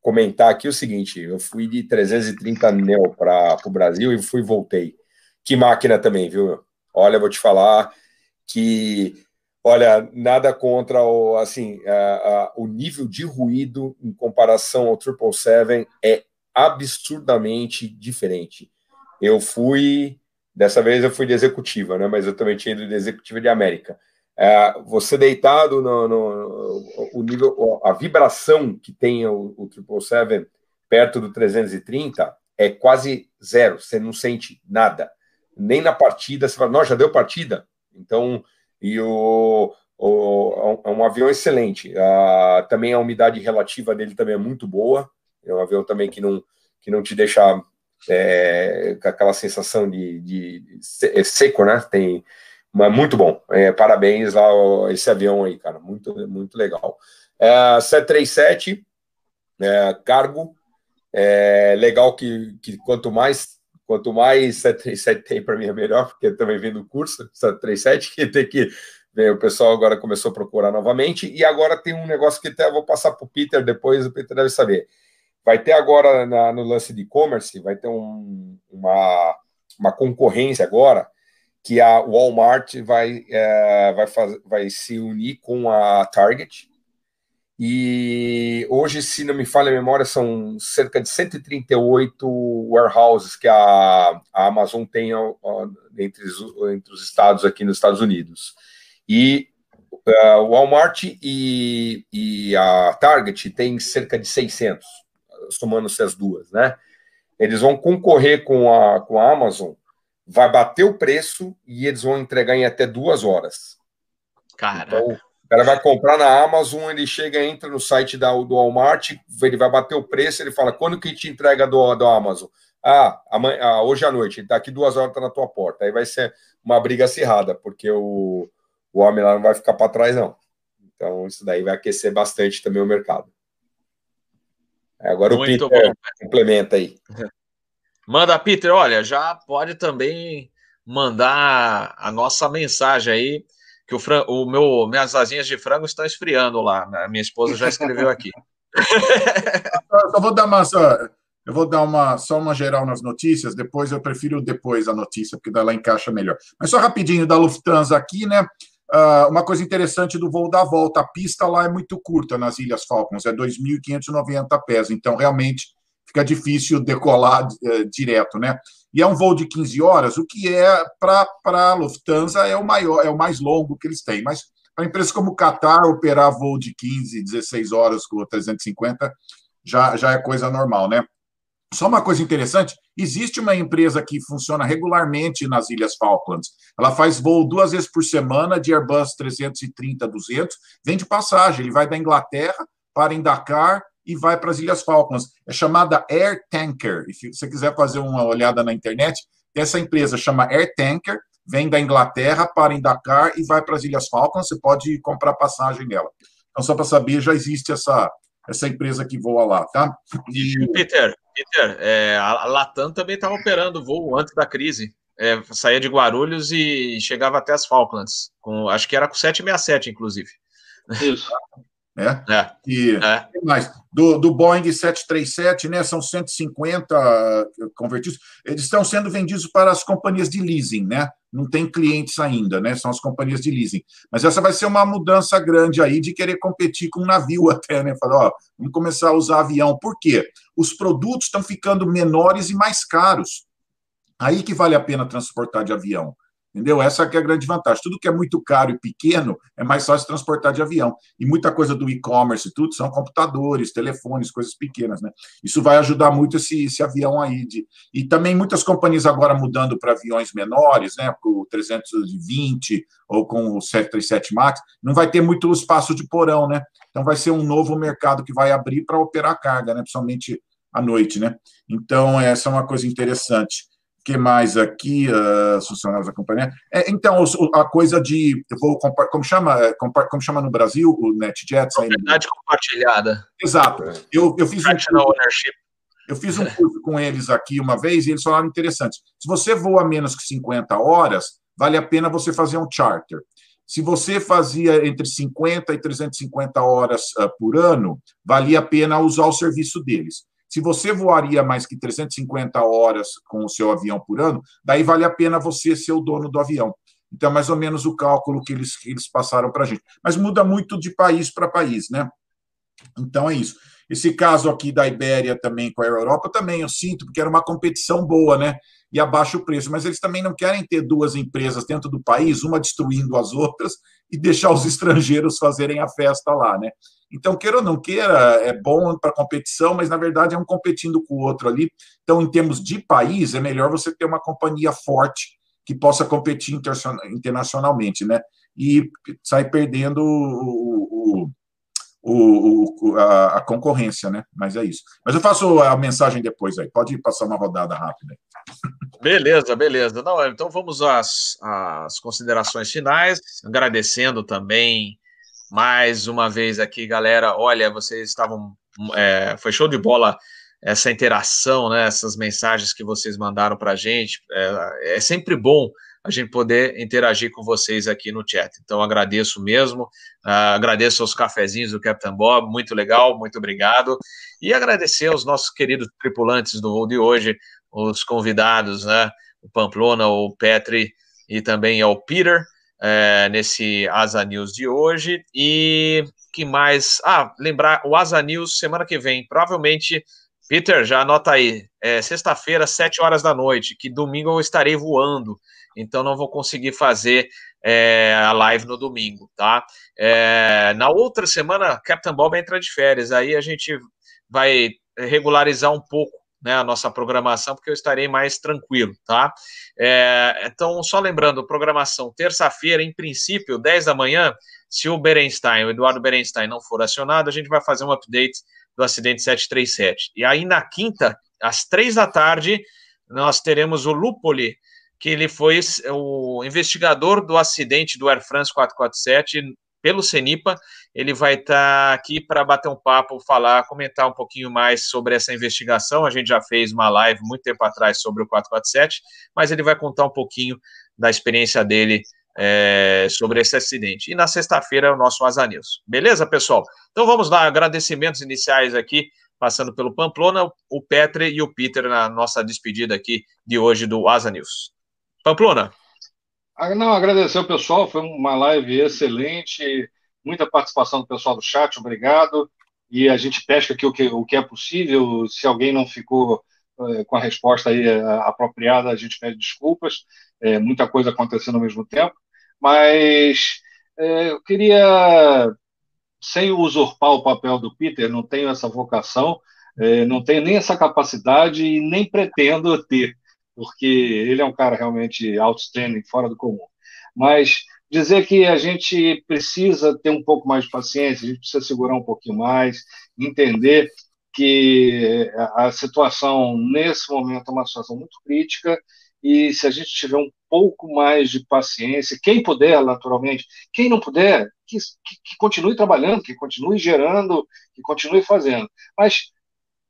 comentar aqui o seguinte: eu fui de 330 neo para o Brasil e fui voltei. Que máquina também, viu? Olha, vou te falar que, olha, nada contra o, assim, a, a, o nível de ruído em comparação ao 777 é absurdamente diferente. Eu fui, dessa vez eu fui de executiva, né? Mas eu também tinha ido de executiva de América. É, você deitado no, no, o nível, a vibração que tem o, o 777 perto do 330 é quase zero, você não sente nada. Nem na partida, você fala, não, já deu partida. Então, e o, o, é um avião excelente. Ah, também a umidade relativa dele também é muito boa. É um avião também que não, que não te deixa é, com aquela sensação de, de, de é seco, né? Tem, mas muito bom. É, parabéns lá esse avião aí, cara. Muito, muito legal. É, 737, é, cargo. É legal que, que quanto mais quanto mais [laughs] 737 tem para mim é melhor, porque também vem do curso 737, [laughs] que tem que ver, o pessoal agora começou a procurar novamente, e agora tem um negócio que até vou passar para o Peter depois, o Peter deve saber. Vai ter agora na, no lance de e-commerce, vai ter um, uma, uma concorrência agora, que a Walmart vai, é, vai, faz, vai se unir com a Target. E hoje, se não me falha a memória, são cerca de 138 warehouses que a, a Amazon tem ó, entre, os, entre os estados aqui nos Estados Unidos. E uh, o Walmart e, e a Target tem cerca de 600, somando-se as duas, né? Eles vão concorrer com a, com a Amazon vai bater o preço e eles vão entregar em até duas horas. Caraca. Então, o cara vai comprar na Amazon, ele chega, entra no site da, do Walmart, ele vai bater o preço, ele fala, quando que te entrega do, do Amazon? Ah, amanhã, ah, hoje à noite, daqui duas horas tá na tua porta. Aí vai ser uma briga acirrada, porque o, o homem lá não vai ficar para trás, não. Então, isso daí vai aquecer bastante também o mercado. Agora Muito o Peter bom. complementa aí. [laughs] Manda, Peter, olha, já pode também mandar a nossa mensagem aí, que o, fran... o meu, minhas asinhas de frango estão esfriando lá. Né? Minha esposa já escreveu aqui. eu [laughs] só vou dar uma, só, eu vou dar uma, só uma geral nas notícias, depois eu prefiro depois a notícia, porque dela encaixa melhor. Mas só rapidinho da Lufthansa aqui, né? Uh, uma coisa interessante do voo da volta, a pista lá é muito curta nas Ilhas Falcons, é 2.590 pés, então realmente fica difícil decolar é, direto, né? E é um voo de 15 horas, o que é para a Lufthansa é o maior, é o mais longo que eles têm, mas para empresas como o Qatar operar voo de 15, 16 horas com o 350 já, já é coisa normal, né? Só uma coisa interessante: existe uma empresa que funciona regularmente nas Ilhas Falklands. Ela faz voo duas vezes por semana de Airbus 330-200, vende passagem. Ele vai da Inglaterra para em Dakar e vai para as Ilhas Falklands. É chamada Air Tanker. E se você quiser fazer uma olhada na internet, essa empresa chama Air Tanker, vem da Inglaterra, para em Dakar e vai para as Ilhas Falklands. Você pode comprar passagem nela. Então, só para saber, já existe essa, essa empresa que voa lá, tá? E, Peter, Peter é, a Latam também estava operando voo antes da crise. É, saía de Guarulhos e chegava até as Falklands. Com, acho que era com 767, inclusive. Isso. É? é. E é. mais? Do, do Boeing 737, né? São 150 convertidos. Eles estão sendo vendidos para as companhias de leasing, né? Não tem clientes ainda, né? São as companhias de leasing. Mas essa vai ser uma mudança grande aí de querer competir com navio [laughs] até, né? Falar, ó, vamos começar a usar avião. Por quê? Os produtos estão ficando menores e mais caros. Aí que vale a pena transportar de avião. Entendeu? Essa é a grande vantagem. Tudo que é muito caro e pequeno é mais fácil transportar de avião. E muita coisa do e-commerce e tudo são computadores, telefones, coisas pequenas, né? Isso vai ajudar muito esse, esse avião aí. De... E também muitas companhias agora mudando para aviões menores, né? Com o 320 ou com o 737 MAX, não vai ter muito espaço de porão, né? Então vai ser um novo mercado que vai abrir para operar carga, né? Principalmente à noite, né? Então, essa é uma coisa interessante que mais aqui, uh, funcionários da companhia? É, então, a coisa de, eu vou, como chama, é, como chama no Brasil, o NetJets? Propriedade aí, compartilhada. Exato. Eu, eu fiz um curso, eu fiz um curso com eles aqui uma vez e eles falaram interessante. Se você voa menos que 50 horas, vale a pena você fazer um charter. Se você fazia entre 50 e 350 horas uh, por ano, valia a pena usar o serviço deles. Se você voaria mais que 350 horas com o seu avião por ano, daí vale a pena você ser o dono do avião. Então, é mais ou menos o cálculo que eles, que eles passaram para a gente. Mas muda muito de país para país, né? Então, é isso. Esse caso aqui da Ibéria também com a Europa, também eu sinto, porque era uma competição boa, né? E abaixa o preço. Mas eles também não querem ter duas empresas dentro do país, uma destruindo as outras, e deixar os [laughs] estrangeiros fazerem a festa lá, né? Então, queira ou não queira, é bom para competição, mas na verdade é um competindo com o outro ali. Então, em termos de país, é melhor você ter uma companhia forte que possa competir internacionalmente, né? E sair perdendo o, o, o, a, a, concorrência, né? Mas é isso. Mas eu faço a mensagem depois aí. Pode passar uma rodada rápida. Beleza, beleza. Não, então vamos às, às considerações finais, agradecendo também mais uma vez aqui, galera. Olha, vocês estavam. É, foi show de bola essa interação, né? Essas mensagens que vocês mandaram para a gente. É, é, sempre bom a gente poder interagir com vocês aqui no chat. Então, agradeço mesmo. Uh, agradeço aos cafezinhos do Capitão Bob. Muito legal, muito obrigado. E agradecer aos nossos queridos tripulantes do voo de hoje, os convidados, né? O Pamplona, o Petri e também ao Peter é, nesse Asa News de hoje. E que mais? Ah, lembrar, o Asa News semana que vem, provavelmente. Peter, já anota aí. É sexta-feira, sete horas da noite, que domingo eu estarei voando, então não vou conseguir fazer é, a live no domingo, tá? É, na outra semana, Captain Bob entra de férias, aí a gente vai regularizar um pouco né, a nossa programação, porque eu estarei mais tranquilo, tá? É, então, só lembrando, programação terça-feira, em princípio, 10 da manhã, se o Berenstein, o Eduardo Berenstein não for acionado, a gente vai fazer um update do acidente 737. E aí, na quinta, às três da tarde, nós teremos o Lupoli, que ele foi o investigador do acidente do Air France 447 pelo CENIPA. Ele vai estar tá aqui para bater um papo, falar, comentar um pouquinho mais sobre essa investigação. A gente já fez uma live muito tempo atrás sobre o 447, mas ele vai contar um pouquinho da experiência dele é, sobre esse acidente. E na sexta-feira é o nosso Asa News. Beleza, pessoal? Então vamos lá, agradecimentos iniciais aqui, passando pelo Pamplona, o Petre e o Peter na nossa despedida aqui de hoje do Asa News. Pamplona. Ah, não, agradecer o pessoal, foi uma live excelente, muita participação do pessoal do chat, obrigado. E a gente pesca aqui o que, o que é possível. Se alguém não ficou é, com a resposta aí é, apropriada, a gente pede desculpas. É, muita coisa acontecendo ao mesmo tempo. Mas é, eu queria, sem usurpar o papel do Peter, não tenho essa vocação, é, não tenho nem essa capacidade e nem pretendo ter porque ele é um cara realmente outstanding, fora do comum. Mas dizer que a gente precisa ter um pouco mais de paciência, a gente precisa segurar um pouquinho mais, entender que a situação nesse momento é uma situação muito crítica e se a gente tiver um pouco mais de paciência, quem puder, naturalmente, quem não puder, que, que, continue trabalhando, que continue gerando, que continue fazendo. Mas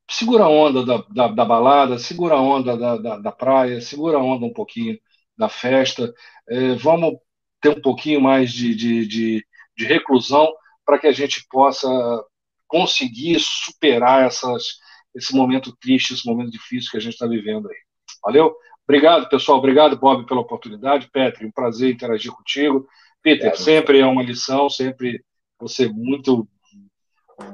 segura a onda da, da, da balada, segura a onda da, da, da, praia, segura a onda um pouquinho da festa, é, vamos ter um pouquinho mais de, de, de, de reclusão para que a gente possa conseguir superar essas, esse momento triste, esse momento difícil que a gente está vivendo aí. Valeu? Obrigado, pessoal. Obrigado, Bob, pela oportunidade. Petri, um prazer interagir contigo. Peter, é, sempre é uma lição, sempre você muito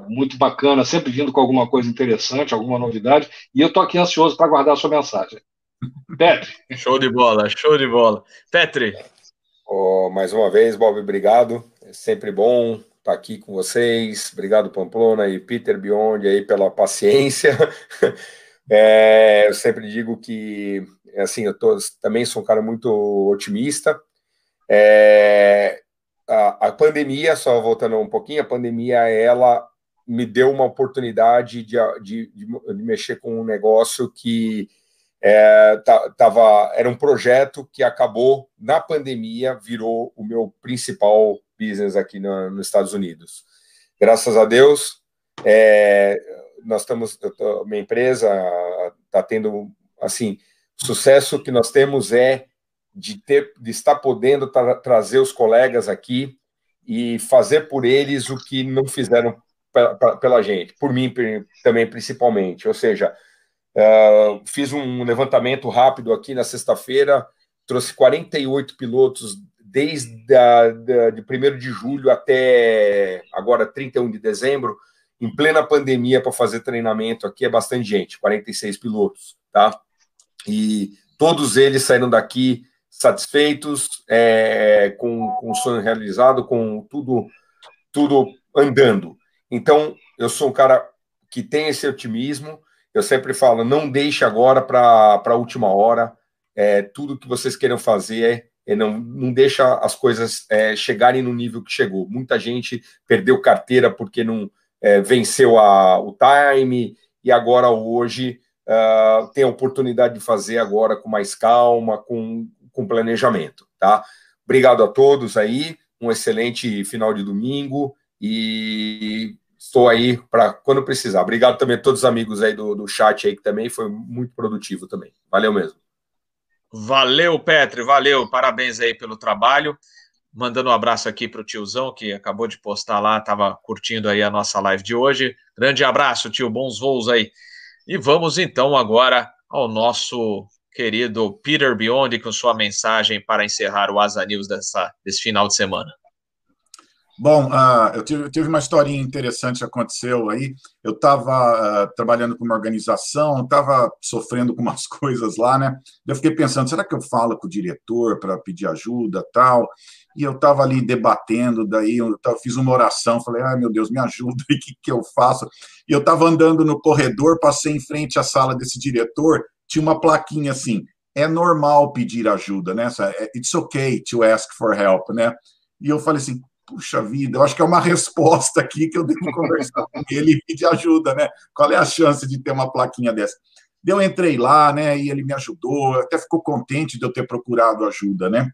muito bacana, sempre vindo com alguma coisa interessante, alguma novidade, e eu estou aqui ansioso para guardar a sua mensagem. Petri. Show de bola, show de bola. Petri. Oh, mais uma vez, Bob, obrigado. É sempre bom estar aqui com vocês. Obrigado, Pamplona e Peter Beyond aí pela paciência. [laughs] É, eu sempre digo que, assim, eu tô, também sou um cara muito otimista. É, a, a pandemia, só voltando um pouquinho, a pandemia, ela me deu uma oportunidade de, de, de, de mexer com um negócio que é, tava, era um projeto que acabou na pandemia, virou o meu principal business aqui no, nos Estados Unidos. Graças a Deus, é, nós estamos, minha empresa está tendo, assim, sucesso que nós temos é de ter, de estar podendo tra trazer os colegas aqui e fazer por eles o que não fizeram pela gente, por mim também principalmente. Ou seja, uh, fiz um levantamento rápido aqui na sexta-feira, trouxe 48 pilotos desde a, da, de 1 de julho até agora 31 de dezembro, em plena pandemia, para fazer treinamento aqui, é bastante gente, 46 pilotos, tá? E todos eles saíram daqui satisfeitos, é, com, com o sonho realizado, com tudo, tudo andando. Então, eu sou um cara que tem esse otimismo. Eu sempre falo, não deixe agora para a última hora. É, tudo que vocês queiram fazer, é, não, não deixa as coisas é, chegarem no nível que chegou. Muita gente perdeu carteira porque não é, venceu a, o time e agora hoje uh, tem a oportunidade de fazer agora com mais calma, com, com planejamento, tá? Obrigado a todos aí, um excelente final de domingo e estou aí para quando precisar. Obrigado também a todos os amigos aí do, do chat aí, que também foi muito produtivo também. Valeu mesmo. Valeu, Petri, valeu. Parabéns aí pelo trabalho. Mandando um abraço aqui para o tiozão, que acabou de postar lá, estava curtindo aí a nossa live de hoje. Grande abraço, tio, bons voos aí. E vamos então agora ao nosso querido Peter Biondi com sua mensagem para encerrar o Asa News dessa, desse final de semana. Bom, uh, eu, tive, tive, uma historinha interessante que aconteceu aí. Eu estava uh, trabalhando com uma organização, estava sofrendo com [laughs] umas coisas lá, né? Eu fiquei pensando, será que eu falo com o diretor para pedir ajuda tal? E eu estava ali debatendo, daí eu tava, fiz uma oração, falei, ai meu Deus, me ajuda, o [laughs] que, que eu faço? E eu estava andando no corredor, passei em frente à sala desse diretor, tinha uma plaquinha assim, é normal pedir ajuda, né? É, it's okay to ask for help, né? E eu falei assim, puxa vida, eu acho que é uma resposta aqui que eu devo [laughs] conversar com ele e pedir ajuda, né? Qual é a chance de ter uma plaquinha dessa? Eu entrei lá, né, e ele me ajudou, até ficou contente de eu ter procurado ajuda, né?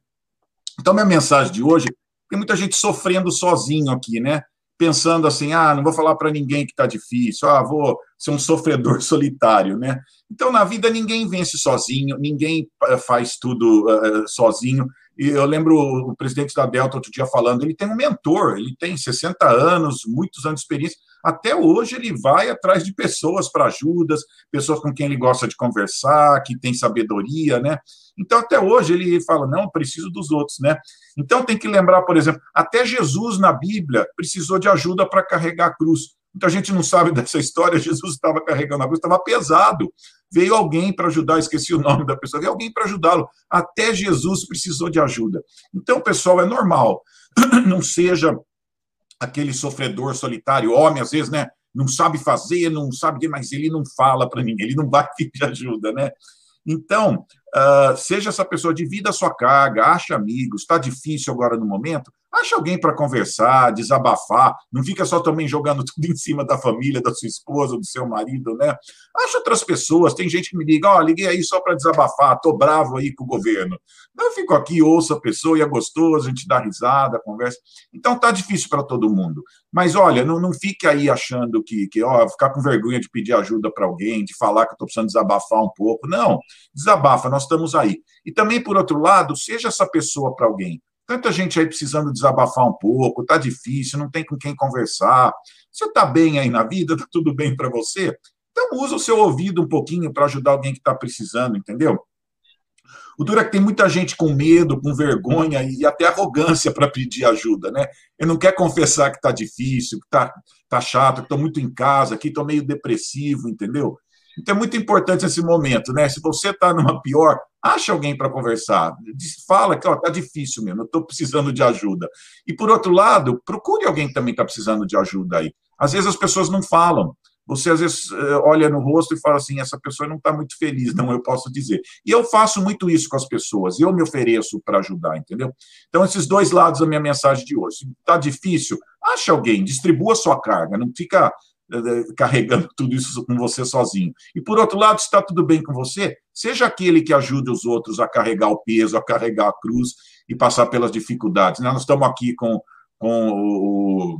Então, minha mensagem de hoje, tem muita gente sofrendo sozinho aqui, né? Pensando assim, ah, não vou falar para ninguém que está difícil, ah, vou ser um sofredor [laughs] solitário, né? Então, na vida, ninguém vence sozinho, ninguém eh, faz tudo uh, sozinho. E eu lembro o presidente da Delta outro dia falando, ele tem um mentor, ele tem 60 anos, muitos anos de experiência. Até hoje ele vai atrás de pessoas para ajudas, pessoas com quem ele gosta de conversar, que tem sabedoria, né? Então até hoje ele fala, não, preciso dos outros, né? Então tem que lembrar, por exemplo, até Jesus na Bíblia precisou de ajuda para carregar a cruz. Muita gente não sabe [laughs] dessa história. Jesus estava carregando a cruz, estava pesado. Veio alguém para ajudar, esqueci o nome da pessoa, veio alguém para ajudá-lo. Até Jesus precisou de ajuda. Então, pessoal, é normal. [clears throat] Não seja aquele sofredor solitário, homem, às vezes, né? Não sabe fazer, não sabe, mas ele não fala para ninguém, ele não vai [laughs] pedir ajuda, né? Então, uh, seja essa pessoa, divida a sua carga, acha amigos, está difícil agora no momento, Acha alguém para conversar, desabafar, não fica só também jogando [laughs] tudo em cima da família, da sua esposa, do seu marido, né? Acha outras pessoas, tem gente que me liga, ó, oh, liguei aí só para desabafar, tô bravo aí com o governo. Eu fico aqui, ouço a pessoa e é gostoso, a gente dá risada, conversa. Então tá difícil para todo mundo. Mas olha, não, não fique aí achando que, que ó, ficar com vergonha de pedir ajuda para alguém, de falar que eu tô precisando desabafar um pouco. Não, desabafa, nós estamos aí. E também, por outro lado, seja essa pessoa para alguém. Tanta gente aí precisando desabafar um pouco, tá difícil, não tem com quem conversar. Você tá bem aí na vida, [laughs] tá tudo bem para você? Então usa o seu ouvido um pouquinho para ajudar alguém que está precisando, entendeu? O duro é que tem muita gente com medo, com vergonha e até arrogância para pedir ajuda, né? Ele não quer confessar que está difícil, que está tá chato, que estou muito em casa, que estou meio depressivo, entendeu? Então é muito importante esse momento, né? Se você está numa pior, acha alguém para conversar. Fala que está difícil mesmo, estou precisando de ajuda. E por outro lado, procure alguém que também está precisando de ajuda aí. Às vezes as pessoas não falam. Você às vezes eh, olha no rosto e fala assim: essa pessoa não está muito feliz, não, eu posso dizer. E eu faço muito isso com as pessoas, eu me ofereço para ajudar, entendeu? Então, esses dois lados da minha mensagem de hoje. Está difícil? Acha alguém, distribua sua carga, não fica carregando [laughs] tudo isso com você sozinho. E por outro lado, está tudo bem com você, seja aquele que ajude os outros a carregar o peso, a carregar a cruz e passar pelas dificuldades. Né? Nós estamos aqui com, com o,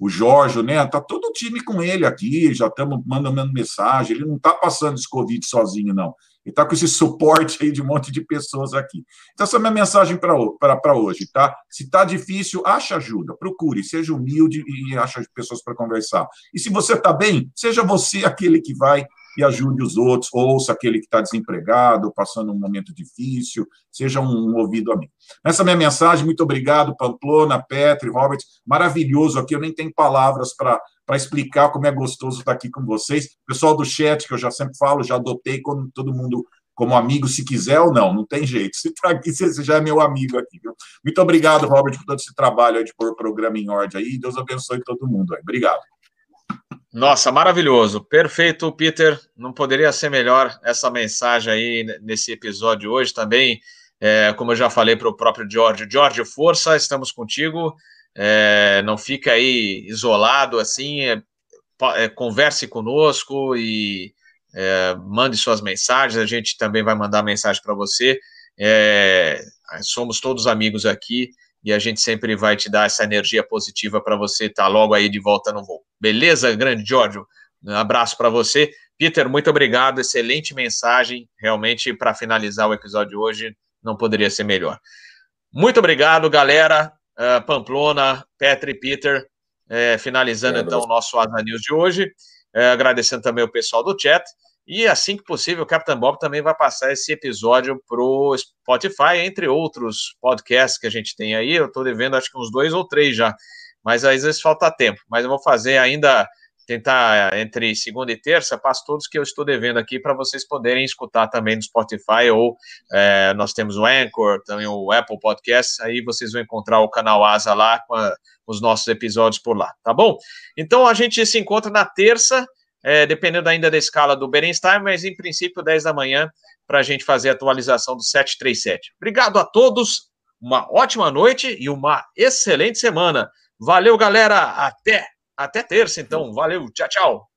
o Jorge, né? Tá todo o time com ele aqui, já estamos mandando mensagem. Ele não está passando esse Covid sozinho, não. Ele está com esse suporte aí de um monte de pessoas aqui. Então, essa é a minha mensagem para hoje, tá? Se está difícil, acha ajuda, procure, seja humilde e acha pessoas para conversar. E se você está bem, seja você aquele que vai e ajude os outros, ouça aquele que está desempregado, passando um momento difícil, seja um, ouvido amigo. Essa é minha mensagem, muito obrigado, Pamplona, Petri, Robert, maravilhoso aqui, eu nem tenho palavras para para explicar como é gostoso estar aqui com vocês. Pessoal do chat, que eu já sempre falo, já adotei como todo mundo como amigo, se quiser ou não, não tem jeito. Se está aqui, você já é meu amigo aqui. Viu? Muito obrigado, Robert, por todo esse trabalho de pôr o programa em ordem aí. Deus abençoe todo mundo aí. Obrigado. Nossa, maravilhoso. Perfeito, Peter. Não poderia ser melhor essa mensagem aí nesse episódio hoje também. É, como eu já falei para o próprio George. George, força, estamos contigo. É, não fica aí isolado assim. É, é converse conosco e é, mande suas mensagens. A gente também vai mandar mensagem para você. É, somos todos amigos aqui e a gente sempre vai te dar essa energia positiva para você estar tá logo aí de volta no voo. Beleza, grande Giorgio? Um abraço para você. Peter, muito obrigado. Excelente mensagem. Realmente, para finalizar o episódio de hoje, não poderia ser melhor. Muito obrigado, galera. Uh, Pamplona, Petri, Peter. É, finalizando, é, então, o nosso Asa News de hoje. É, agradecendo também o pessoal do chat. E assim que possível, o Capitão Bob também vai passar esse episódio para o Spotify, entre outros podcasts que a gente tem aí. Eu estou devendo acho que uns dois ou três já, mas às vezes falta tempo. Mas eu vou fazer ainda, tentar entre segunda e terça, passo todos que eu estou devendo aqui para vocês poderem escutar também no Spotify ou é, nós temos o Anchor, também o Apple Podcasts. Aí vocês vão encontrar o canal Asa lá com a, os nossos episódios por lá, tá bom? Então a gente se encontra na terça é, dependendo ainda da escala do Berenstein, mas em princípio 10 da manhã para a gente fazer a atualização do 737. Obrigado a todos, uma ótima noite e uma excelente semana. Valeu, galera, até até terça, então. Valeu, tchau, tchau.